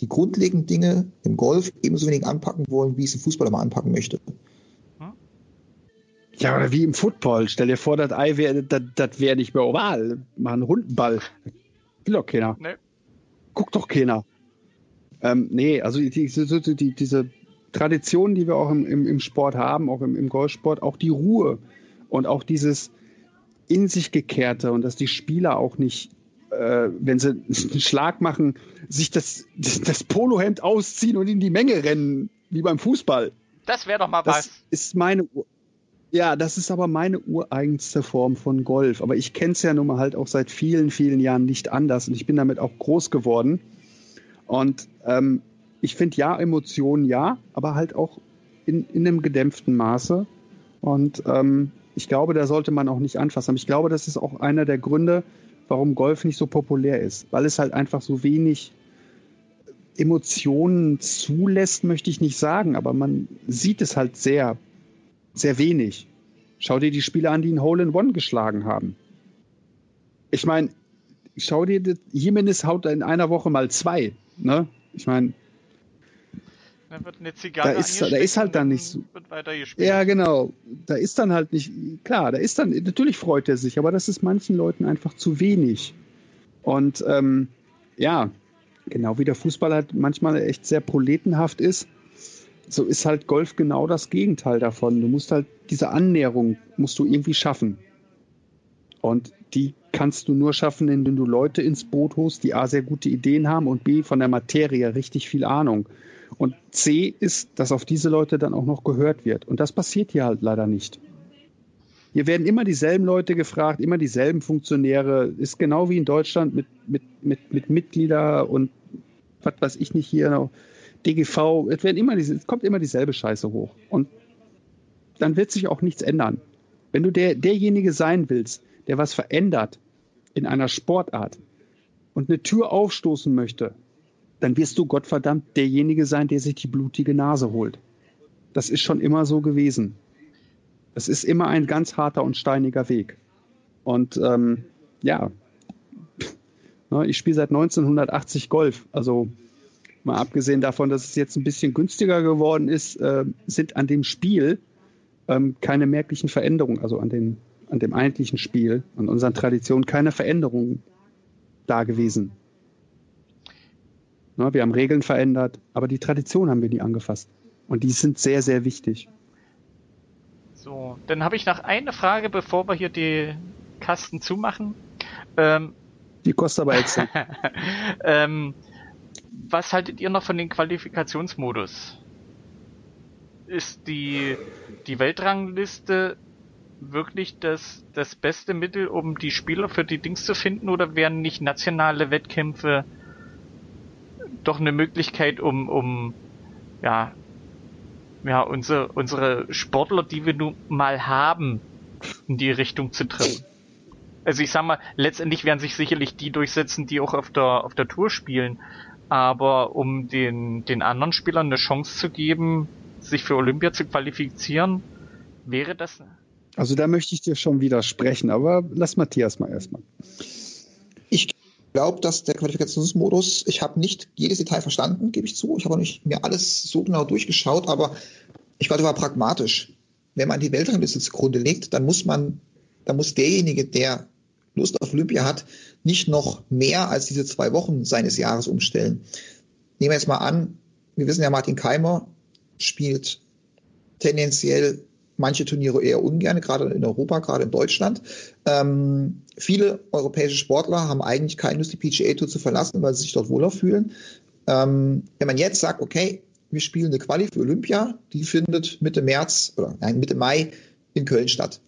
die grundlegenden Dinge im Golf ebenso wenig anpacken wollen, wie es im Fußball immer anpacken möchte. Ja, oder wie im Football. Stell dir vor, das Ei wäre das, wär nicht mehr oval. Mach einen runden Ball. Will doch keiner. Nee. Guckt doch keiner. Ähm, nee, also die, die, die, diese Tradition, die wir auch im, im, im Sport haben, auch im, im Golfsport, auch die Ruhe und auch dieses in sich gekehrte und dass die Spieler auch nicht äh, wenn sie einen Schlag machen, sich das, das Polohemd ausziehen und in die Menge rennen, wie beim Fußball. Das wäre doch mal das was. Ist meine, ja, das ist aber meine ureigenste Form von Golf. Aber ich kenne es ja nun mal halt auch seit vielen, vielen Jahren nicht anders und ich bin damit auch groß geworden. Und ähm, ich finde ja, Emotionen ja, aber halt auch in, in einem gedämpften Maße. Und ähm, ich glaube, da sollte man auch nicht anfassen. Ich glaube, das ist auch einer der Gründe, warum Golf nicht so populär ist, weil es halt einfach so wenig Emotionen zulässt, möchte ich nicht sagen, aber man sieht es halt sehr, sehr wenig. Schau dir die Spieler an, die ein Hole in One geschlagen haben. Ich meine, schau dir, Jimenez haut in einer Woche mal zwei. Ne? Ich meine, dann wird eine Zigarre da ist, da ist halt dann nicht so. Ja, genau. Da ist dann halt nicht, klar, da ist dann, natürlich freut er sich, aber das ist manchen Leuten einfach zu wenig. Und ähm, ja, genau wie der Fußball halt manchmal echt sehr proletenhaft ist, so ist halt Golf genau das Gegenteil davon. Du musst halt diese Annäherung musst du irgendwie schaffen. Und die kannst du nur schaffen, indem du Leute ins Boot holst, die A sehr gute Ideen haben und B von der Materie richtig viel Ahnung. Und C ist, dass auf diese Leute dann auch noch gehört wird. Und das passiert hier halt leider nicht. Hier werden immer dieselben Leute gefragt, immer dieselben Funktionäre. Ist genau wie in Deutschland mit, mit, mit, mit Mitglieder und was weiß ich nicht hier. DGV, es, werden immer diese, es kommt immer dieselbe Scheiße hoch. Und dann wird sich auch nichts ändern. Wenn du der, derjenige sein willst, der was verändert in einer Sportart und eine Tür aufstoßen möchte, dann wirst du Gottverdammt derjenige sein, der sich die blutige Nase holt. Das ist schon immer so gewesen. Es ist immer ein ganz harter und steiniger Weg. Und ähm, ja, ne, ich spiele seit 1980 Golf. Also mal abgesehen davon, dass es jetzt ein bisschen günstiger geworden ist, äh, sind an dem Spiel ähm, keine merklichen Veränderungen, also an, den, an dem eigentlichen Spiel, an unseren Traditionen, keine Veränderungen da gewesen. Ne, wir haben Regeln verändert, aber die Tradition haben wir nie angefasst. Und die sind sehr, sehr wichtig. So, dann habe ich noch eine Frage, bevor wir hier die Kasten zumachen. Ähm, Die kostet aber extra. ähm, was haltet ihr noch von den Qualifikationsmodus? Ist die, die Weltrangliste wirklich das, das beste Mittel, um die Spieler für die Dings zu finden, oder wären nicht nationale Wettkämpfe doch eine Möglichkeit, um, um ja, ja, unsere, unsere Sportler, die wir nun mal haben, in die Richtung zu treffen? Also ich sag mal, letztendlich werden sich sicherlich die durchsetzen, die auch auf der, auf der Tour spielen. Aber um den, den anderen Spielern eine Chance zu geben, sich für Olympia zu qualifizieren, wäre das also da möchte ich dir schon widersprechen, aber lass Matthias mal erstmal. Ich glaube, dass der Qualifikationsmodus, ich habe nicht jedes Detail verstanden, gebe ich zu. Ich habe nicht mir alles so genau durchgeschaut, aber ich war, war pragmatisch. Wenn man die Weltrangliste zugrunde legt, dann muss man, dann muss derjenige, der Lust auf Olympia hat, nicht noch mehr als diese zwei Wochen seines Jahres umstellen. Nehmen wir jetzt mal an, wir wissen ja, Martin Keimer spielt tendenziell manche Turniere eher ungern, gerade in Europa, gerade in Deutschland. Ähm, viele europäische Sportler haben eigentlich keine Lust, die PGA Tour zu verlassen, weil sie sich dort wohler fühlen. Ähm, wenn man jetzt sagt, okay, wir spielen eine Quali für Olympia, die findet Mitte März oder nein, Mitte Mai in Köln statt.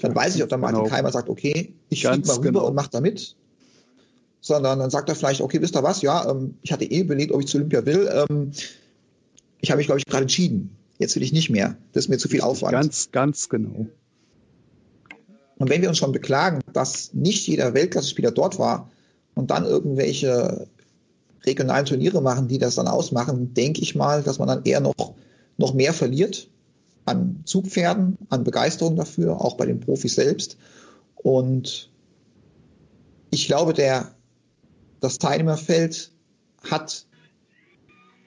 Dann weiß ich, ob dann Martin genau. Keimer sagt, okay, ich fliege mal rüber genau. und mache da mit. Sondern dann sagt er vielleicht, okay, wisst ihr was, ja, ähm, ich hatte eh überlegt, ob ich zu Olympia will. Ähm, ich habe mich, glaube ich, gerade entschieden Jetzt will ich nicht mehr. Das ist mir zu viel Aufwand. Ganz, ganz genau. Und wenn wir uns schon beklagen, dass nicht jeder Weltklasse-Spieler dort war und dann irgendwelche regionalen Turniere machen, die das dann ausmachen, denke ich mal, dass man dann eher noch, noch mehr verliert an Zugpferden, an Begeisterung dafür, auch bei den Profis selbst. Und ich glaube, der, das Teilnehmerfeld hat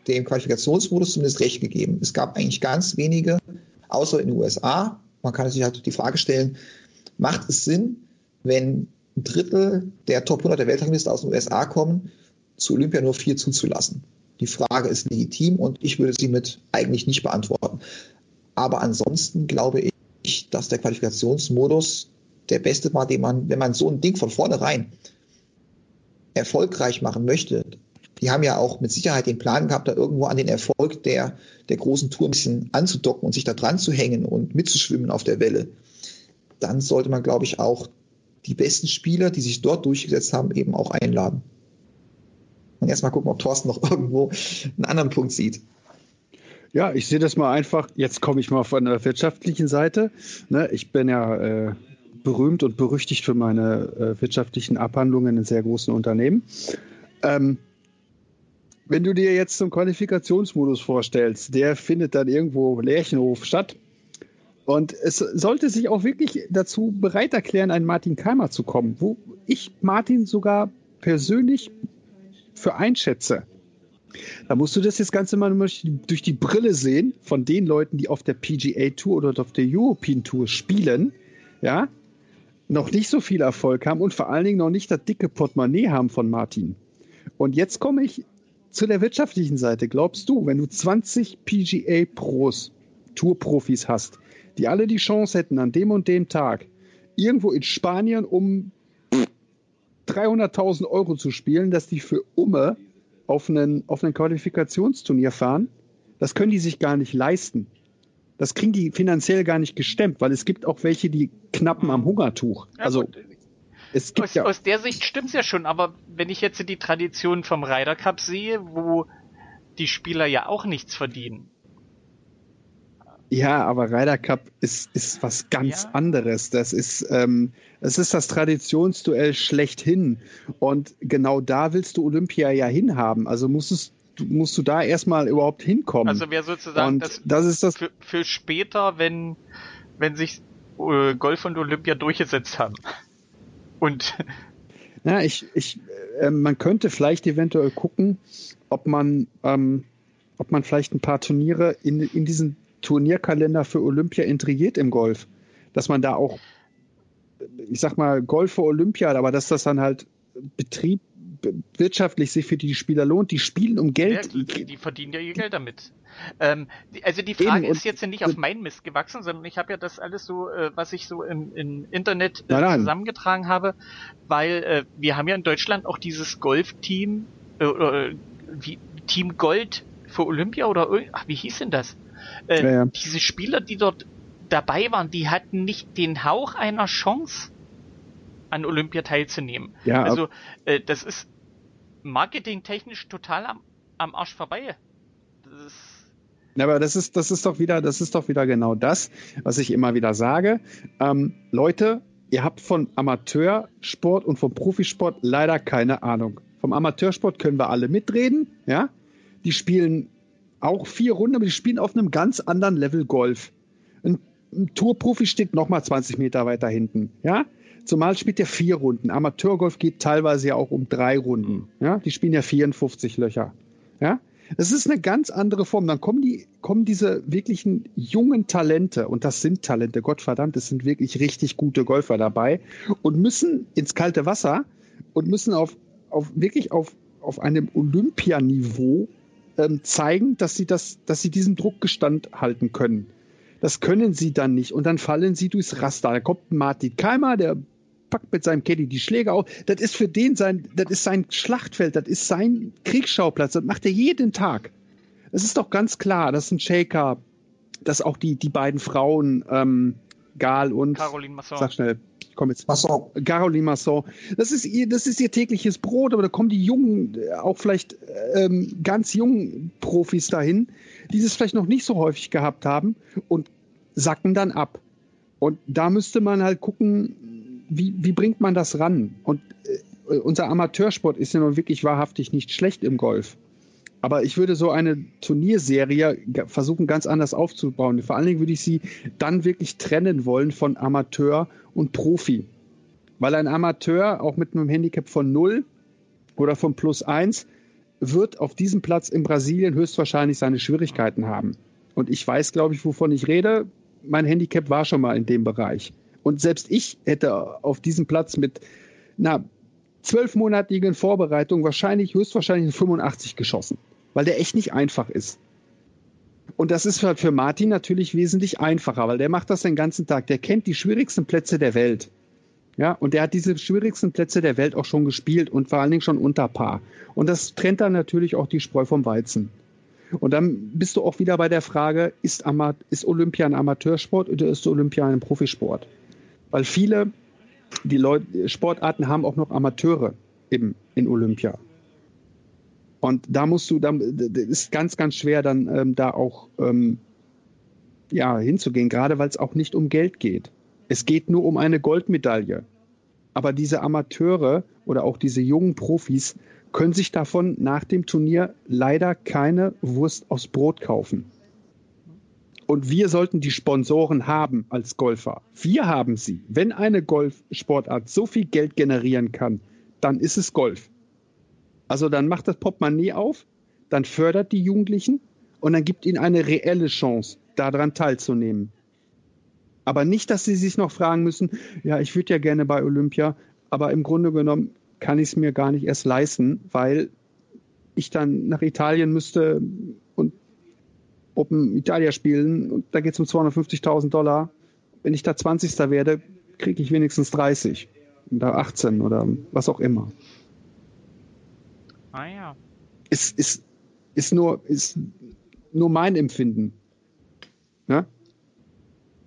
dem Qualifikationsmodus zumindest recht gegeben. Es gab eigentlich ganz wenige, außer in den USA. Man kann sich halt die Frage stellen, macht es Sinn, wenn ein Drittel der Top 100 der Weltrangliste aus den USA kommen, zu Olympia nur vier zuzulassen? Die Frage ist legitim und ich würde sie mit eigentlich nicht beantworten. Aber ansonsten glaube ich, dass der Qualifikationsmodus der beste war, den man, wenn man so ein Ding von vornherein erfolgreich machen möchte, die haben ja auch mit Sicherheit den Plan gehabt, da irgendwo an den Erfolg der, der großen Tour ein bisschen anzudocken und sich da dran zu hängen und mitzuschwimmen auf der Welle. Dann sollte man, glaube ich, auch die besten Spieler, die sich dort durchgesetzt haben, eben auch einladen. Und erstmal gucken, ob Thorsten noch irgendwo einen anderen Punkt sieht. Ja, ich sehe das mal einfach. Jetzt komme ich mal von der wirtschaftlichen Seite. Ne, ich bin ja äh, berühmt und berüchtigt für meine äh, wirtschaftlichen Abhandlungen in sehr großen Unternehmen. Ähm, wenn du dir jetzt zum Qualifikationsmodus vorstellst, der findet dann irgendwo Lärchenhof statt. Und es sollte sich auch wirklich dazu bereit erklären, einen Martin Keimer zu kommen, wo ich Martin sogar persönlich für einschätze. Da musst du das jetzt Ganze mal durch die Brille sehen von den Leuten, die auf der PGA Tour oder auf der European Tour spielen, ja, noch nicht so viel Erfolg haben und vor allen Dingen noch nicht das dicke Portemonnaie haben von Martin. Und jetzt komme ich zu der wirtschaftlichen Seite, glaubst du, wenn du 20 PGA-Pros, Tour-Profis hast, die alle die Chance hätten, an dem und dem Tag irgendwo in Spanien um 300.000 Euro zu spielen, dass die für Umme auf einen, auf einen Qualifikationsturnier fahren, das können die sich gar nicht leisten. Das kriegen die finanziell gar nicht gestemmt, weil es gibt auch welche, die knappen am Hungertuch. Also es gibt aus, ja aus der Sicht stimmt's ja schon, aber wenn ich jetzt die Tradition vom Ryder Cup sehe, wo die Spieler ja auch nichts verdienen. Ja, aber Ryder Cup ist, ist was ganz ja. anderes. Das ist, ähm, das ist das Traditionsduell schlechthin. Und genau da willst du Olympia ja hinhaben. Also musstest, musst du da erstmal überhaupt hinkommen. Also wäre sozusagen das, das ist das für, für später, wenn, wenn sich äh, Golf und Olympia durchgesetzt haben. Und ja, ich, ich, äh, man könnte vielleicht eventuell gucken, ob man, ähm, ob man vielleicht ein paar Turniere in, in diesen Turnierkalender für Olympia integriert im Golf. Dass man da auch, ich sag mal, Golf für Olympia, aber dass das dann halt Betrieb, wirtschaftlich sich für die Spieler lohnt. Die spielen um Geld. Ja, die, die, verdienen ja ihr Geld damit. Ähm, die, also die Frage ist jetzt nicht auf meinen Mist gewachsen, sondern ich habe ja das alles so, äh, was ich so im, im Internet äh, nein, nein. zusammengetragen habe, weil äh, wir haben ja in Deutschland auch dieses Golfteam, äh, äh, wie, Team Gold für Olympia oder ach, wie hieß denn das? Äh, ja, ja. Diese Spieler, die dort dabei waren, die hatten nicht den Hauch einer Chance an Olympia teilzunehmen. Ja, also äh, das ist marketingtechnisch total am, am Arsch vorbei. Das ist aber das ist, das ist doch wieder, das ist doch wieder genau das, was ich immer wieder sage. Ähm, Leute, ihr habt von Amateursport und vom Profisport leider keine Ahnung. Vom Amateursport können wir alle mitreden, ja. Die spielen auch vier Runden, aber die spielen auf einem ganz anderen Level Golf. Ein, ein Tourprofi steht nochmal 20 Meter weiter hinten, ja. Zumal spielt er vier Runden. Amateurgolf geht teilweise ja auch um drei Runden. Ja, die spielen ja 54 Löcher. Ja, es ist eine ganz andere Form. Dann kommen die, kommen diese wirklichen jungen Talente, und das sind Talente, Gottverdammt, es sind wirklich richtig gute Golfer dabei und müssen ins kalte Wasser und müssen auf, auf wirklich auf, auf einem Olympianiveau ähm, zeigen, dass sie das, dass sie diesem Druck gestand halten können. Das können sie dann nicht. Und dann fallen sie durchs Raster. Da kommt Martin Keimer, der packt mit seinem Caddy die Schläge auf. Das ist für den sein, das ist sein Schlachtfeld, das ist sein Kriegsschauplatz. Das macht er jeden Tag. Es ist doch ganz klar, dass ein Shaker, dass auch die, die beiden Frauen, ähm, Gal und Caroline Masson. Sag schnell, komm jetzt. Masson. Caroline Masson. Das ist ihr, das ist ihr tägliches Brot, aber da kommen die jungen, auch vielleicht ähm, ganz jungen Profis dahin, die es vielleicht noch nicht so häufig gehabt haben und sacken dann ab. Und da müsste man halt gucken, wie, wie bringt man das ran? Und äh, unser Amateursport ist ja nun wirklich wahrhaftig nicht schlecht im Golf. Aber ich würde so eine Turnierserie versuchen, ganz anders aufzubauen. Vor allen Dingen würde ich sie dann wirklich trennen wollen von Amateur und Profi. Weil ein Amateur, auch mit einem Handicap von 0 oder von plus 1, wird auf diesem Platz in Brasilien höchstwahrscheinlich seine Schwierigkeiten haben. Und ich weiß, glaube ich, wovon ich rede. Mein Handicap war schon mal in dem Bereich. Und selbst ich hätte auf diesem Platz mit einer zwölfmonatigen Vorbereitung wahrscheinlich, höchstwahrscheinlich 85 geschossen, weil der echt nicht einfach ist. Und das ist für Martin natürlich wesentlich einfacher, weil der macht das den ganzen Tag. Der kennt die schwierigsten Plätze der Welt. Ja, und der hat diese schwierigsten Plätze der Welt auch schon gespielt und vor allen Dingen schon unter Paar. Und das trennt dann natürlich auch die Spreu vom Weizen. Und dann bist du auch wieder bei der Frage, ist, Amat ist Olympia ein Amateursport oder ist Olympia ein Profisport? Weil viele die Leute, Sportarten haben auch noch Amateure im, in Olympia. Und da musst du, da ist ganz, ganz schwer, dann ähm, da auch ähm, ja, hinzugehen, gerade weil es auch nicht um Geld geht. Es geht nur um eine Goldmedaille. Aber diese Amateure oder auch diese jungen Profis können sich davon nach dem Turnier leider keine Wurst aufs Brot kaufen. Und wir sollten die Sponsoren haben als Golfer. Wir haben sie. Wenn eine Golfsportart so viel Geld generieren kann, dann ist es Golf. Also dann macht das Portemonnaie auf, dann fördert die Jugendlichen und dann gibt ihnen eine reelle Chance, daran teilzunehmen. Aber nicht, dass sie sich noch fragen müssen, ja, ich würde ja gerne bei Olympia, aber im Grunde genommen kann ich es mir gar nicht erst leisten, weil ich dann nach Italien müsste Open Italia spielen und da geht es um 250.000 Dollar. Wenn ich da 20. werde, kriege ich wenigstens 30 oder 18 oder was auch immer. Ah ja. Ist, ist, ist, nur, ist nur mein Empfinden. Ne?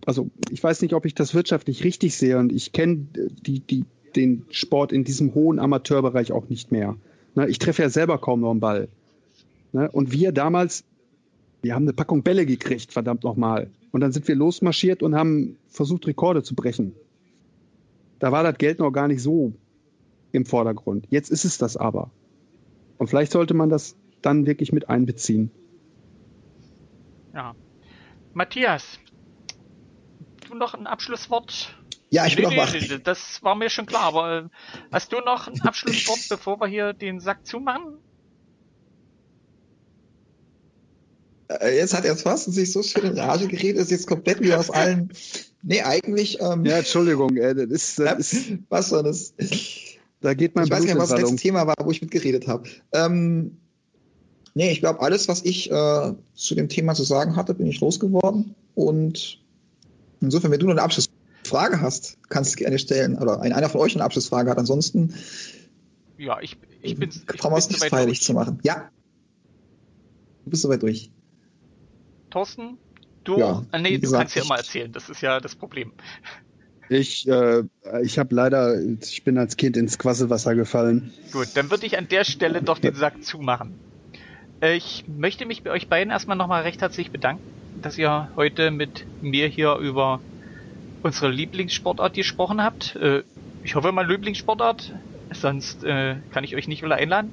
Also ich weiß nicht, ob ich das wirtschaftlich richtig sehe und ich kenne die, die, den Sport in diesem hohen Amateurbereich auch nicht mehr. Ne? Ich treffe ja selber kaum noch einen Ball. Ne? Und wir damals, wir haben eine Packung Bälle gekriegt, verdammt nochmal. Und dann sind wir losmarschiert und haben versucht, Rekorde zu brechen. Da war das Geld noch gar nicht so im Vordergrund. Jetzt ist es das aber. Und vielleicht sollte man das dann wirklich mit einbeziehen. Ja. Matthias, du noch ein Abschlusswort? Ja, ich bin nee, noch nee, Das war mir schon klar, aber äh, hast du noch ein Abschlusswort, bevor wir hier den Sack zumachen? Äh, jetzt hat er fast sich so schön in Rage geredet, ist jetzt komplett wieder aus allen. Nee, eigentlich. Ähm, ja, Entschuldigung, ey, das ist. Das ist was war das? Da geht mein Ich weiß gar nicht, was das letzte Thema war, wo ich mitgeredet habe. Ähm, nee, ich glaube, alles, was ich äh, zu dem Thema zu sagen hatte, bin ich losgeworden. Und insofern, wenn du noch eine Abschlussfrage hast, kannst du gerne stellen. Oder einer von euch eine Abschlussfrage hat. Ansonsten ja, ich, ich bin. Brauchen wir es nicht feierlich zu machen. Ja. Du bist soweit durch. Thorsten, du, ja, äh, nee, du kannst ja immer erzählen, das ist ja das Problem. Ich, äh, ich habe leider, ich bin als Kind ins Quasselwasser gefallen. Gut, dann würde ich an der Stelle doch den Sack zumachen. Ich möchte mich bei euch beiden erstmal nochmal recht herzlich bedanken, dass ihr heute mit mir hier über unsere Lieblingssportart gesprochen habt. Äh, ich hoffe, meine Lieblingssportart, sonst äh, kann ich euch nicht wieder einladen.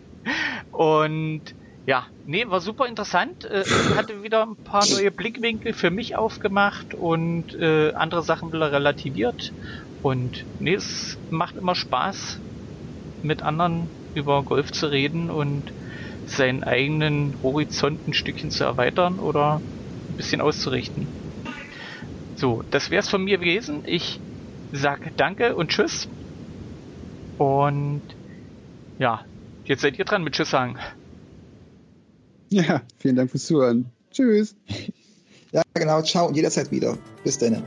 Und ja, nee, war super interessant. Äh, hatte wieder ein paar neue Blickwinkel für mich aufgemacht und äh, andere Sachen wieder relativiert. Und nee, es macht immer Spaß, mit anderen über Golf zu reden und seinen eigenen Horizont ein Stückchen zu erweitern oder ein bisschen auszurichten. So, das wär's von mir gewesen. Ich sag Danke und Tschüss. Und ja, jetzt seid ihr dran mit Tschüss sagen. Ja, vielen Dank fürs Zuhören. Tschüss. Ja, genau. Ciao und jederzeit wieder. Bis dann.